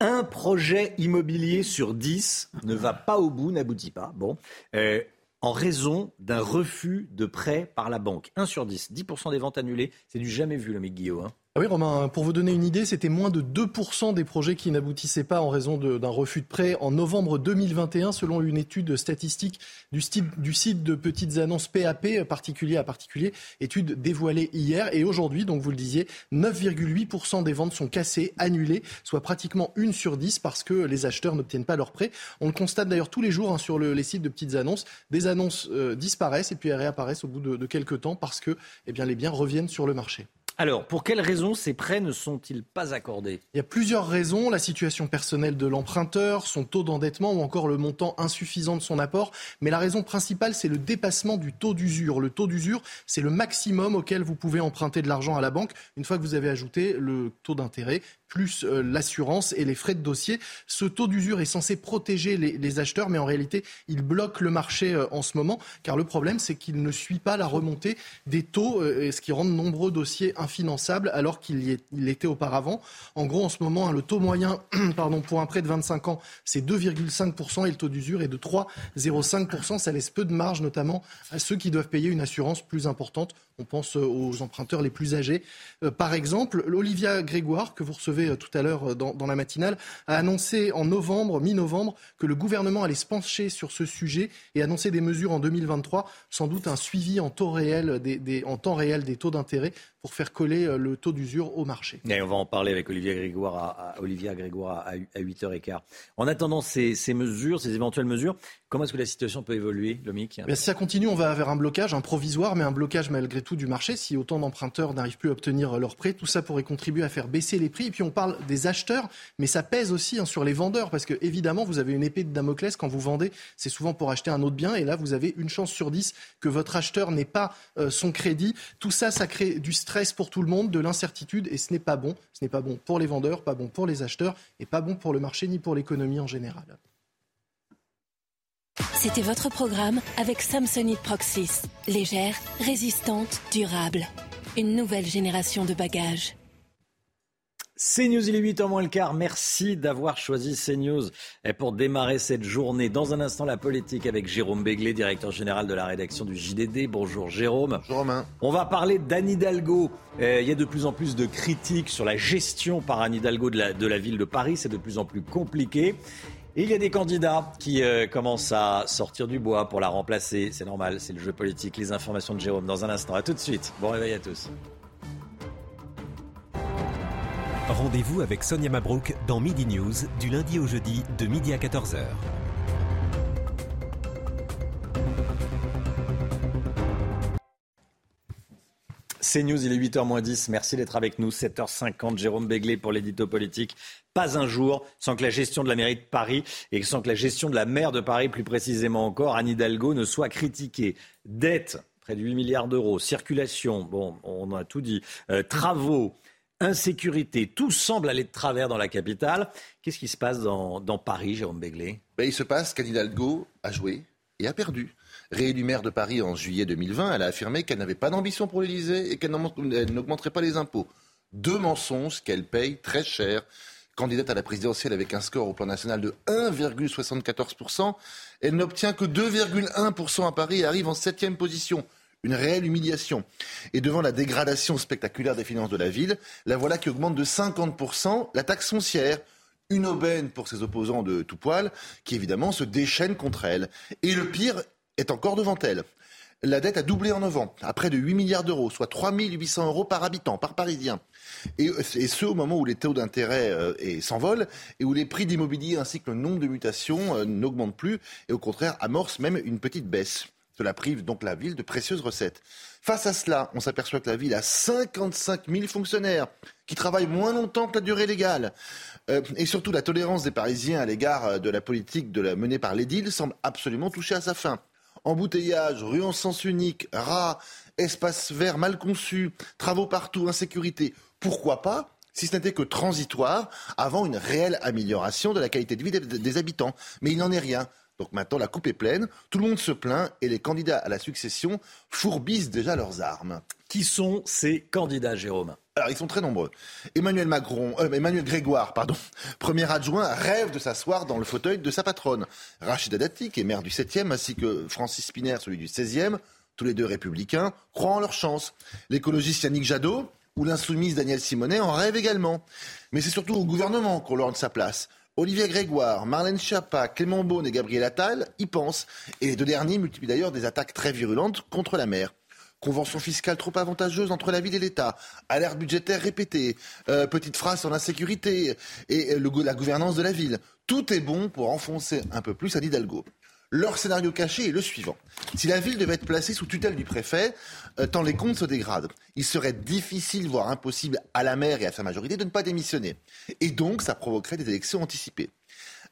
un projet immobilier sur dix ne va pas au bout, n'aboutit pas. Bon. Euh, en raison d'un refus de prêt par la banque. Un sur 10, 10% des ventes annulées, c'est du jamais vu, le mec Guillaume. Hein. Ah oui, Romain, pour vous donner une idée, c'était moins de 2% des projets qui n'aboutissaient pas en raison d'un refus de prêt en novembre 2021, selon une étude statistique du, du site de petites annonces PAP, particulier à particulier, étude dévoilée hier. Et aujourd'hui, donc vous le disiez, 9,8% des ventes sont cassées, annulées, soit pratiquement une sur 10 parce que les acheteurs n'obtiennent pas leur prêt. On le constate d'ailleurs tous les jours hein, sur les sites de petites annonces. Des annonces euh, disparaissent et puis elles réapparaissent au bout de, de quelques temps parce que eh bien, les biens reviennent sur le marché. Alors, pour quelles raisons ces prêts ne sont-ils pas accordés? Il y a plusieurs raisons. La situation personnelle de l'emprunteur, son taux d'endettement ou encore le montant insuffisant de son apport. Mais la raison principale, c'est le dépassement du taux d'usure. Le taux d'usure, c'est le maximum auquel vous pouvez emprunter de l'argent à la banque une fois que vous avez ajouté le taux d'intérêt plus euh, l'assurance et les frais de dossier. Ce taux d'usure est censé protéger les, acheteurs, mais en réalité, il bloque le marché euh, en ce moment, car le problème, c'est qu'il ne suit pas la remontée des taux, euh, ce qui rend de nombreux dossiers infinançables alors qu'il était auparavant. En gros, en ce moment, hein, le taux moyen pardon, pour un prêt de 25 ans, c'est 2,5% et le taux d'usure est de 3,05%. Ça laisse peu de marge, notamment à ceux qui doivent payer une assurance plus importante. On pense aux emprunteurs les plus âgés. Par exemple, Olivia Grégoire, que vous recevez euh, tout à l'heure euh, dans, la matinale, a annoncé en novembre, mi-novembre, que le gouvernement allait se pencher sur ce sujet et annoncer des mesures en 2023, sans doute un suivi en, taux réel en temps réel des taux d'intérêt pour faire coller euh, le taux d'usure au marché. Et on va en parler avec Olivier Grégoire à, Olivia Grégoire à, 8h15. En attendant ces, mesures, ces éventuelles mesures, comment est-ce que la situation peut évoluer, Lomic Si ça continue, on va vers un blocage, un provisoire, mais un blocage malgré tout du marché. Si autant d'emprunteurs n'arrivent plus à obtenir leur prêt, tout ça pourrait contribuer à faire baisser les prix. Et puis on parle des acheteurs, mais ça pèse aussi hein, sur les vendeurs, parce que évidemment, vous avez une épée de Damoclès quand vous vendez. C'est souvent pour acheter un autre bien, et là, vous avez une chance sur dix que votre acheteur n'ait pas euh, son crédit. Tout ça, ça crée du stress pour tout le monde, de l'incertitude, et ce n'est pas bon. Ce n'est pas bon pour les vendeurs, pas bon pour les acheteurs, et pas bon pour le marché ni pour l'économie en général. C'était votre programme avec Samsonite Proxys. Légère, résistante, durable. Une nouvelle génération de bagages. CNews, il est 8 h moins le quart. Merci d'avoir choisi CNews pour démarrer cette journée. Dans un instant, la politique avec Jérôme Béglé, directeur général de la rédaction du JDD. Bonjour Jérôme. Bonjour Romain. On va parler d'Anne Hidalgo. Euh, il y a de plus en plus de critiques sur la gestion par Anne Hidalgo de la, ville de Paris. C'est de plus en plus compliqué. Il y a des candidats qui euh, commencent à sortir du bois pour la remplacer. C'est normal, c'est le jeu politique. Les informations de Jérôme dans un instant. À tout de suite. Bon réveil à tous. Rendez-vous avec Sonia Mabrouk dans Midi News du lundi au jeudi de midi à 14h. C'est News, il est 8h10. Merci d'être avec nous. 7h50, Jérôme Béglé pour l'édito politique. Pas un jour sans que la gestion de la mairie de Paris et sans que la gestion de la maire de Paris, plus précisément encore, Anne Hidalgo, ne soit critiquée. Dette, près de 8 milliards d'euros. Circulation, bon, on a tout dit. Euh, travaux, insécurité, tout semble aller de travers dans la capitale. Qu'est-ce qui se passe dans, Paris, Jérôme Béglé? Ben, Il se passe qu'Anne Hidalgo a joué et a perdu. Réélue maire de Paris en juillet 2020, elle a affirmé qu'elle n'avait pas d'ambition pour l'Élysée et qu'elle n'augmenterait pas les impôts. Deux mensonges qu'elle paye très cher. Candidate à la présidentielle avec un score au plan national de 1,74%, elle n'obtient que 2,1% à Paris et arrive en septième position. une réelle humiliation. Et devant la dégradation spectaculaire des finances de la ville, la voilà qui augmente de 50% la taxe foncière une aubaine pour ses opposants de tout poil, qui évidemment se déchaînent contre elle. Et le pire est encore devant elle. La dette a doublé en 9 ans, à près de 8 milliards d'euros, soit 3 800 euros par habitant, par Parisien. Et, ce, au moment où les taux d'intérêt euh, s'envolent et où les prix d'immobilier ainsi que le nombre de mutations euh, n'augmentent plus et au contraire amorcent même une petite baisse. Cela prive donc la ville de précieuses recettes. Face à cela, on s'aperçoit que la ville a 55 000 fonctionnaires qui travaillent moins longtemps que la durée légale. Euh, et surtout, la tolérance des Parisiens à l'égard euh, de la politique menée par l'édile semble absolument toucher à sa fin. Embouteillage, rue en sens unique, rats, espaces verts mal conçus, travaux partout, insécurité. Pourquoi pas si ce n'était que transitoire, avant une réelle amélioration de la qualité de vie des habitants. Mais il n'en est rien. Donc maintenant, la coupe est pleine, tout le monde se plaint et les candidats à la succession fourbissent déjà leurs armes. Qui sont ces candidats, Jérôme? Alors, ils sont très nombreux. Emmanuel Macron, euh, Emmanuel Grégoire, pardon, premier adjoint, rêve de s'asseoir dans le fauteuil de sa patronne. Rachida Dati, qui est maire du 7e, ainsi que Francis Spiner, celui du 16e, tous les deux républicains, croient en leur chance. L'écologiste Yannick Jadot ou l'insoumise Daniel Simonet en rêvent également. Mais c'est surtout au gouvernement qu'on leur de sa place. Olivier Grégoire, Marlène Schiappa, Clément Beaune et Gabriel Attal y pensent. Et les deux derniers multiplient d'ailleurs des attaques très virulentes contre la mer convention fiscale trop avantageuse entre la ville et l'État, alerte budgétaire répétée, euh, petite phrase sur l'insécurité et la gouvernance de la ville. Tout est bon pour enfoncer un peu plus à Hidalgo. Leur scénario caché est le suivant. Si la ville devait être placée sous tutelle du préfet, euh, tant les comptes se dégradent, il serait difficile, voire impossible, à la maire et à sa majorité de ne pas démissionner. Et donc, ça provoquerait des élections anticipées.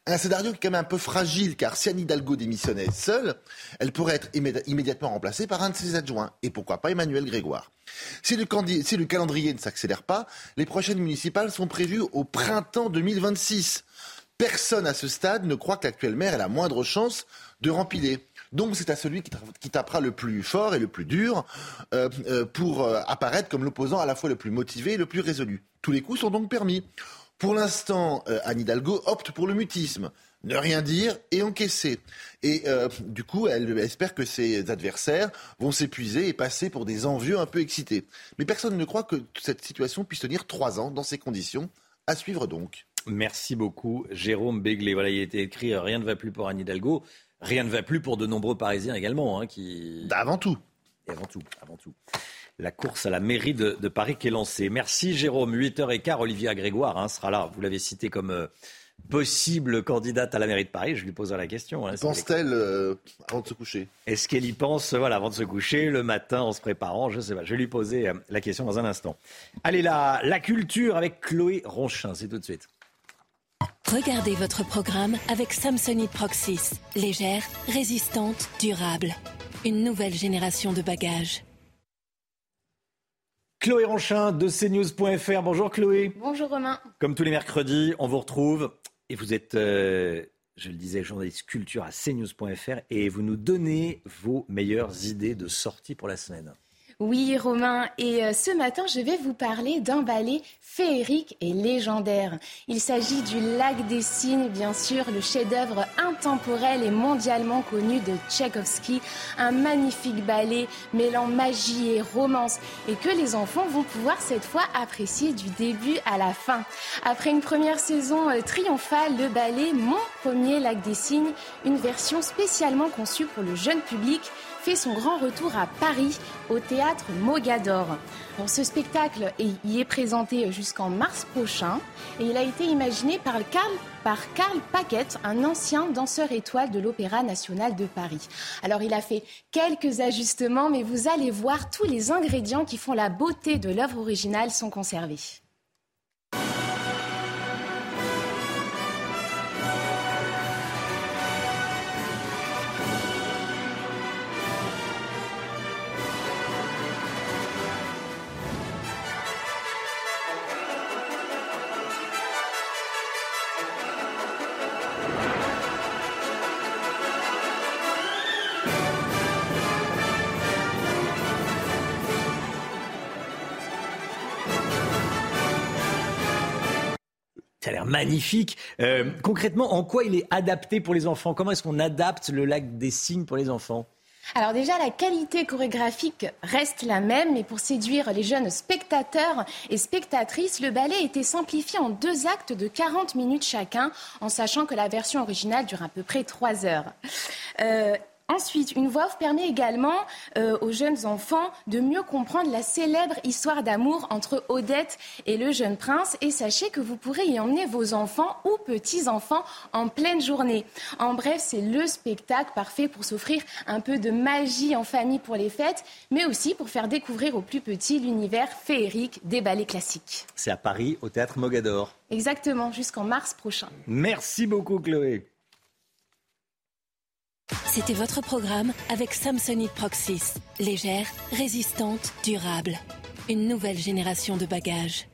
Un scénario qui est quand même un peu fragile, car si Anne Hidalgo démissionnait seule, elle pourrait être immédiatement remplacée par un de ses adjoints, et pourquoi pas Emmanuel Grégoire. Si le, calendrier ne s'accélère pas, les prochaines municipales sont prévues au printemps 2026. Personne à ce stade ne croit que l'actuel maire ait la moindre chance de rempiler. Donc c'est à celui qui, tapera le plus fort et le plus dur euh, euh, pour euh, apparaître comme l'opposant à la fois le plus motivé et le plus résolu. Tous les coups sont donc permis. Pour l'instant, euh, Anne Hidalgo opte pour le mutisme. Ne rien dire et encaisser. Et euh, du coup, elle espère que ses adversaires vont s'épuiser et passer pour des envieux un peu excités. Mais personne ne croit que cette situation puisse tenir trois ans dans ces conditions. À suivre donc. Merci beaucoup, Jérôme Béglé. Voilà, il a été écrit Rien ne va plus pour Anne Hidalgo. Rien ne va plus pour de nombreux Parisiens également. Hein, qui... Avant tout. Et avant tout, avant tout la course à la mairie de, Paris qui est lancée. Merci Jérôme. 8h15, Olivia Grégoire hein, sera là. Vous l'avez cité comme euh, possible candidate à la mairie de Paris. Je lui poserai la question. Hein, Pense-t-elle euh, avant de se coucher? Est-ce qu'elle y pense voilà, avant de se coucher, le matin, en se préparant? Je ne sais pas. Je vais lui poser euh, la question dans un instant. Allez, la, la culture avec Chloé Ronchin. C'est tout de suite. Regardez votre programme avec Samsonite Proxys. Légère, résistante, durable. Une nouvelle génération de bagages. Chloé Ronchin de cnews.fr. Bonjour Chloé. Bonjour Romain. Comme tous les mercredis, on vous retrouve et vous êtes, euh, je le disais, journaliste culture à cnews.fr et vous nous donnez vos meilleures idées de sortie pour la semaine. Oui, Romain, et euh, ce matin, je vais vous parler d'un ballet féerique et légendaire. Il s'agit du Lac des Cygnes, bien sûr, le chef-d'œuvre intemporel et mondialement connu de Tchaïkovski, un magnifique ballet mêlant magie et romance, et que les enfants vont pouvoir cette fois apprécier du début à la fin. Après une première saison euh, triomphale, le ballet Mon premier Lac des Cygnes, une version spécialement conçue pour le jeune public, fait son grand retour à Paris, au théâtre Mogador. ce spectacle y est présenté jusqu'en mars prochain et il a été imaginé par Karl, par Karl Paquette, un ancien danseur étoile de l'Opéra national de Paris. Alors il a fait quelques ajustements, mais vous allez voir tous les ingrédients qui font la beauté de l'œuvre originale sont conservés. Magnifique. Euh, concrètement, en quoi il est adapté pour les enfants? Comment est-ce qu'on adapte le lac des cygnes pour les enfants? Alors déjà, la qualité chorégraphique reste la même, mais pour séduire les jeunes spectateurs et spectatrices, le ballet a été simplifié en deux actes de 40 minutes chacun, en sachant que la version originale dure à peu près 3 heures. Euh, Ensuite, une voix off permet également euh, aux jeunes enfants de mieux comprendre la célèbre histoire d'amour entre Odette et le jeune prince. Et sachez que vous pourrez y emmener vos enfants ou petits-enfants en pleine journée. En bref, c'est le spectacle parfait pour s'offrir un peu de magie en famille pour les fêtes, mais aussi pour faire découvrir aux plus petits l'univers féerique des ballets classiques. C'est à Paris, au théâtre Mogador. Exactement, jusqu'en mars prochain. Merci beaucoup, Chloé. C'était votre programme avec Samsonite Proxys. Légère, résistante, durable. Une nouvelle génération de bagages.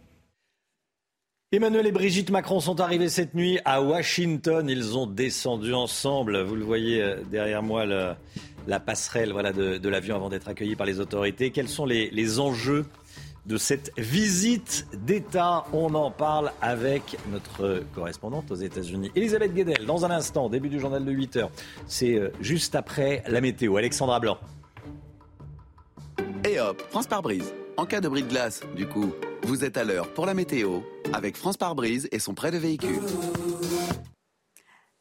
Emmanuel et Brigitte Macron sont arrivés cette nuit à Washington. Ils ont descendu ensemble. Vous le voyez euh, derrière moi, la passerelle de, l'avion avant d'être accueillis par les autorités. Quels sont les enjeux de cette visite d'État. On en parle avec notre correspondante aux États-Unis, Elisabeth Guedel. Dans un instant, début du journal de 8 heures. C'est euh, juste après la météo. Alexandra Blanc. Et hop, France par brise. En cas de bris de glace, du coup, vous êtes à l'heure pour la météo avec France par brise et son prêt de véhicule.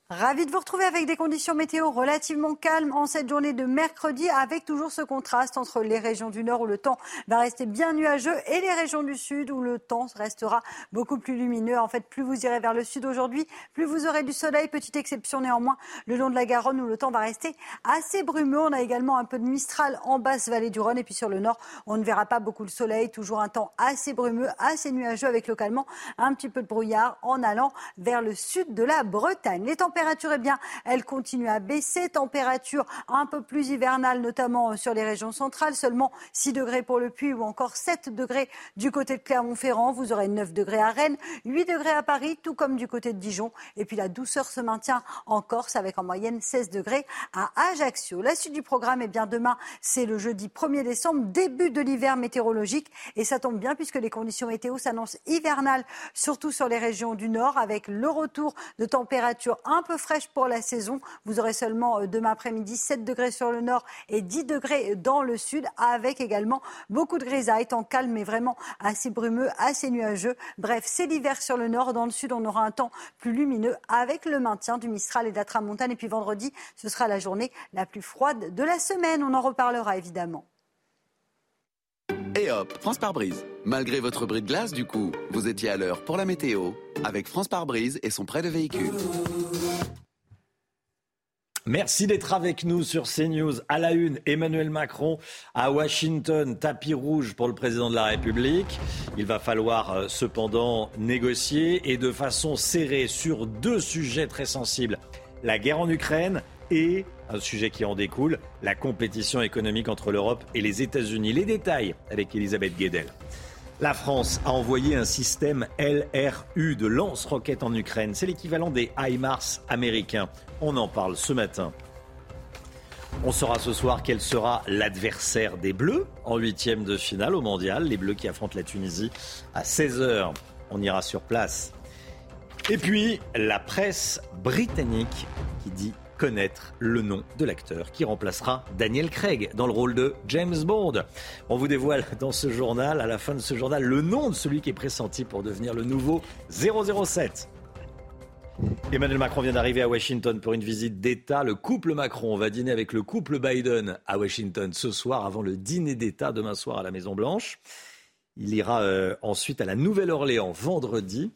Ravi de vous retrouver avec des conditions météo relativement calmes en cette journée de mercredi, avec toujours ce contraste entre les régions du nord où le temps va rester bien nuageux et les régions du sud où le temps restera beaucoup plus lumineux. En fait, plus vous irez vers le sud aujourd'hui, plus vous aurez du soleil. Petite exception néanmoins le long de la Garonne où le temps va rester assez brumeux. On a également un peu de mistral en basse vallée du Rhône et puis sur le nord, on ne verra pas beaucoup le soleil. Toujours un temps assez brumeux, assez nuageux avec localement un petit peu de brouillard en allant vers le sud de la Bretagne. Les température, eh bien, elle continue à baisser. Température un peu plus hivernale, notamment euh, sur les régions centrales. Seulement 6 degrés pour le Puy ou encore 7 degrés du côté de Clermont-Ferrand. Vous aurez 9 degrés à Rennes, 8 degrés à Paris, tout comme du côté de Dijon. Et puis la douceur se maintient en Corse avec en moyenne 16 degrés à Ajaccio. La suite du programme, eh bien, demain, c'est le jeudi 1er décembre, début de l'hiver météorologique. Et ça tombe bien puisque les conditions météo s'annoncent hivernales, surtout sur les régions du nord, avec le retour de températures un peu fraîche pour la saison. Vous aurez seulement euh, demain après-midi 7 degrés sur le nord et 10 degrés dans le sud, avec également beaucoup de grisailles, temps calme mais vraiment assez brumeux, assez nuageux. Bref, c'est l'hiver sur le nord. Dans le sud, on aura un temps plus lumineux avec le maintien du Mistral et de. Et puis vendredi, ce sera la journée la plus froide de la semaine. On en reparlera évidemment. Et hop, France par brise. Malgré votre bris de glace, du coup, vous étiez à l'heure pour la météo avec France par brise et son prêt de véhicule. Merci d'être avec nous sur CNews. À la une, Emmanuel Macron à Washington, tapis rouge pour le président de la République. Il va falloir euh, cependant négocier et de façon serrée sur deux sujets très sensibles. La guerre en Ukraine et un sujet qui en découle, la compétition économique entre l'Europe et les États-Unis. Les détails avec Elisabeth Guedel. La France a envoyé un système LRU de lance-roquettes en Ukraine. C'est l'équivalent des HIMARS américains. On en parle ce matin. On saura ce soir quel sera l'adversaire des Bleus en huitième de finale au mondial. Les Bleus qui affrontent la Tunisie à 16h. On ira sur place. Et puis, la presse britannique qui dit connaître le nom de l'acteur qui remplacera Daniel Craig dans le rôle de James Bond. On vous dévoile dans ce journal, à la fin de ce journal, le nom de celui qui est pressenti pour devenir le nouveau 007. Emmanuel Macron vient d'arriver à Washington pour une visite d'État. Le couple Macron va dîner avec le couple Biden à Washington ce soir avant le dîner d'État demain soir à la Maison Blanche. Il ira euh, ensuite à la Nouvelle-Orléans vendredi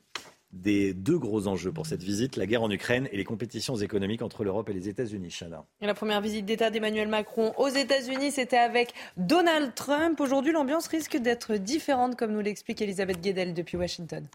des deux gros enjeux pour cette visite, la guerre en Ukraine et les compétitions économiques entre l'Europe et les États-Unis. La première visite d'État d'Emmanuel Macron aux États-Unis, c'était avec Donald Trump. Aujourd'hui, l'ambiance risque d'être différente, comme nous l'explique Elisabeth Guedel depuis Washington.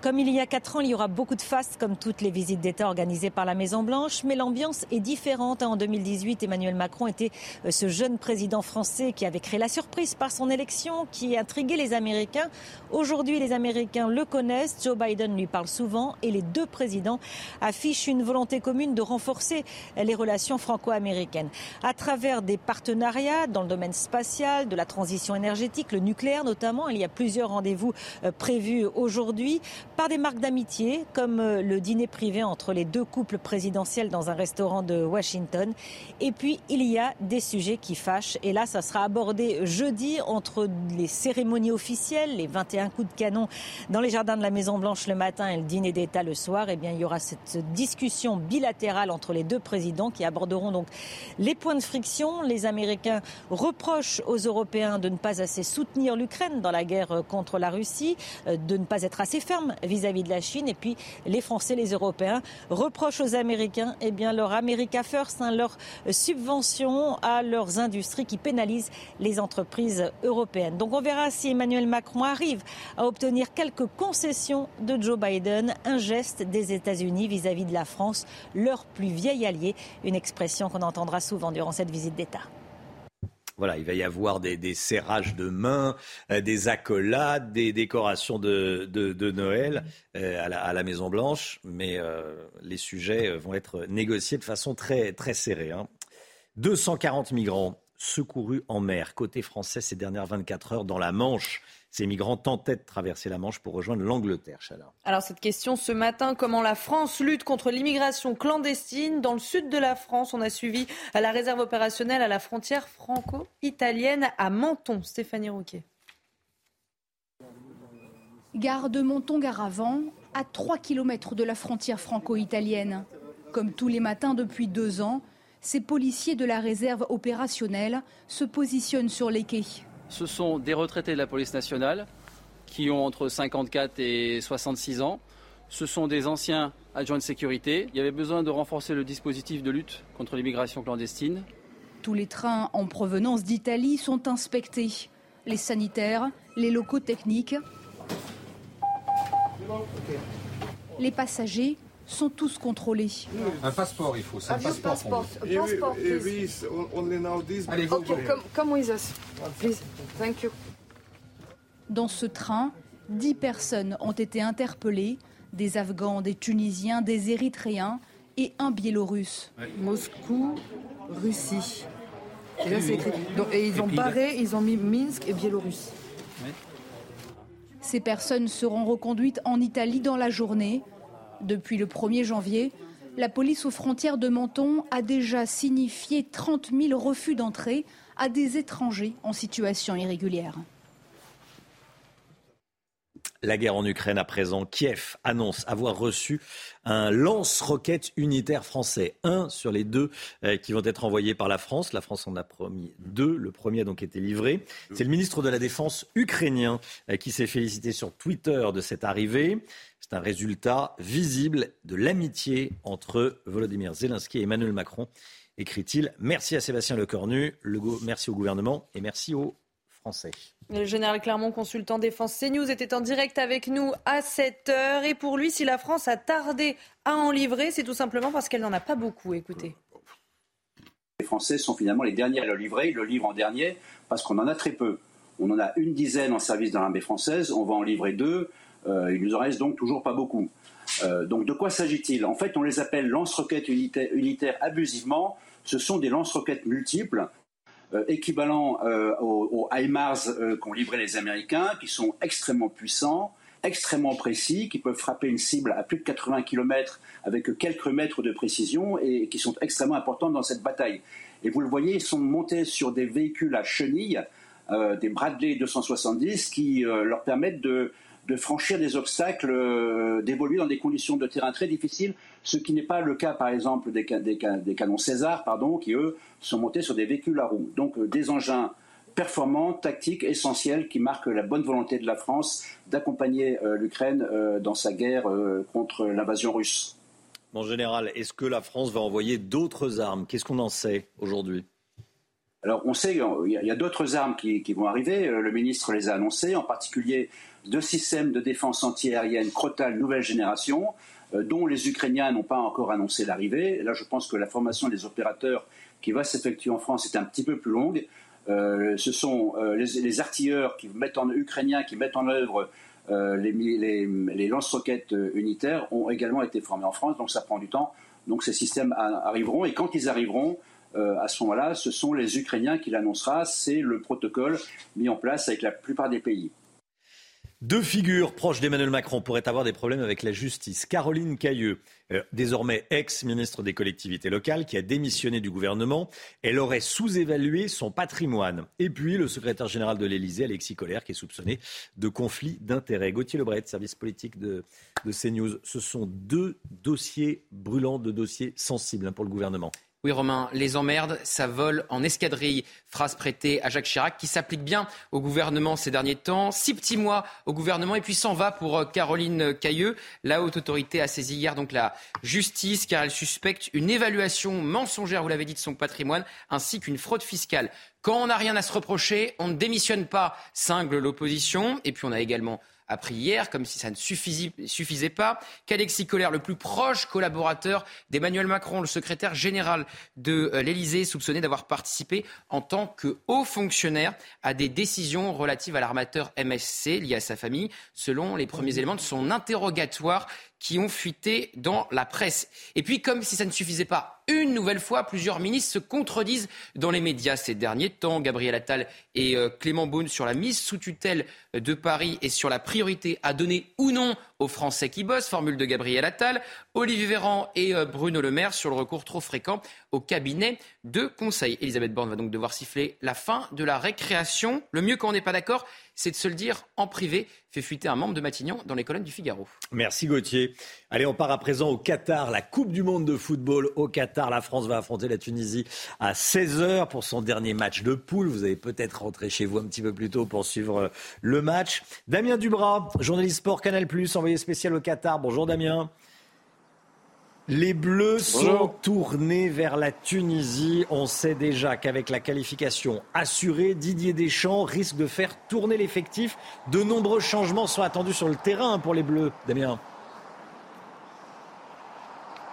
Comme il y a quatre ans, il y aura beaucoup de fastes, comme toutes les visites d'État organisées par la Maison-Blanche, mais l'ambiance est différente. En 2018, Emmanuel Macron était euh, ce jeune président français qui avait créé la surprise par son élection, qui intriguait les Américains. Aujourd'hui, les Américains le connaissent, Joe Biden lui parle souvent et les deux présidents affichent une volonté commune de renforcer les relations franco-américaines. À travers des partenariats dans le domaine spatial, de la transition énergétique, le nucléaire notamment, il y a plusieurs rendez-vous euh, prévus aujourd'hui par des marques d'amitié, comme euh, le dîner privé entre les deux couples présidentiels dans un restaurant de Washington. Et puis, il y a des sujets qui fâchent. Et là, ça sera abordé jeudi entre les cérémonies officielles, les 21 coups de canon dans les jardins de la Maison-Blanche le matin et le dîner d'État le soir. Eh bien, il y aura cette discussion bilatérale entre les deux présidents qui aborderont donc les points de friction. Les Américains reprochent aux Européens de ne pas assez soutenir l'Ukraine dans la guerre contre la Russie, euh, de ne pas être assez ferme vis-à-vis de la Chine. Et puis les Français, les Européens reprochent aux Américains eh bien, leur America First, hein, leur subvention à leurs industries qui pénalisent les entreprises européennes. Donc on verra si Emmanuel Macron arrive à obtenir quelques concessions de Joe Biden, un geste des États-Unis vis-à-vis de la France, leur plus vieil allié, une expression qu'on entendra souvent durant cette visite d'État. Voilà, il va y avoir des, serrages de mains, euh, des accolades, des décorations de, Noël euh, à, la, Maison Blanche, mais euh, les sujets vont être négociés de façon très, très serrée. 240 hein. migrants secourus en mer côté français ces dernières 24 heures dans la Manche. Ces migrants tentaient de traverser la Manche pour rejoindre l'Angleterre, Alors cette question ce matin, comment la France lutte contre l'immigration clandestine Dans le sud de la France, on a suivi la réserve opérationnelle à la frontière franco-italienne à Menton. Stéphanie Rouquet. Gare de Menton-Garavant, à 3 km de la frontière franco-italienne. Comme tous les matins depuis deux ans, ces policiers de la réserve opérationnelle se positionnent sur les quais ce sont des retraités de la police nationale qui ont entre 54 et 66 ans. Ce sont des anciens adjoints de sécurité. Il y avait besoin de renforcer le dispositif de lutte contre l'immigration clandestine. Tous les trains en provenance d'Italie sont inspectés. Les sanitaires, les locaux techniques. Les passagers sont tous contrôlés. Un passeport, il faut. C'est un passeport. passeport. passport, Allez, go, okay, come, come with us, please. Thank you. Dans ce train, dix personnes ont été interpellées des Afghans, des Tunisiens, des Érythréens et un Biélorusse. Moscou, Russie. Et là, c'est écrit. et ils ont barré, ils ont mis Minsk et Biélorusse. Ces personnes seront reconduites en Italie dans la journée. Depuis le 1er janvier, la police aux frontières de Menton a déjà signifié 30 000 refus d'entrée à des étrangers en situation irrégulière. La guerre en Ukraine à présent, Kiev annonce avoir reçu un lance-roquette unitaire français. Un sur les deux euh, qui vont être envoyés par la France. La France en a promis deux. Le premier a donc été livré. C'est le ministre de la Défense ukrainien euh, qui s'est félicité sur Twitter de cette arrivée. C'est un résultat visible de l'amitié entre Volodymyr Zelensky et Emmanuel Macron, écrit-il. Merci à Sébastien Lecornu, le merci au gouvernement et merci aux Français. Le général Clermont, consultant défense CNews, était en direct avec nous à 7 heures. Et pour lui, si la France a tardé à en livrer, c'est tout simplement parce qu'elle n'en a pas beaucoup. Écoutez. Les Français sont finalement les derniers à le livrer. Ils le livrent en dernier parce qu'on en a très peu. On en a une dizaine en service dans l'armée française. On va en livrer deux. Euh, il nous en reste donc toujours pas beaucoup. Euh, donc de quoi s'agit-il? En fait, on les appelle lance-roquettes unitaires, abusivement. Ce sont des lance-roquettes multiples euh, équivalents aux, HIMARS qu'ont livré les Américains, qui sont extrêmement puissants, extrêmement précis, qui peuvent frapper une cible à plus de 80 km avec quelques mètres de précision et qui sont extrêmement importants dans cette bataille. Et vous le voyez, ils sont montés sur des véhicules à chenilles, des Bradley 270, qui leur permettent de, de franchir des obstacles, euh, d'évoluer dans des conditions de terrain très difficiles, ce qui n'est pas le cas, par exemple, des, canons César, pardon, qui, eux, sont montés sur des véhicules à roues. Donc, euh, des engins performants, tactiques, essentiels, qui marquent la bonne volonté de la France d'accompagner euh, l'Ukraine dans sa guerre contre l'invasion russe. En général, est-ce que la France va envoyer d'autres armes? Qu'est-ce qu'on en sait aujourd'hui? Alors on sait, il y a, d'autres armes qui, qui, vont arriver, le ministre les a annoncées, en particulier de systèmes de défense antiaérienne Crotal nouvelle génération, euh, dont les Ukrainiens n'ont pas encore annoncé l'arrivée. Là, je pense que la formation des opérateurs qui va s'effectuer en France est un petit peu plus longue. Euh, ce sont euh, les, artilleurs qui mettent en, ukrainiens qui mettent en œuvre les, lance-roquettes unitaires ont également été formés en France, donc ça prend du temps. Donc ces systèmes arriveront et quand ils arriveront, à ce moment-là, ce sont les Ukrainiens qui l'annoncera. C'est le protocole mis en place avec la plupart des pays. Deux figures proches d'Emmanuel Macron pourraient avoir des problèmes avec la justice. Caroline Cailleux, euh, désormais ex-ministre des collectivités locales, qui a démissionné du gouvernement, elle aurait sous-évalué son patrimoine. Et puis le secrétaire général de l'Élysée, Alexis Collère, qui est soupçonné de conflit d'intérêts. Gauthier Lebret, service politique de, CNews. Ce sont deux dossiers brûlants, deux dossiers sensibles hein, pour le gouvernement. Oui, Romain, les emmerdes, ça vole en escadrille. Phrase prêtée à Jacques Chirac, qui s'applique bien au gouvernement ces derniers temps. Six petits mois au gouvernement, et puis s'en va pour euh, Caroline Cailleux. La haute autorité a saisi hier donc la justice, car elle suspecte une évaluation mensongère, vous l'avez dit, de son patrimoine, ainsi qu'une fraude fiscale. Quand on n'a rien à se reprocher, on ne démissionne pas, cingle l'opposition. Et puis on a également appris hier, comme si ça ne suffisait, pas, qu'Alexis Collère, le plus proche collaborateur d'Emmanuel Macron, le secrétaire général de euh, l'Élysée, soupçonné d'avoir participé en tant que haut fonctionnaire à des décisions relatives à l'armateur MSC lié à sa famille, selon les premiers éléments de son interrogatoire qui ont fuité dans la presse. Et puis, comme si ça ne suffisait pas, une nouvelle fois, plusieurs ministres se contredisent dans les médias ces derniers temps. Gabriel Attal et euh, Clément Beaune sur la mise sous tutelle de Paris et sur la priorité à donner ou non aux Français qui bossent, formule de Gabriel Attal. Olivier Véran et euh, Bruno Le Maire sur le recours trop fréquent au cabinet de conseil. Elisabeth Borne va donc devoir siffler la fin de la récréation. Le mieux quand on n'est pas d'accord, c'est de se le dire en privé, fait fuiter un membre de Matignon dans les colonnes du Figaro. Merci Gauthier. Allez, on part à présent au Qatar, la Coupe du Monde de football au Qatar. La France va affronter la Tunisie à 16h pour son dernier match de poule. Vous allez peut-être rentrer chez vous un petit peu plus tôt pour suivre euh, le match. Damien Dubras, journaliste sport Canal+, envoyé spécial au Qatar. Bonjour Damien. Les Bleus sont tournés vers la Tunisie. On sait déjà qu'avec la qualification assurée, Didier Deschamps risque de faire tourner l'effectif. De nombreux changements sont attendus sur le terrain pour les Bleus. Damien.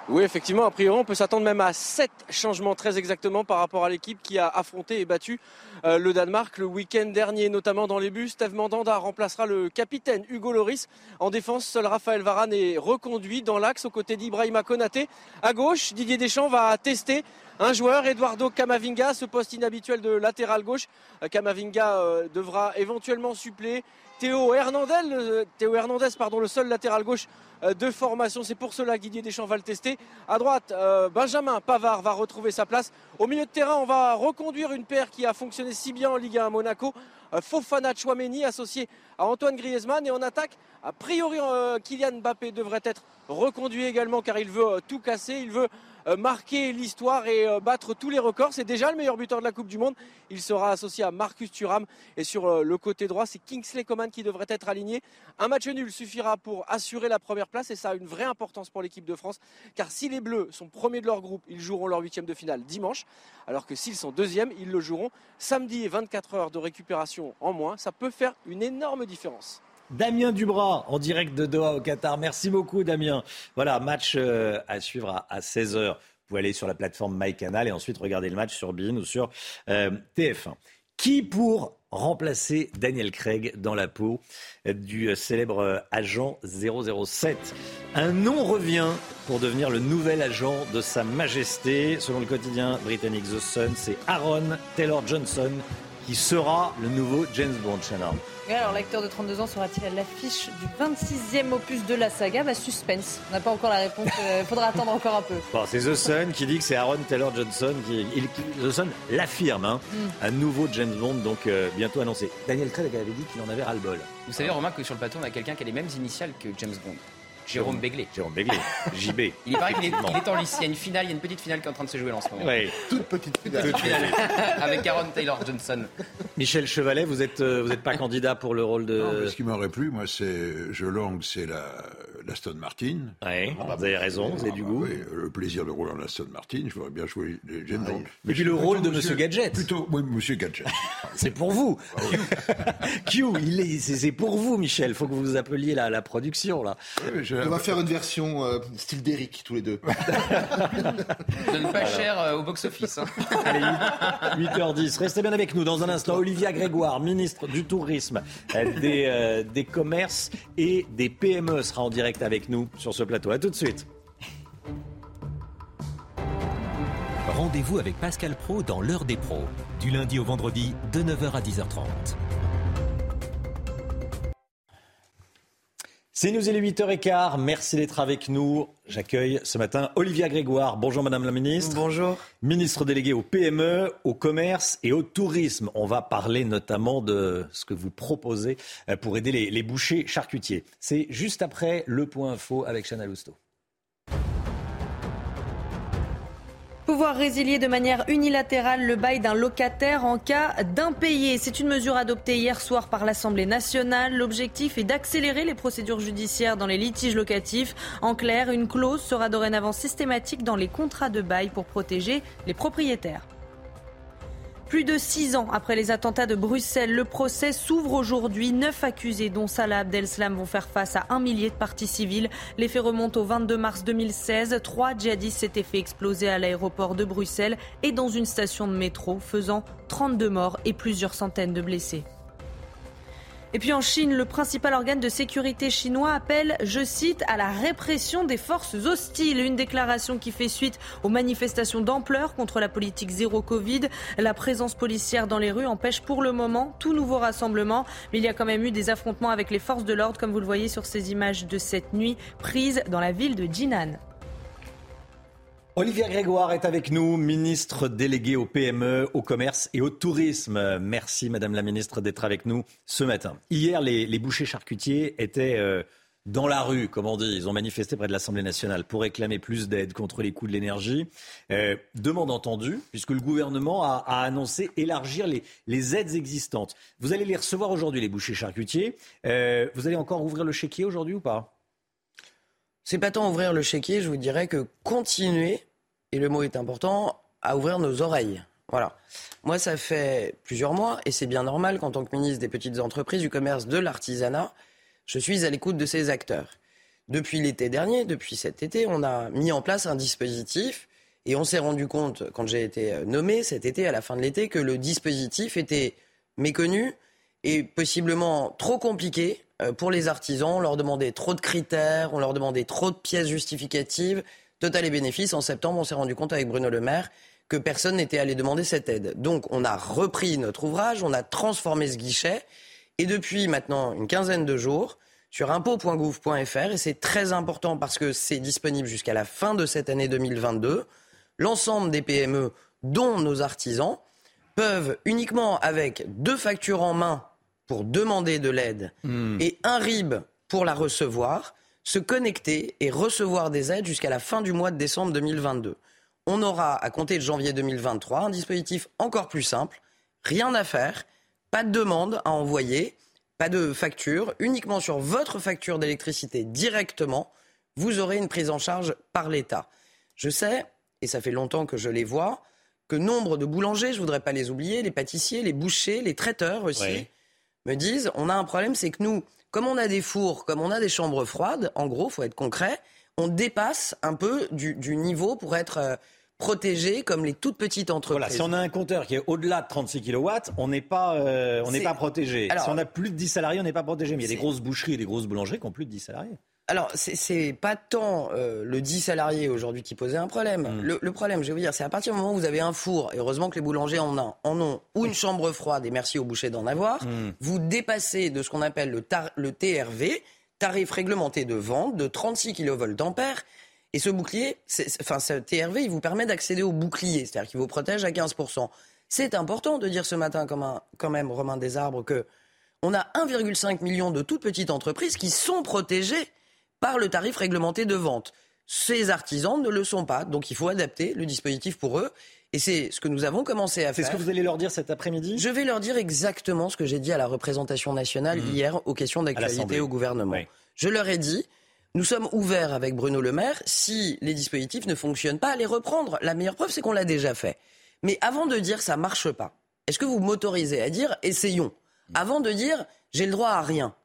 Oui, effectivement, a priori, on peut s'attendre même à sept changements très exactement par rapport à l'équipe qui a affronté et battu euh, le Danemark le week-end dernier, notamment dans les buts. Steve Mandanda remplacera le capitaine Hugo Loris. En défense, seul Raphaël Varane est reconduit dans l'axe aux côtés d'Ibrahima Konaté. À gauche, Didier Deschamps va tester un joueur, Eduardo Camavinga, ce poste inhabituel de latéral gauche. Euh, Camavinga euh, devra éventuellement suppléer Théo Hernandez, pardon, le seul latéral gauche de formation. C'est pour cela que Didier Deschamps va le tester. À droite, euh, Benjamin Pavard va retrouver sa place. Au milieu de terrain, on va reconduire une paire qui a fonctionné si bien en Ligue 1 à Monaco. Euh, Fofana Chouameni associé à Antoine Griezmann. Et en attaque, a priori, Kylian Mbappé devrait être reconduit également car il veut tout casser. Il veut euh, marquer l'histoire et euh, battre tous les records. C'est déjà le meilleur buteur de la Coupe du Monde. Il sera associé à Marcus Thuram. Et sur euh, le côté droit, c'est Kingsley Coman qui devrait être aligné. Un match nul suffira pour assurer la première place et ça a une vraie importance pour l'équipe de France. Car si les Bleus sont premiers de leur groupe, ils joueront leur huitième de finale dimanche. Alors que s'ils sont deuxièmes, ils le joueront samedi et 24 heures de récupération en moins. Ça peut faire une énorme différence. Damien Dubras en direct de Doha au Qatar. Merci beaucoup Damien. Voilà, match euh, à suivre à, 16h. Vous pouvez aller sur la plateforme MyCanal et ensuite regarder le match sur BIN ou sur euh, TF1. Qui pour remplacer Daniel Craig dans la peau du célèbre agent 007 Un nom revient pour devenir le nouvel agent de Sa Majesté. Selon le quotidien britannique The Sun, c'est Aaron Taylor Johnson qui sera le nouveau James Bond. Alors, l'acteur de 32 ans sera-t-il à l'affiche du 26e opus de la saga? Bah, Suspense. On n'a pas encore la réponse. Il euh, faudra attendre encore un peu. Bon, c'est The Sun qui dit que c'est Aaron Taylor Johnson qui. The Sun l'affirme. Hein, mm. Un nouveau James Bond, donc euh, bientôt annoncé. Daniel Craig avait dit qu'il en avait ras-le-bol. Vous savez, Romain, que sur le plateau, on a quelqu'un qui a les mêmes initiales que James Bond. Jérôme Begley. Jérôme Begley, JB. Il paraît qu'il est, en lice. Il y a une finale, il y a une petite finale qui est en train de se jouer en ce moment. Oui. Toute petite finale. Avec Aaron Taylor Johnson. Michel Chevalet, vous n'êtes euh, vous êtes pas candidat pour le rôle de. Non, ce qui m'aurait plu, moi, c'est. Je langue, c'est la, l'Aston Martin. Oui, vous avez raison, vous avez du goût. Oui, le plaisir de rouler en Aston Martin, je voudrais bien jouer les James Bond. Et puis le rôle de Monsieur Gadget. Plutôt, oui, Monsieur Gadget. c'est pour vous. Q, il est, c'est, pour vous, Michel. Il faut que vous vous appeliez la, la production, là. On va faire une version euh, style d'Eric, tous les deux. Donne pas cher euh, au box-office. Hein. Allez, 8h10. Restez bien avec nous. Dans un instant, Olivia Grégoire, ministre du Tourisme, euh, des, des commerces et des PME, sera en direct avec nous sur ce plateau. A tout de suite. Rendez-vous avec Pascal Pro dans l'heure des pros, du lundi au vendredi de 9h à 10h30. C'est nous, il est 8h15. Merci d'être avec nous. J'accueille ce matin Olivia Grégoire. Bonjour Madame la Ministre. Bonjour. Ministre déléguée au PME, au commerce et au tourisme. On va parler notamment de ce que vous proposez euh, pour aider les, les bouchers charcutiers. C'est juste après le point info avec Chana Lousteau. Pouvoir résilier de manière unilatérale le bail d'un locataire en cas d'impayé. C'est une mesure adoptée hier soir par l'Assemblée nationale. L'objectif est d'accélérer les procédures judiciaires dans les litiges locatifs. En clair, une clause sera dorénavant systématique dans les contrats de bail pour protéger les propriétaires. Plus de six ans après les attentats de Bruxelles, le procès s'ouvre aujourd'hui. Neuf accusés, dont Salah Abdeslam, vont faire face à un millier de parties civiles. Les faits remontent au 22 mars 2016. Trois djihadistes s'étaient fait exploser à l'aéroport de Bruxelles et dans une station de métro, faisant 32 morts et plusieurs centaines de blessés. Et puis en Chine, le principal organe de sécurité chinois appelle, je cite, à la répression des forces hostiles. Une déclaration qui fait suite aux manifestations d'ampleur contre la politique zéro Covid. La présence policière dans les rues empêche pour le moment tout nouveau rassemblement. Mais il y a quand même eu des affrontements avec les forces de l'ordre, comme vous le voyez sur ces images de cette nuit prises dans la ville de Jinan. Olivier Grégoire est avec nous, ministre délégué au PME, au commerce et au tourisme. Merci, Madame la ministre, d'être avec nous ce matin. Hier, les, les bouchers charcutiers étaient euh, dans la rue, comme on dit. Ils ont manifesté près de l'Assemblée nationale pour réclamer plus d'aide contre les coûts de l'énergie. Euh, demande entendue, puisque le gouvernement a, a annoncé élargir les, les, aides existantes. Vous allez les recevoir aujourd'hui, les bouchers charcutiers. Euh, vous allez encore ouvrir le chéquier aujourd'hui ou pas? C'est pas tant ouvrir le chéquier, je vous dirais que continuer, et le mot est important, à ouvrir nos oreilles. Voilà. Moi, ça fait plusieurs mois, et c'est bien normal qu'en tant que ministre des petites entreprises, du commerce, de l'artisanat, je suis à l'écoute de ces acteurs. Depuis l'été dernier, depuis cet été, on a mis en place un dispositif, et on s'est rendu compte, quand j'ai été nommé cet été, à la fin de l'été, que le dispositif était méconnu et possiblement trop compliqué euh, pour les artisans. On leur demandait trop de critères, on leur demandait trop de pièces justificatives. Total et bénéfice, en septembre, on s'est rendu compte avec Bruno Le Maire que personne n'était allé demander cette aide. Donc on a repris notre ouvrage, on a transformé ce guichet, et depuis maintenant une quinzaine de jours, sur impôt.gouv.fr, et c'est très important parce que c'est disponible jusqu'à la fin de cette année 2022, l'ensemble des PME, dont nos artisans, peuvent uniquement avec deux factures en main pour demander de l'aide Hmm. et un RIB pour la recevoir, se connecter et recevoir des aides jusqu'à la fin du mois de décembre 2022. On aura, à compter de janvier 2023, un dispositif encore plus simple, rien à faire, pas de demande à envoyer, pas de facture, uniquement sur votre facture d'électricité directement, vous aurez une prise en charge par l'État. Je sais, et ça fait longtemps que je les vois, que nombre de boulangers, je ne voudrais pas les oublier, les pâtissiers, les bouchers, les traiteurs aussi. Me disent on a un problème, c'est que nous, comme on a des fours, comme on a des chambres froides, en gros, faut être concret, on dépasse un peu du, du niveau pour être euh, protégé comme les toutes petites entreprises. Voilà, si on a un compteur qui est au-delà de 36 kW, on n'est pas, euh, on n'est pas protégé. Alors- si on a plus de 10 salariés, on n'est pas protégé. Mais il y a des grosses boucheries et des grosses boulangeries qui ont plus de 10 salariés. Alors, c'est- pas tant euh, le 10 salariés aujourd'hui qui posait un problème. Mm. Le, le problème, je vais vous dire, c'est à partir du moment où vous avez un four, et heureusement que les boulangers en ont, en ont ou une chambre froide, et merci aux bouchers d'en avoir, Mm. vous dépassez de ce qu'on appelle le, tar- le TRV, tarif réglementé de vente, de 36 kV. Et ce bouclier, enfin, ce TRV, il vous permet d'accéder au bouclier, c'est-à-dire qu'il vous protège à 15%. C'est important de dire ce matin, comme un, quand même, Romain Desarbres, que on a 1,5 million de toutes petites entreprises qui sont protégées par le tarif réglementé de vente. Ces artisans ne le sont pas, donc il faut adapter le dispositif pour eux. Et c'est ce que nous avons commencé à C'est faire. ce que vous allez leur dire cet après-midi? Je vais leur dire exactement ce que j'ai dit à la représentation nationale hier aux questions d'actualité au gouvernement. Je leur ai dit, nous sommes ouverts avec Bruno Le Maire. Si les dispositifs ne fonctionnent pas, à les reprendre. La meilleure preuve, c'est qu'on l'a déjà fait. Mais avant de dire ça marche pas, est-ce que vous m'autorisez à dire essayons? Avant de dire j'ai le droit à rien,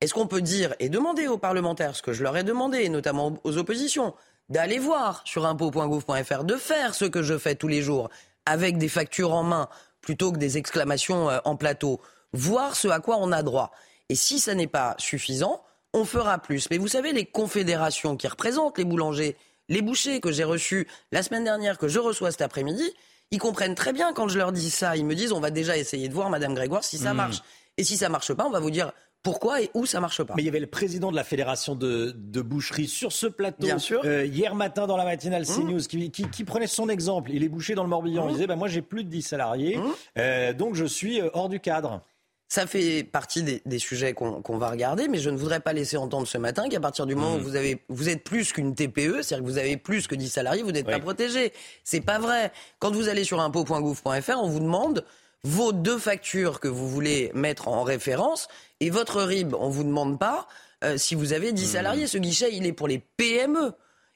est-ce qu'on peut dire et demander aux parlementaires ce que je leur ai demandé, et notamment aux oppositions, d'aller voir sur impôt.gouv.fr, de faire ce que je fais tous les jours avec des factures en main plutôt que des exclamations euh, en plateau, voir ce à quoi on a droit. Et si ça n'est pas suffisant, on fera plus. Mais vous savez, les confédérations qui représentent les boulangers, les bouchers que j'ai reçus la semaine dernière, que je reçois cet après-midi, ils comprennent très bien quand je leur dis ça. Ils me disent, on va déjà essayer de voir, Madame Grégoire, si ça Mm. marche. Et si ça marche pas, on va vous dire pourquoi et où ça marche pas. Mais il y avait le président de la fédération de, de boucherie sur ce plateau Bien sûr. euh, hier matin dans la matinale Mmh. CNews qui, qui, qui prenait son exemple. Il est bouché dans le Morbihan. Mmh. Il disait bah, moi j'ai plus de 10 salariés, euh, donc je suis euh, hors du cadre. Ça fait partie des, des sujets qu'on va regarder, mais je ne voudrais pas laisser entendre ce matin qu'à partir du moment Mmh. où vous, avez, vous êtes plus qu'une TPE, c'est-à-dire que vous avez plus que 10 salariés, vous n'êtes Oui. pas protégé. C'est pas vrai. Quand vous allez sur impôt.gouv.fr, on vous demande vos deux factures que vous voulez mettre en référence et votre RIB. On vous demande pas euh, si vous avez 10 Mmh. salariés. Ce guichet, il est pour les PME.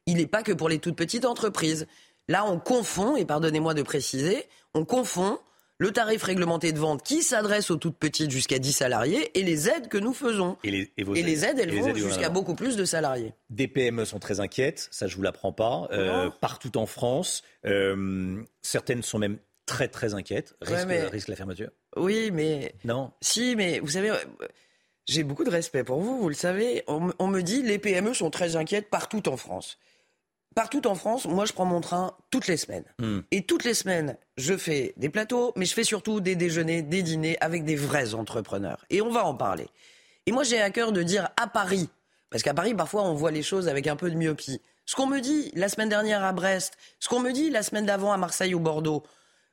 Il n'est pas que pour les toutes petites entreprises. Là, on confond, et pardonnez-moi de préciser, on confond le tarif réglementé de vente qui s'adresse aux toutes petites jusqu'à 10 salariés et les aides que nous faisons. Et les, et vos Et les aides, elles et vont jusqu'à beaucoup plus de salariés. Des PME sont très inquiètes, ça je vous l'apprends pas, euh, partout en France. Euh, certaines sont même très très inquiètes. Risque, Ouais, mais- risque la fermeture Oui, mais... Non. Si, mais vous savez, j'ai beaucoup de respect pour vous, vous le savez. On, me- on me dit les PME sont très inquiètes partout en France. Partout en France, moi je prends mon train toutes les semaines. Hmm. Et toutes les semaines, je fais des plateaux, mais je fais surtout des déjeuners, des dîners avec des vrais entrepreneurs. Et on va en parler. Et moi j'ai à cœur de dire à Paris, parce qu'à Paris parfois on voit les choses avec un peu de myopie. Ce qu'on me dit la semaine dernière à Brest, ce qu'on me dit la semaine d'avant à Marseille ou Bordeaux,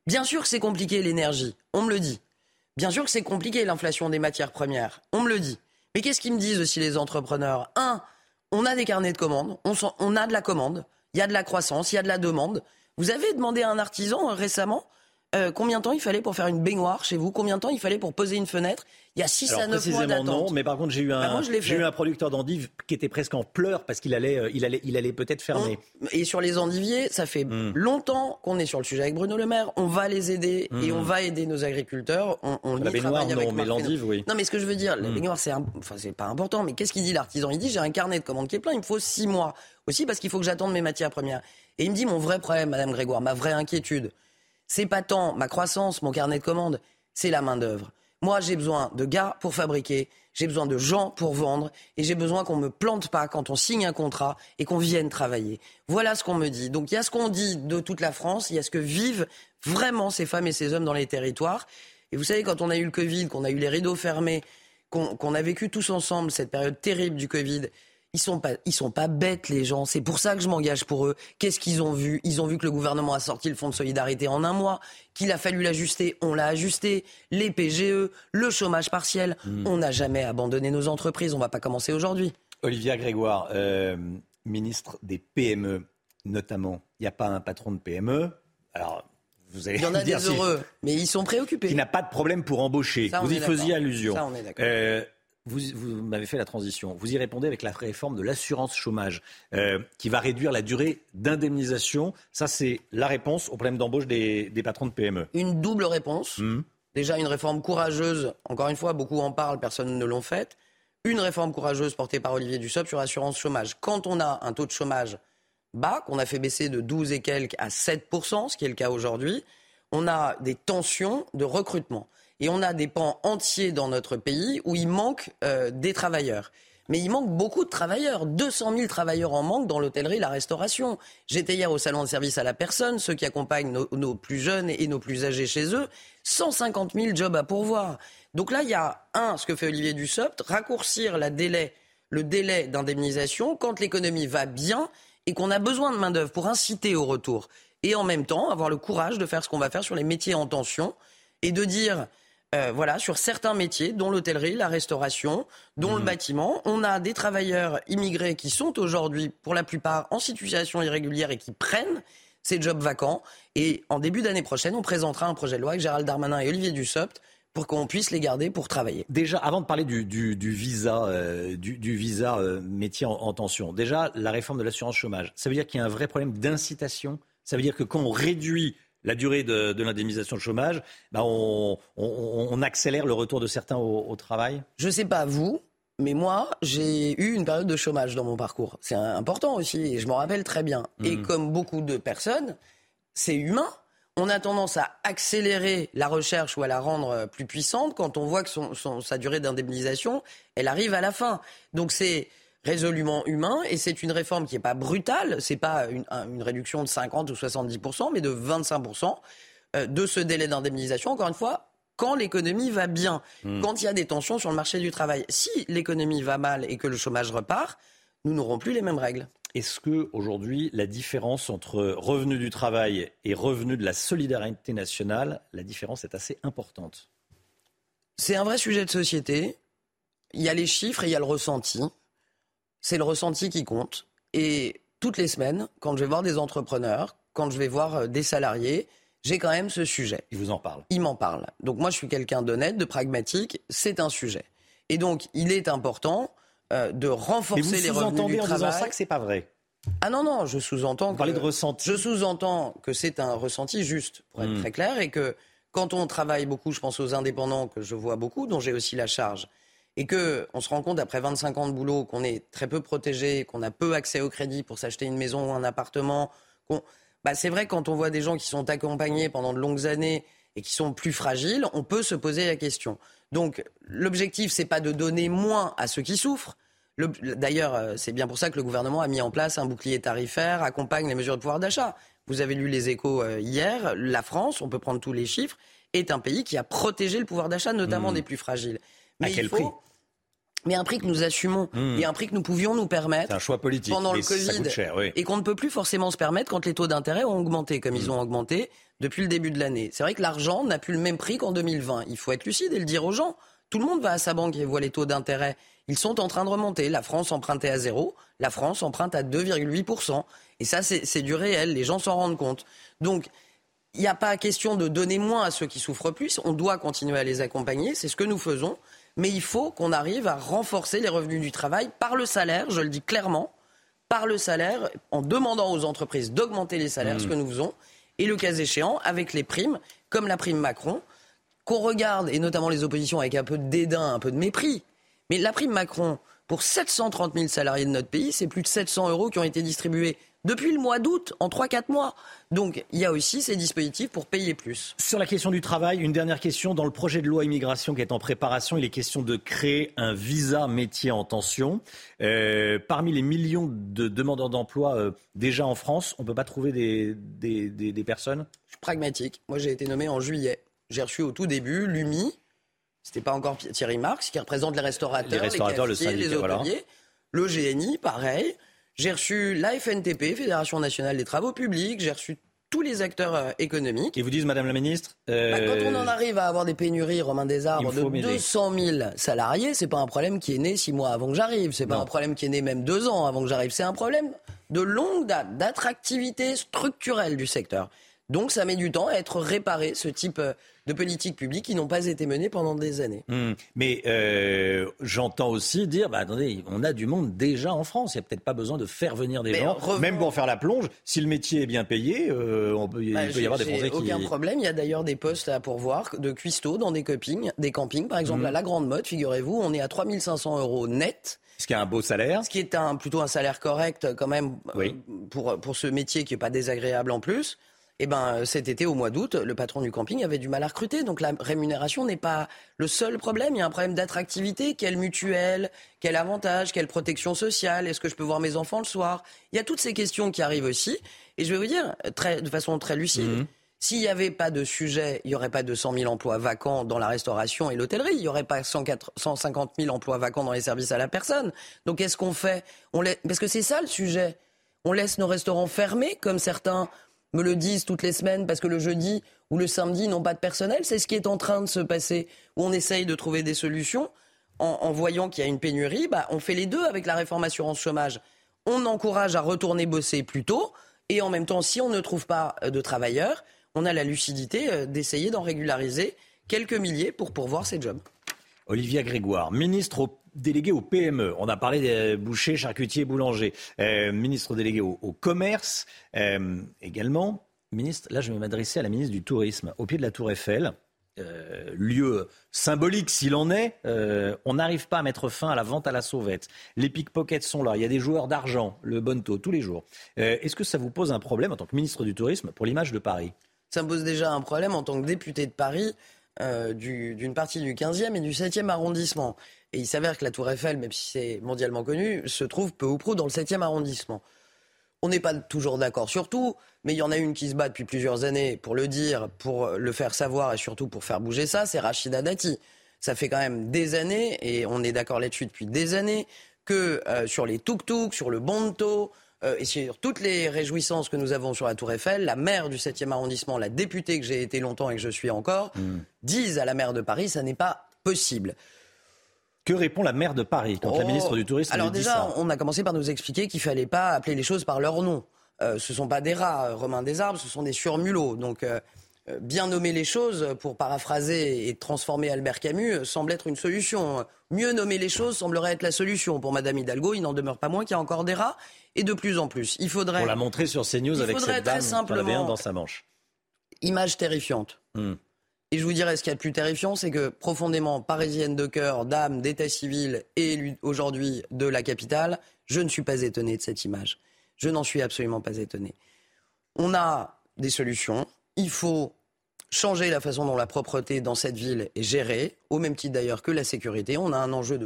bien sûr que c'est compliqué l'énergie, on me le dit. Bien sûr que c'est compliqué l'inflation des matières premières, on me le dit. Mais qu'est-ce qu'ils me disent aussi les entrepreneurs? Un, on a des carnets de commandes, on, on a de la commande, il y a de la croissance, il y a de la demande. Vous avez demandé à un artisan euh, récemment euh, combien de temps il fallait pour faire une baignoire chez vous, combien de temps il fallait pour poser une fenêtre? Il y a 6 Alors, à 9 mois précisément d'attente. non, mais par contre j'ai eu un, j'ai eu un producteur d'endives qui était presque en pleurs parce qu'il allait, euh, il allait, il allait peut-être fermer. Et sur les endiviers, ça fait Hmm. longtemps qu'on est sur le sujet avec Bruno Le Maire. On va les aider et Hmm. on va aider nos agriculteurs. On, on La y baignoire, travaille avec non, mais l'endive, oui. Non, mais ce que je veux dire, la Hmm. baignoire, c'est un- enfin, c'est pas important. Mais qu'est-ce qu'il dit l'artisan? Il dit j'ai un carnet de commandes qui est plein. Il me faut six mois aussi parce qu'il faut que j'attende mes matières premières. Et il me dit mon vrai problème, Madame Grégoire, ma vraie inquiétude, c'est pas tant ma croissance, mon carnet de commandes, c'est la main d'œuvre. Moi, j'ai besoin de gars pour fabriquer, j'ai besoin de gens pour vendre, et j'ai besoin qu'on me plante pas quand on signe un contrat et qu'on vienne travailler. Voilà ce qu'on me dit. Donc il y a ce qu'on dit de toute la France, il y a ce que vivent vraiment ces femmes et ces hommes dans les territoires. Et vous savez, quand on a eu le Covid, qu'on a eu les rideaux fermés, qu'on a vécu tous ensemble cette période terrible du Covid, ils sont pas, ils sont pas bêtes les gens. C'est pour ça que je m'engage pour eux. Qu'est-ce qu'ils ont vu? Ils ont vu que le gouvernement a sorti le fonds de solidarité en un mois, qu'il a fallu l'ajuster, on l'a ajusté. Les PGE, le chômage partiel, Hmm. on n'a jamais abandonné nos entreprises. On va pas commencer aujourd'hui. Olivia Grégoire, euh, ministre des PME notamment. Il n'y a pas un patron de PME. Alors, vous allez Il y en a des si- heureux, mais ils sont préoccupés. qui n'a pas de problème pour embaucher. Ça, vous y faisiez allusion. Ça, on est d'accord. Euh, vous, vous m'avez fait la transition. Vous y répondez avec la réforme de l'assurance chômage, euh, qui va réduire la durée d'indemnisation. Ça, c'est la réponse au problème d'embauche des, des patrons de PME. Une double réponse. Hmm. Déjà une réforme courageuse, encore une fois, beaucoup en parlent, personne ne l'ont faite. Une réforme courageuse portée par Olivier Dussopt sur l'assurance chômage. Quand on a un taux de chômage bas, qu'on a fait baisser de 12 et quelques à 7%, ce qui est le cas aujourd'hui, on a des tensions de recrutement. Et on a des pans entiers dans notre pays où il manque euh, des travailleurs. Mais il manque beaucoup de travailleurs. 200 000 travailleurs en manque dans l'hôtellerie, la restauration. J'étais hier au salon de service à la personne, ceux qui accompagnent nos, plus jeunes et nos plus âgés chez eux. 150 000 jobs à pourvoir. Donc là, il y a, un, ce que fait Olivier Dussopt, raccourcir le délai d'indemnisation quand l'économie va bien et qu'on a besoin de main-d'œuvre pour inciter au retour. Et en même temps, avoir le courage de faire ce qu'on va faire sur les métiers en tension et de dire, euh, voilà, sur certains métiers, dont l'hôtellerie, la restauration, dont le bâtiment, on a des travailleurs immigrés qui sont aujourd'hui, pour la plupart, en situation irrégulière et qui prennent ces jobs vacants. Et en début d'année prochaine, on présentera un projet de loi avec Gérald Darmanin et Olivier Dussopt pour qu'on puisse les garder pour travailler. Déjà, avant de parler du, du- du visa, euh, du, du visa euh, métier en, en tension, déjà, la réforme de l'assurance chômage, ça veut dire qu'il y a un vrai problème d'incitation? Ça veut dire que quand on réduit la durée de, de l'indemnisation de chômage, ben on, on- on accélère le retour de certains au, au travail. Je sais pas vous, mais moi, j'ai eu une période de chômage dans mon parcours. C'est important aussi, et je m'en rappelle très bien. Et Mhm. comme beaucoup de personnes, c'est humain. On a tendance à accélérer la recherche ou à la rendre plus puissante quand on voit que son- son- sa durée d'indemnisation, elle arrive à la fin. Donc c'est résolument humain et c'est une réforme qui n'est pas brutale. C'est pas une, un- une réduction de 50 ou 70% mais de 25 euh, de ce délai d'indemnisation. Encore une fois, quand l'économie va bien, Hmm. quand il y a des tensions sur le marché du travail. Si l'économie va mal et que le chômage repart, nous n'aurons plus les mêmes règles. Est-ce que aujourd'hui la différence entre revenu du travail et revenu de la solidarité nationale, la différence est assez importante? C'est un vrai sujet de société. Il y a les chiffres et il y a le ressenti. C'est le ressenti qui compte. Et toutes les semaines, quand je vais voir des entrepreneurs, quand je vais voir euh, des salariés, j'ai quand même ce sujet. Ils vous en parlent Ils m'en parlent. Donc moi, je suis quelqu'un d'honnête, de pragmatique. C'est un sujet. Et donc, il est important euh, de Mais renforcer vous les revenus sous-entendez du en disant ça que c'est pas vrai. Ah non, non, je sous-entends que... parlez de ressenti. Je sous-entends que c'est un ressenti juste, pour être Hmm. très clair, et que quand on travaille beaucoup, je pense aux indépendants que je vois beaucoup, dont j'ai aussi la charge, et que on se rend compte après 25 ans de boulot qu'on est très peu protégé, qu'on a peu accès au crédit pour s'acheter une maison ou un appartement. Bah, c'est vrai quand on voit des gens qui sont accompagnés pendant de longues années et qui sont plus fragiles, on peut se poser la question. Donc l'objectif, c'est pas de donner moins à ceux qui souffrent. Le- D'ailleurs, euh, c'est bien pour ça que le gouvernement a mis en place un bouclier tarifaire, accompagne les mesures de pouvoir d'achat. Vous avez lu les échos euh, hier, la France, on peut prendre tous les chiffres, est un pays qui a protégé le pouvoir d'achat, notamment Mmh. des plus fragiles. À il quel faut- prix? Mais un prix que nous assumons Mmh. et un prix que nous pouvions nous permettre un choix politique. pendant le Covid cher, oui. et qu'on ne peut plus forcément se permettre quand les taux d'intérêt ont augmenté comme Mmh. ils ont augmenté depuis le début de l'année. C'est vrai que l'argent n'a plus le même prix qu'en 2020. Il faut être lucide et le dire aux gens. Tout le monde va à sa banque et voit les taux d'intérêt. Ils sont en train de remonter. La France empruntait à zéro, la France emprunte à 2,8%. Et ça, c'est du réel. Les gens s'en rendent compte. Donc, il n'y a pas question de donner moins à ceux qui souffrent plus. On doit continuer à les accompagner. C'est ce que nous faisons. Mais il faut qu'on arrive à renforcer les revenus du travail par le salaire, je le dis clairement, par le salaire, en demandant aux entreprises d'augmenter les salaires, Mmh. ce que nous faisons, et le cas échéant, avec les primes, comme la prime Macron, qu'on regarde, et notamment les oppositions, avec un peu de dédain, un peu de mépris. Mais la prime Macron, pour 730 000 salariés de notre pays, c'est plus de 700 euros qui ont été distribués depuis le mois d'août, en 3-4 mois. Donc il y a aussi ces dispositifs pour payer plus. Sur la question du travail, une dernière question. Dans le projet de loi immigration qui est en préparation, il est question de créer un visa métier en tension. Euh, parmi les millions de demandeurs d'emploi euh, déjà en France, on ne peut pas trouver des, des, des- des personnes? Je suis pragmatique. Moi, j'ai été nommé en juillet. J'ai reçu au tout début l'UMI. C'était pas encore Thierry Marx, qui représente les restaurateurs, Les restaurateurs, le cafetiers, les syndicat, voilà. hôteliers. Le GNI, pareil. J'ai reçu la FNTP, Fédération nationale des travaux publics. J'ai reçu tous les acteurs euh, économiques. Ils vous disent, Madame la Ministre euh, Bah, quand on en arrive à avoir des pénuries, Romain Desarbres, de m'aider. 200 000 salariés, c'est pas un problème qui est né six mois avant que j'arrive. C'est pas Non. un problème qui est né même deux ans avant que j'arrive. C'est un problème de longue date, d'attractivité structurelle du secteur. Donc ça met du temps à être réparé, ce type euh, de politiques publiques qui n'ont pas été menées pendant des années. Hmm. Mais euh, j'entends aussi dire, bah, attendez, on a du monde déjà en France. Il n'y a peut-être pas besoin de faire venir des Mais gens, revenons- même pour faire la plonge. Si le métier est bien payé, euh, on peut, il Bah, peut y avoir des Français j'ai qui... aucun problème. Il y a d'ailleurs des postes à pourvoir de cuistots dans des campings, des campings. Par exemple, Mhm. à la Grande Motte, figurez-vous, on est à 3500 euros net. Ce qui est un beau salaire. Ce qui est un, plutôt un salaire correct quand même euh, Oui. pour, pour ce métier qui n'est pas désagréable en plus. Et ben cet été, au mois d'août, le patron du camping avait du mal à recruter. Donc la rémunération n'est pas le seul problème. Il y a un problème d'attractivité. Quelle mutuelle Quel avantage Quelle protection sociale? Est-ce que je peux voir mes enfants le soir? Il y a toutes ces questions qui arrivent aussi. Et je vais vous dire, très, de façon très lucide, Mhm. s'il n'y avait pas de sujet, il n'y aurait pas 200 000 emplois vacants dans la restauration et l'hôtellerie. Il n'y aurait pas 104 150 000 emplois vacants dans les services à la personne. Donc qu'est-ce qu'on fait? On Parce que c'est ça le sujet. On laisse nos restaurants fermés, comme certains me le disent toutes les semaines, parce que le jeudi ou le samedi n'ont pas de personnel. C'est ce qui est en train de se passer, où on essaye de trouver des solutions. En, en voyant qu'il y a une pénurie, bah, on fait les deux avec la réforme assurance chômage. On encourage à retourner bosser plus tôt, et en même temps, si on ne trouve pas euh, de travailleurs, on a la lucidité euh, d'essayer d'en régulariser quelques milliers pour pourvoir ces jobs. Olivia Grégoire, ministre au- délégué au PME. On a parlé des bouchers, charcutiers, boulangers. Euh, ministre délégué au, commerce euh, également. Ministre, là je vais m'adresser à la ministre du Tourisme. Au pied de la Tour Eiffel, euh, lieu symbolique s'il en est, on n'arrive pas à mettre fin à la vente à la sauvette. Les pickpockets sont là, il y a des joueurs d'argent, le bon tous les jours. Est-ce que ça vous pose un problème en tant que ministre du Tourisme pour l'image de Paris? Ça me pose déjà un problème en tant que député de Paris du- d'une partie du 15e et du 7e arrondissement. Et il s'avère que la Tour Eiffel, même si c'est mondialement connu, se trouve peu ou prou dans le 7e arrondissement. On n'est pas toujours d'accord sur tout, mais il y en a une qui se bat depuis plusieurs années pour le dire, pour le faire savoir et surtout pour faire bouger ça, c'est Rachida Dati. Ça fait quand même des années, et on est d'accord là-dessus depuis des années, que euh, sur les tuk-tuk, sur le bonto, euh, et sur toutes les réjouissances que nous avons sur la Tour Eiffel, la maire du 7e arrondissement, la députée que j'ai été longtemps et que je suis encore, Hmm. disent à la maire de Paris, ça n'est pas possible. Que répond la maire de Paris quand la Oh. ministre du Tourisme Alors lui dit déjà, ça? on a commencé par nous expliquer qu'il fallait pas appeler les choses par leur nom. Euh, ce sont pas des rats, euh, Romain des arbres, ce sont des surmulots. Donc euh, euh, bien nommer les choses, pour paraphraser et transformer Albert Camus, semble être une solution. Mieux nommer les choses semblerait être la solution. Pour Madame Hidalgo, il n'en demeure pas moins qu'il y a encore des rats, et de plus en plus. Il faudrait... On l'a montré sur CNews Il avec cette très dame simplement- avait un dans sa manche. Image terrifiante. Hmm. Et je vous dirais, ce qu'il y a de plus terrifiant, c'est que profondément parisienne de cœur, dame d'état civil et aujourd'hui de la capitale, je ne suis pas étonné de cette image. Je n'en suis absolument pas étonné. On a des solutions. Il faut changer la façon dont la propreté dans cette ville est gérée, au même titre d'ailleurs que la sécurité. On a un enjeu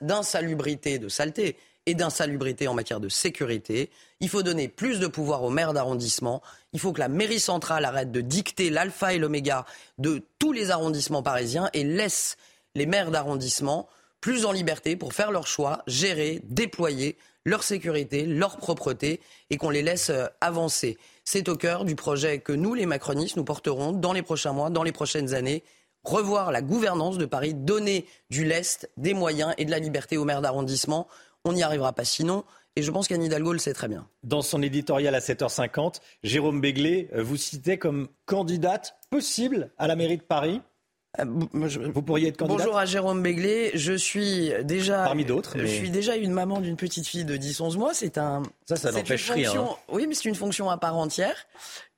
d'insalubrité, de saleté et d'insalubrité en matière de sécurité. Il faut donner plus de pouvoir aux maires d'arrondissement. Il faut que la mairie centrale arrête de dicter l'alpha et l'oméga de tous les arrondissements parisiens et laisse les maires d'arrondissement plus en liberté pour faire leurs choix, gérer, déployer leur sécurité, leur propreté et qu'on les laisse euh, avancer. C'est au cœur du projet que nous, les macronistes, nous porterons dans les prochains mois, dans les prochaines années. Revoir la gouvernance de Paris, donner du lest, des moyens et de la liberté aux maires d'arrondissement. On n'y arrivera pas sinon. Et je pense qu'Anne Hidalgo le sait très bien. Dans son éditorial à 7h50, Jérôme Béglé euh, vous citait comme candidate possible à la mairie de Paris. Vous pourriez être candidate Bonjour à Jérôme Béglé. Je suis déjà. Parmi d'autres, Je suis déjà une maman d'une petite fille de 10-11 mois. C'est un. Ça, ça n'empêche rien, fonction- hein. Oui, mais c'est une fonction à part entière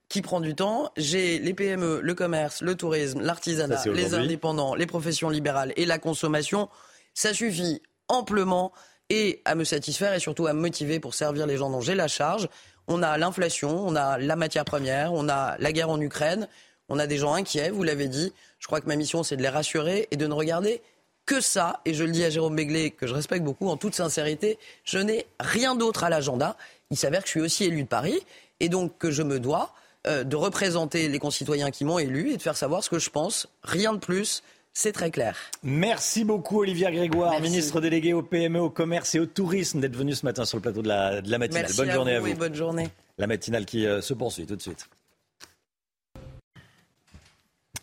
qui prend du temps. J'ai les PME, le commerce, le tourisme, l'artisanat, les indépendants, les professions libérales et la consommation. Ça suffit amplement et à me satisfaire et surtout à me motiver pour servir les gens dont j'ai la charge. On a l'inflation, on a la matière première, on a la guerre en Ukraine, on a des gens inquiets, vous l'avez dit. Je crois que ma mission, c'est de les rassurer et de ne regarder que ça. Et je le dis à Jérôme Béglé, que je respecte beaucoup en toute sincérité, je n'ai rien d'autre à l'agenda. Il s'avère que je suis aussi élu de Paris et donc que je me dois euh, de représenter les concitoyens qui m'ont élu et de faire savoir ce que je pense. Rien de plus, c'est très clair. Merci beaucoup Olivia Grégoire, ministre déléguée au PME, au commerce et au tourisme, d'être venue ce matin sur le plateau de la, de la matinale. Merci bonne à journée vous à et vous. bonne journée. La matinale qui euh, se poursuit tout de suite.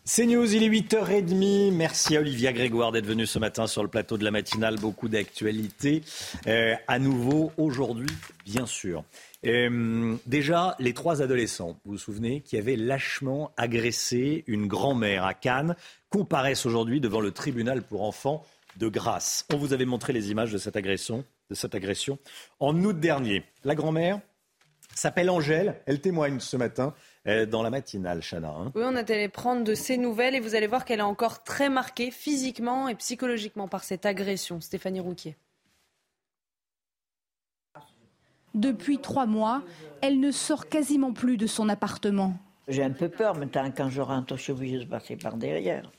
C'est News, il est 8h30. Merci à Olivia Grégoire d'être venue ce matin sur le plateau de la matinale. Beaucoup d'actualités. Euh, à nouveau, aujourd'hui, bien sûr. Euh, déjà, les trois adolescents, vous vous souvenez, qui avaient lâchement agressé une grand-mère à Cannes, comparaissent aujourd'hui devant le tribunal pour enfants de Grasse. On vous avait montré les images de cette agression, en août dernier. La grand-mère s'appelle Angèle. Elle témoigne ce matin euh, dans la matinale, Chana. hein. Oui, on a allé prendre de ses nouvelles et vous allez voir qu'elle est encore très marquée physiquement et psychologiquement par cette agression. Stéphanie Rouquier. Depuis trois mois, elle ne sort quasiment plus de son appartement. J'ai un peu peur maintenant quand je rentre, je suis obligée de passer par derrière.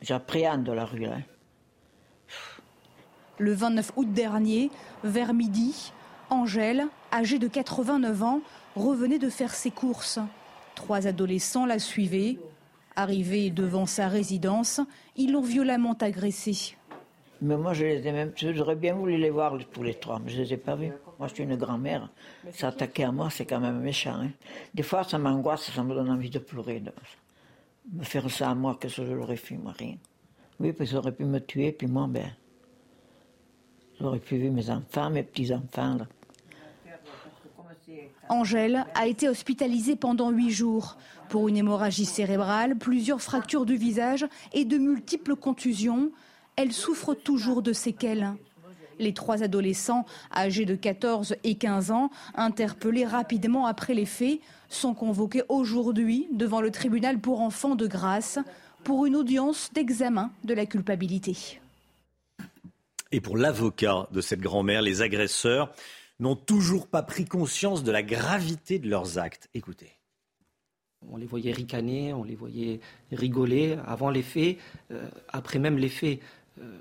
J'appréhende la rue. Là. Le 29 août dernier, vers midi, Angèle, âgée de 89 ans, revenait de faire ses courses. Trois adolescents la suivaient. Arrivés devant sa résidence, ils l'ont violemment agressée. Mais moi, je les ai même. J'aurais bien voulu les voir tous les trois, mais je les ai pas vus. Moi, je suis une grand-mère. S'attaquer à moi, c'est quand même méchant. hein. Des fois, ça m'angoisse, ça me donne envie de pleurer. De me faire ça à moi, qu'est-ce que je l'aurais fait, moi, rien. Oui, parce qu'ils auraient pu me tuer, puis moi, ben. J'aurais pu voir mes enfants, mes petits-enfants, là. Angèle a été hospitalisée pendant huit jours pour une hémorragie cérébrale, plusieurs fractures du visage et de multiples contusions. Elle souffre toujours de séquelles. Les trois adolescents, âgés de 14 et 15 ans, interpellés rapidement après les faits, sont convoqués aujourd'hui devant le tribunal pour enfants de grâce pour une audience d'examen de la culpabilité. Et pour l'avocat de cette grand-mère, les agresseurs n'ont toujours pas pris conscience de la gravité de leurs actes. Écoutez. On les voyait ricaner, on les voyait rigoler avant les faits, euh, après même les faits. Euh,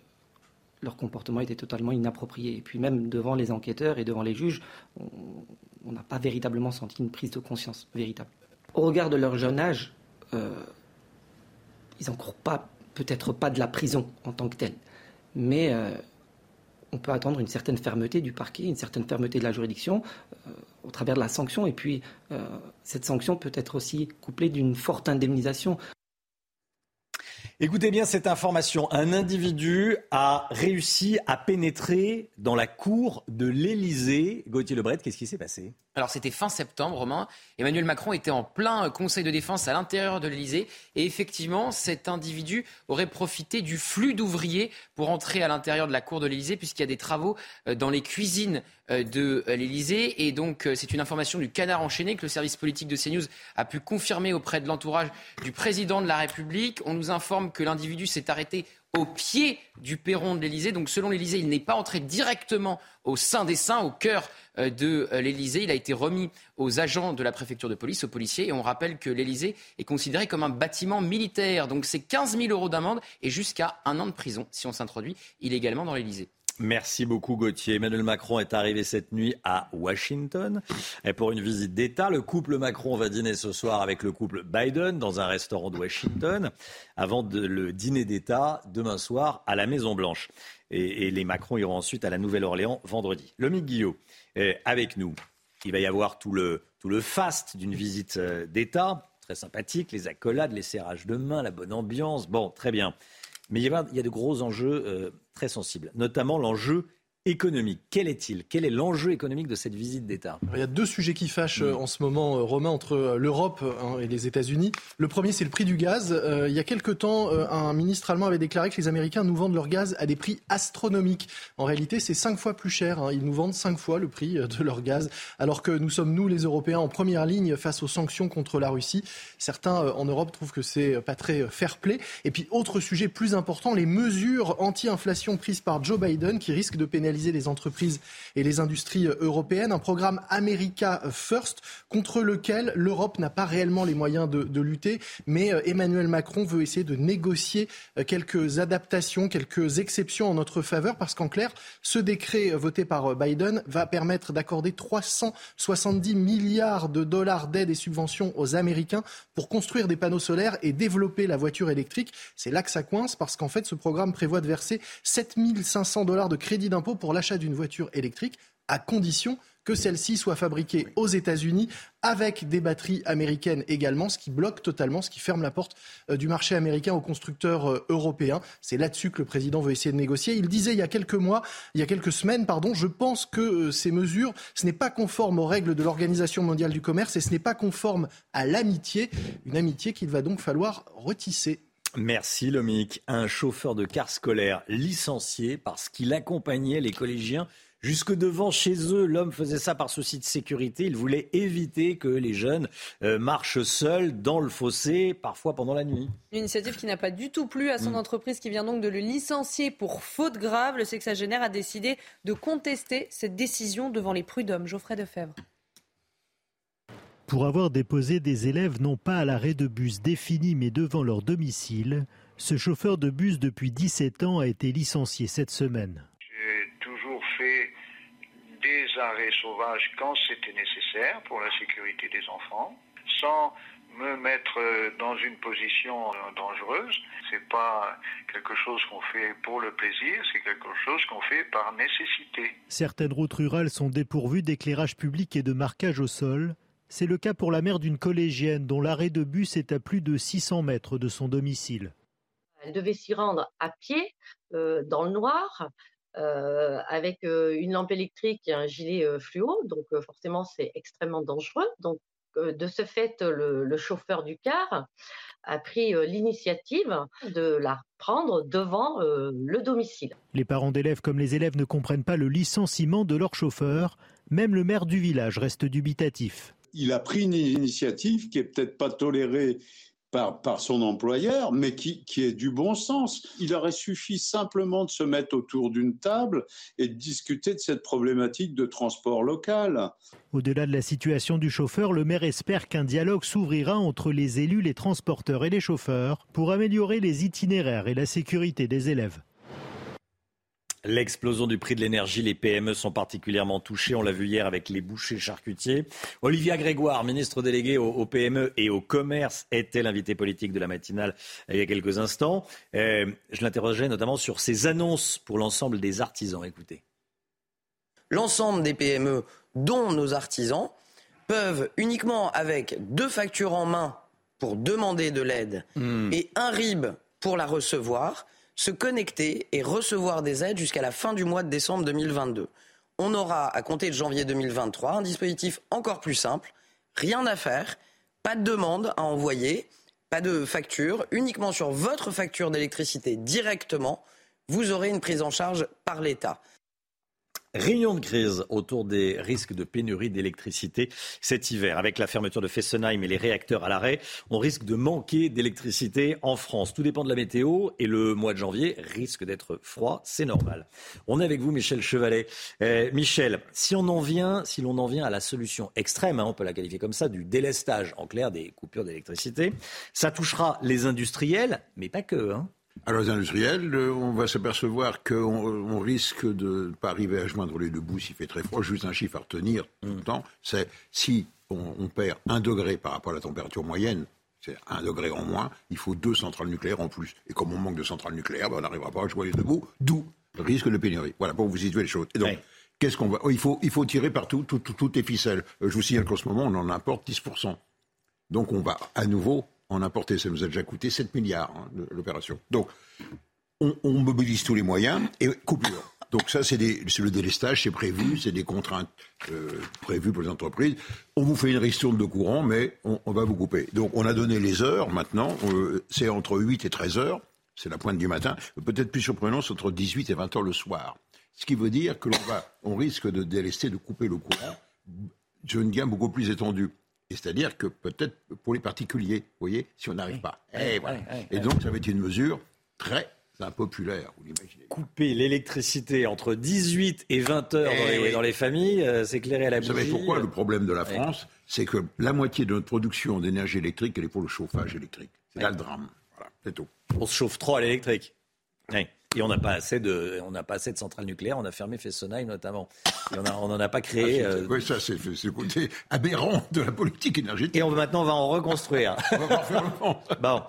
leur comportement était totalement inapproprié. Et puis même devant les enquêteurs et devant les juges, on n'a pas véritablement senti une prise de conscience véritable. Au regard de leur jeune âge, euh, ils n'encourent peut-être pas de la prison en tant que telle, mais euh, on peut attendre une certaine fermeté du parquet, une certaine fermeté de la juridiction au travers de la sanction. Et puis, cette sanction peut être aussi couplée d'une forte indemnisation. Écoutez bien cette information. Un individu a réussi à pénétrer dans la cour de l'Élysée. Gauthier Lebret, qu'est-ce qui s'est passé? Alors c'était fin septembre, Romain. Emmanuel Macron était en plein conseil de défense à l'intérieur de l'Elysée. Et effectivement, cet individu aurait profité du flux d'ouvriers pour entrer à l'intérieur de la cour de l'Elysée, puisqu'il y a des travaux euh, dans les cuisines euh, de euh, l'Elysée. Et donc c'est une information du canard enchaîné que le service politique de CNews a pu confirmer auprès de l'entourage du président de la République. On nous informe que l'individu s'est arrêté au pied du perron de l'Elysée. Donc selon l'Elysée, il n'est pas entré directement au sein des saints, au cœur euh, de euh, l'Elysée. Il a été remis aux agents de la préfecture de police, aux policiers. Et on rappelle que l'Elysée est considéré comme un bâtiment militaire. Donc c'est 15 000 euros d'amende et jusqu'à un an de prison si on s'introduit illégalement dans l'Elysée. Merci beaucoup Gauthier. Emmanuel Macron est arrivé cette nuit à Washington pour une visite d'État. Le couple Macron va dîner ce soir avec le couple Biden dans un restaurant de Washington avant le dîner d'État demain soir à la Maison Blanche. Et, les Macron iront ensuite à la Nouvelle-Orléans vendredi. Lomique Guillot est avec nous. Il va y avoir tout le, tout le faste d'une visite euh, d'État. Très sympathique, les accolades, les serrages de main, la bonne ambiance. Bon, très bien. Mais il y a, de gros enjeux euh, très sensibles, notamment l'enjeu économique. Quel est-il? Quel est l'enjeu économique de cette visite d'État? Il y a deux sujets qui fâchent euh, en ce moment, euh, Romain, entre euh, l'Europe hein, et les États-Unis. Le premier, c'est le prix du gaz. il y a quelque temps, un ministre allemand avait déclaré que les Américains nous vendent leur gaz à des prix astronomiques. En réalité, c'est cinq fois plus cher. Hein. Ils nous vendent cinq fois le prix de leur gaz, alors que nous sommes, nous, les Européens, en première ligne face aux sanctions contre la Russie. Certains en Europe trouvent que c'est pas très fair-play. Et puis, autre sujet plus important, les mesures anti-inflation prises par Joe Biden qui risquent de pénaliser les entreprises et les industries européennes. Un programme America First contre lequel l'Europe n'a pas réellement les moyens de, lutter. Mais euh, Emmanuel Macron veut essayer de négocier euh, quelques adaptations, quelques exceptions en notre faveur parce qu'en clair, ce décret euh, voté par Biden va permettre d'accorder 370 milliards de dollars d'aide et subventions aux Américains pour construire des panneaux solaires et développer la voiture électrique. C'est là que ça coince parce qu'en fait, ce programme prévoit de verser 7500 dollars de crédit d'impôt pour l'achat d'une voiture électrique à condition que celle-ci soit fabriquée aux États-Unis avec des batteries américaines également, ce qui bloque totalement, ce qui ferme la porte euh, du marché américain aux constructeurs euh, européens. C'est là-dessus que le président veut essayer de négocier. Il disait il y a quelques mois, il y a quelques semaines, pardon, je pense que euh, ces mesures, ce n'est pas conforme aux règles de l'Organisation mondiale du commerce et ce n'est pas conforme à l'amitié, une amitié qu'il va donc falloir retisser. Merci Lomique. Un chauffeur de car scolaire licencié parce qu'il accompagnait les collégiens jusque devant chez eux. L'homme faisait ça par souci de sécurité. Il voulait éviter que les jeunes euh, marchent seuls dans le fossé, parfois pendant la nuit. Une initiative qui n'a pas du tout plu à son mm. entreprise qui vient donc de le licencier pour faute grave. Le sexagénaire a décidé de contester cette décision devant les prud'hommes. Geoffrey Defebvre pour avoir déposé des élèves non pas à l'arrêt de bus défini mais devant leur domicile. Ce chauffeur de bus depuis 17 ans a été licencié cette semaine. J'ai toujours fait des arrêts sauvages quand c'était nécessaire pour la sécurité des enfants, sans me mettre dans une position dangereuse. C'est pas quelque chose qu'on fait pour le plaisir, c'est quelque chose qu'on fait par nécessité. Certaines routes rurales sont dépourvues d'éclairage public et de marquage au sol. C'est le cas pour la mère d'une collégienne dont l'arrêt de bus est à plus de 600 mètres de son domicile. Elle devait s'y rendre à pied, euh, dans le noir, euh, avec euh, une lampe électrique et un gilet fluo. Donc forcément, c'est extrêmement dangereux. Donc de ce fait, le, chauffeur du car a pris l'initiative de la prendre devant le domicile. Les parents d'élèves comme les élèves ne comprennent pas le licenciement de leur chauffeur. Même le maire du village reste dubitatif il a pris une initiative qui est peut-être pas tolérée par, son employeur, mais qui, qui, est du bon sens. Il aurait suffi simplement de se mettre autour d'une table et de discuter de cette problématique de transport local. Au-delà de la situation du chauffeur, le maire espère qu'un dialogue s'ouvrira entre les élus, les transporteurs et les chauffeurs pour améliorer les itinéraires et la sécurité des élèves. L'explosion du prix de l'énergie, les PME sont particulièrement touchées. On l'a vu hier avec les bouchers charcutiers. Olivia Grégoire, ministre déléguée aux, PME et au commerce, était l'invité politique de la matinale il y a quelques instants. Euh, je l'interrogeais notamment sur ses annonces pour l'ensemble des artisans. Écoutez. L'ensemble des PME, dont nos artisans, peuvent uniquement avec deux factures en main pour demander de l'aide hmm. et un RIB pour la recevoir, se connecter et recevoir des aides jusqu'à la fin du mois de décembre 2022. On aura, à compter de janvier 2023, un dispositif encore plus simple, rien à faire, pas de demande à envoyer, pas de facture, uniquement sur votre facture d'électricité directement, vous aurez une prise en charge par l'État. Réunion de crise autour des risques de pénurie d'électricité cet hiver. Avec la fermeture de Fessenheim et les réacteurs à l'arrêt, on risque de manquer d'électricité en France. Tout dépend de la météo et le mois de janvier risque d'être froid, c'est normal. On est avec vous, Michel Chevalet. Euh, Michel, si on en vient, si l'on en vient à la solution extrême, hein, on peut la qualifier comme ça, du délestage en clair des coupures d'électricité, ça touchera les industriels, mais pas que. Hein. Alors les industriels, euh, on va s'apercevoir qu'on risque de ne pas arriver à joindre les deux bouts s'il fait très froid. Juste un chiffre à retenir tout le temps, c'est si on, perd un degré par rapport à la température moyenne, c'est un degré en moins, il faut deux centrales nucléaires en plus. Et comme on manque de centrales nucléaires, ben, on n'arrivera pas à joindre les deux bouts, d'où le risque de pénurie. Voilà, pour vous situer les choses. Et donc, qu'est-ce qu'on va... Oh, il, faut, il faut tirer partout, toutes les ficelles. Euh, je vous signale qu'en ce moment, on en importe 10%. Donc on va à nouveau en importer. Ça nous a déjà coûté 7 milliards, hein, l'opération. Donc, on, mobilise tous les moyens et coupure. Donc ça, c'est le délestage, c'est prévu, c'est des contraintes euh, prévues pour les entreprises. On vous fait une ristourne de courant, mais on, va vous couper. Donc on a donné les heures maintenant, euh, c'est entre 8 et 13 heures, c'est la pointe du matin. Peut-être plus surprenant, c'est entre 18 et 20 heures le soir. Ce qui veut dire que l'on va, on risque de délester, de couper le courant sur une gamme beaucoup plus étendue. C'est-à-dire que peut-être pour les particuliers, vous voyez, si on n'arrive pas. Et, voilà. et donc, ça va être une mesure très impopulaire, vous l'imaginez. Couper l'électricité entre 18 et 20 heures dans les, familles, euh, s'éclairer à la bougie. Vous savez pourquoi le problème de la France C'est que la moitié de notre production d'énergie électrique, elle est pour le chauffage électrique. C'est là le drame. Voilà, c'est tout. On se chauffe trop à l'électrique. Oui. Et on n'a pas assez de, on n'a pas assez de centrales nucléaires. On a fermé Fessenheim notamment. Et on n'en a pas créé. Ah, euh, oui, ça c'est le côté aberrant de la politique énergétique. Et on, maintenant on va en reconstruire. on va faire le Bon.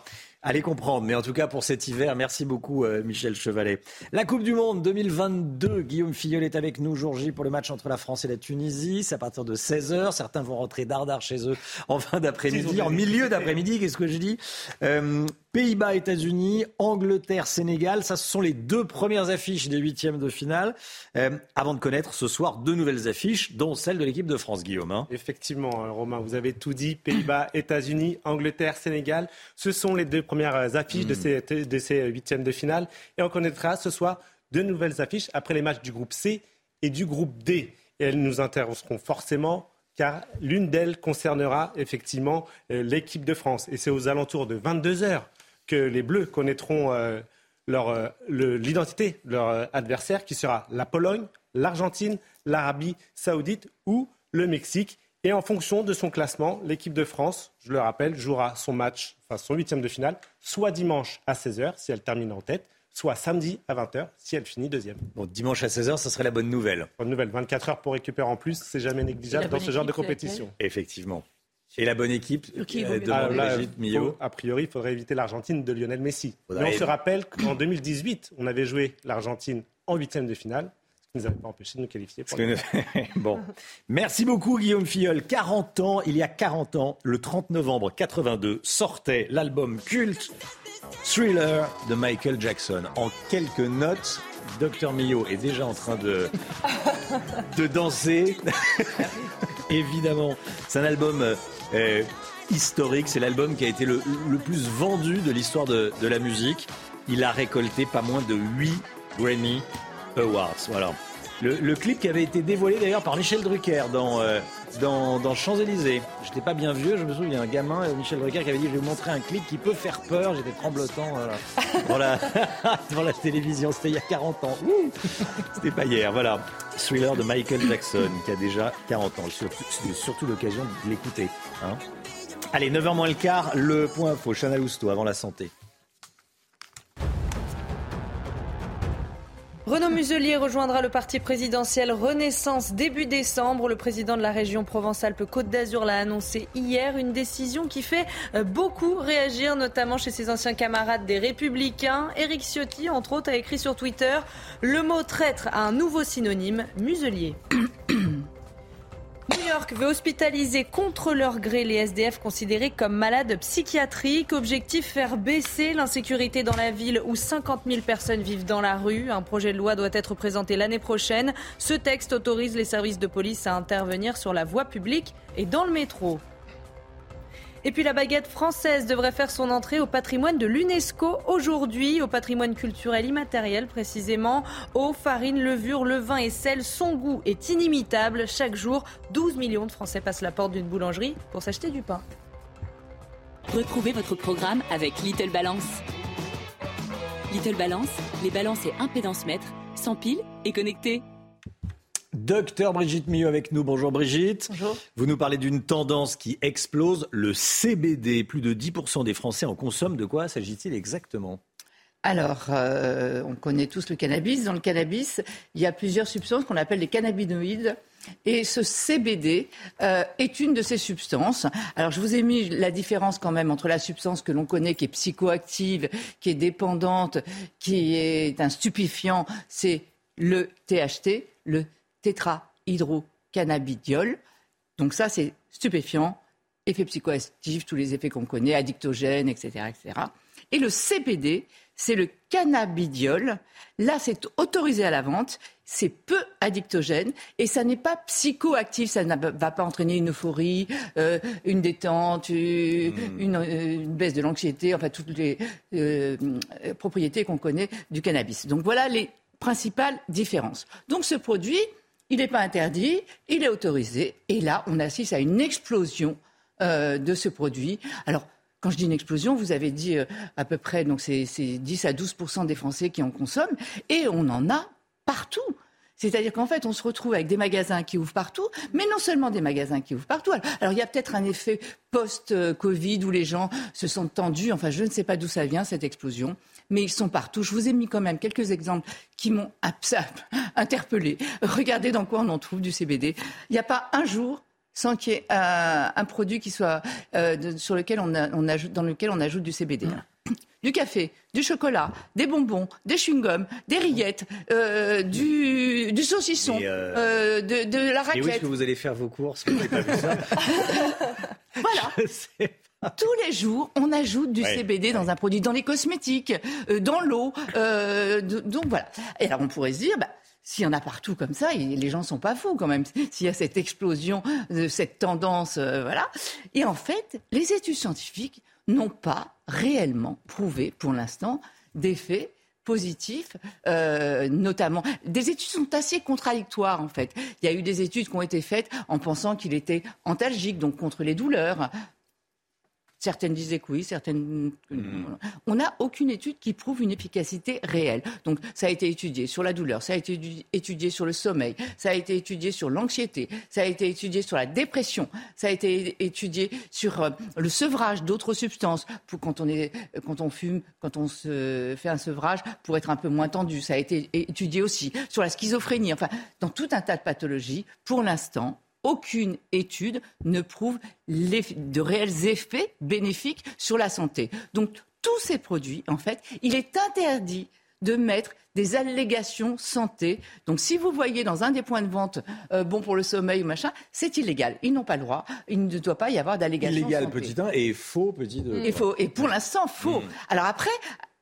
Allez comprendre. Mais en tout cas, pour cet hiver, merci beaucoup, euh, Michel Chevalet. La Coupe du Monde 2022, Guillaume Filleul est avec nous jour J pour le match entre la France et la Tunisie. C'est à partir de 16h. Certains vont rentrer dardard chez eux en fin d'après-midi, en milieu d'après-midi, qu'est-ce que je dis euh, Pays-Bas, États-Unis, Angleterre, Sénégal, ça ce sont les deux premières affiches des huitièmes de finale. Euh, avant de connaître ce soir deux nouvelles affiches, dont celle de l'équipe de France, Guillaume. Hein. Effectivement, euh, Romain, vous avez tout dit. Pays-Bas, États-Unis, Angleterre, Sénégal, ce sont les deux premières affiches de hmm. ces, de ces huitièmes de finale. Et on connaîtra ce soir deux nouvelles affiches après les matchs du groupe C et du groupe D. Et elles nous intéresseront forcément car l'une d'elles concernera effectivement euh, l'équipe de France. Et c'est aux alentours de 22 heures que les Bleus connaîtront euh, euh, l'identité de leur euh, adversaire, qui sera la Pologne, l'Argentine, l'Arabie saoudite ou le Mexique. Et en fonction de son classement, l'équipe de France, je le rappelle, jouera son match, enfin son huitième de finale, soit dimanche à 16h si elle termine en tête, soit samedi à 20h si elle finit deuxième. Bon, dimanche à 16h, ce serait la bonne nouvelle. Bonne nouvelle, 24 heures pour récupérer en plus, c'est jamais négligeable dans ce genre de compétition. Effectivement. Et la bonne équipe euh, de A priori, il faudrait éviter l'Argentine de Lionel Messi. Mais on se rappelle qu'en 2018, on avait joué l'Argentine en huitième de finale. Ce qui ne nous avait pas empêché de nous qualifier pour Bon. Merci beaucoup, Guillaume Filleul. 40 ans, il y a 40 ans, le 30 novembre 82, sortait l'album culte Thriller de Michael Jackson. En quelques notes, Docteur Millot est déjà en train de, de danser. Évidemment, c'est un album euh, historique. C'est l'album qui a été le, plus vendu de l'histoire de, la musique. Il a récolté pas moins de 8 Grammy Awards. Voilà. Le, clip qui avait été dévoilé d'ailleurs par Michel Drucker dans, euh, dans, Champs-Élysées. J'étais pas bien vieux, je me souviens, il y a un gamin, euh, Michel Drucker, qui avait dit Je vais vous montrer un clip qui peut faire peur. J'étais tremblotant voilà. devant, la, télévision. C'était il y a 40 ans. C'était pas hier, voilà. Thriller de Michael Jackson, qui a déjà 40 ans. C'était surtout l'occasion de l'écouter. Hein. Allez, 9h moins le quart, le point info. Chana Lousteau, avant la santé. Renaud Muselier rejoindra le parti présidentiel Renaissance début décembre. Le président de la région Provence-Alpes-Côte d'Azur l'a annoncé hier. Une décision qui fait euh, beaucoup réagir, notamment chez ses anciens camarades des Républicains. Éric Ciotti, entre autres, a écrit sur Twitter Le mot traître a un nouveau synonyme, muselier. New York veut hospitaliser contre leur gré les SDF considérés comme malades psychiatriques. Objectif faire baisser l'insécurité dans la ville où 50 000 personnes vivent dans la rue. Un projet de loi doit être présenté l'année prochaine. Ce texte autorise les services de police à intervenir sur la voie publique et dans le métro. Et puis la baguette française devrait faire son entrée au patrimoine de l'UNESCO aujourd'hui, au patrimoine culturel immatériel précisément. Eau, farine, levure, levain et sel, son goût est inimitable. Chaque jour, 12 millions de Français passent la porte d'une boulangerie pour s'acheter du pain. Retrouvez votre programme avec Little Balance. Little Balance, les balances et impédance mètres, sans pile et connectés. Docteur Brigitte Millot avec nous. Bonjour Brigitte. Bonjour. Vous nous parlez d'une tendance qui explose, le CBD. Plus de 10% des Français en consomment. De quoi s'agit-il exactement? Alors, euh, on connaît tous le cannabis. Dans le cannabis, il y a plusieurs substances qu'on appelle les cannabinoïdes. Et ce CBD euh, est une de ces substances. Alors, je vous ai mis la différence quand même entre la substance que l'on connaît, qui est psychoactive, qui est dépendante, qui est un stupéfiant, c'est le THT, le tétrahydrocannabidiol. Donc ça, c'est stupéfiant, effet psychoactif, tous les effets qu'on connaît, addictogène, etc., etc. Et le CBD, c'est le cannabidiol. Là, c'est autorisé à la vente, c'est peu addictogène et ça n'est pas psychoactif, ça ne va pas entraîner une euphorie, euh, une détente, une, hmm. euh, une, baisse de l'anxiété, enfin toutes les euh, propriétés qu'on connaît du cannabis. Donc voilà les principales différences. Donc ce produit, il n'est pas interdit, il est autorisé. Et là, on assiste à une explosion euh, de ce produit. Alors, quand je dis une explosion, vous avez dit euh, à peu près, donc c'est 10 à 12 des Français qui en consomment, et on en a partout. C'est-à-dire qu'en fait, on se retrouve avec des magasins qui ouvrent partout, mais non seulement des magasins qui ouvrent partout. Alors, il y a peut-être un effet post-Covid où les gens se sont tendus. Enfin, je ne sais pas d'où ça vient, cette explosion mais ils sont partout. Je vous ai mis quand même quelques exemples qui m'ont interpellé. Regardez dans quoi on en trouve du CBD. Il n'y a pas un jour sans qu'il y ait un, produit qui soit euh, sur lequel on, ajoute, dans lequel on ajoute du CBD. Du café, du chocolat, des bonbons, des chewing-gums, des rillettes, euh, du, saucisson, euh, de, la raquette. Et où est-ce que vous allez faire vos courses Vous n'avez pas vu ça Voilà. Tous les jours, on ajoute du CBD dans un produit, dans les cosmétiques, euh, dans l'eau. Euh, donc voilà. Et alors on pourrait se dire, bah, s'il y en a partout comme ça, les gens sont pas fous quand même. S'il y a cette explosion, cette tendance, euh, voilà. Et en fait, les études scientifiques n'ont pas réellement prouvé, pour l'instant, d'effets positifs, notamment. Des études sont assez contradictoires en fait. Il y a eu des études qui ont été faites en pensant qu'il était antalgique, donc contre les douleurs. Certaines disaient que oui, certaines. Hmm. On n'a aucune étude qui prouve une efficacité réelle. Donc, ça a été étudié sur la douleur, ça a été étudié sur le sommeil, ça a été étudié sur l'anxiété, ça a été étudié sur la dépression, ça a été étudié sur euh, le sevrage d'autres substances pour quand on, est, quand on fume, quand on se fait un sevrage pour être un peu moins tendu. Ça a été étudié aussi sur la schizophrénie. Enfin, dans tout un tas de pathologies, pour l'instant, aucune étude ne prouve de réels effets bénéfiques sur la santé. Donc tous ces produits, en fait, il est interdit de mettre des allégations santé. Donc si vous voyez dans un des points de vente euh, bon pour le sommeil ou machin, c'est illégal. Ils n'ont pas le droit. Il ne doit pas y avoir d'allégations Illégal petit 1 et faux petit 2. Et faux. Et pour l'instant faux. Mm. Alors après,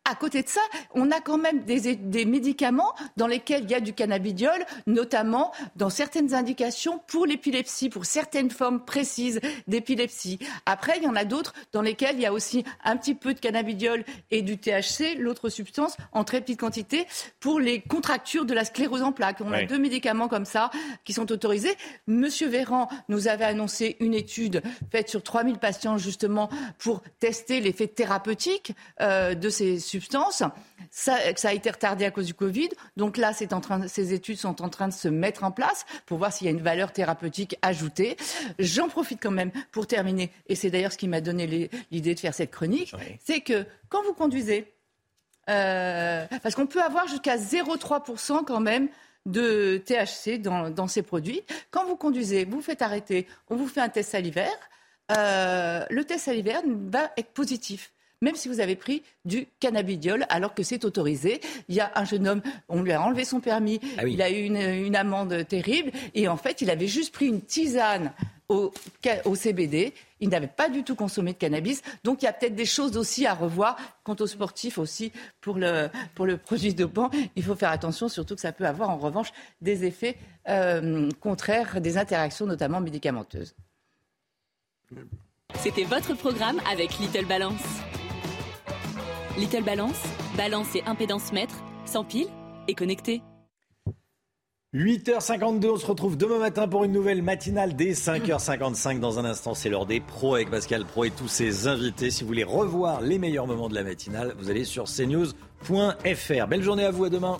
à côté de ça, on a quand même des, médicaments dans lesquels il y a du cannabidiol, notamment dans certaines indications pour l'épilepsie, pour certaines formes précises d'épilepsie. Après, il y en a d'autres dans lesquels il y a aussi un petit peu de cannabidiol et du THC, l'autre substance, en très petite quantité, pour les contractures de la sclérose en plaques. On a deux médicaments comme ça qui sont autorisés. Monsieur Véran nous avait annoncé une étude faite sur 3000 patients justement pour tester l'effet thérapeutique euh, de ces substances substance. Ça, ça, a été retardé à cause du Covid. Donc là, en train, ces études sont en train de se mettre en place pour voir s'il y a une valeur thérapeutique ajoutée. J'en profite quand même pour terminer, et c'est d'ailleurs ce qui m'a donné l'idée de faire cette chronique, c'est que quand vous conduisez, Euh, parce qu'on peut avoir jusqu'à 0,3% quand même de THC dans, ces produits. Quand vous conduisez, vous faites arrêter, on vous fait un test salivaire, euh, le test salivaire va être positif même si vous avez pris du cannabidiol alors que c'est autorisé. Il y a un jeune homme, on lui a enlevé son permis, ah il a eu une, amende terrible et en fait il avait juste pris une tisane au, CBD. Il n'avait pas du tout consommé de cannabis. Donc il y a peut-être des choses aussi à revoir quant aux sportifs aussi pour le, pour le produit dopant. Il faut faire attention, surtout que ça peut avoir en revanche des effets euh, contraires, des interactions notamment médicamenteuses. C'était votre programme avec Little Balance. Little Balance, balance et impédance mètre, sans pile et connecté. 8h52, on se retrouve demain matin pour une nouvelle matinale dès 5h55. Dans un instant, c'est l'heure des pros avec Pascal Pro et tous ses invités. Si vous voulez revoir les meilleurs moments de la matinale, vous allez sur cnews.fr. Belle journée à vous, à demain.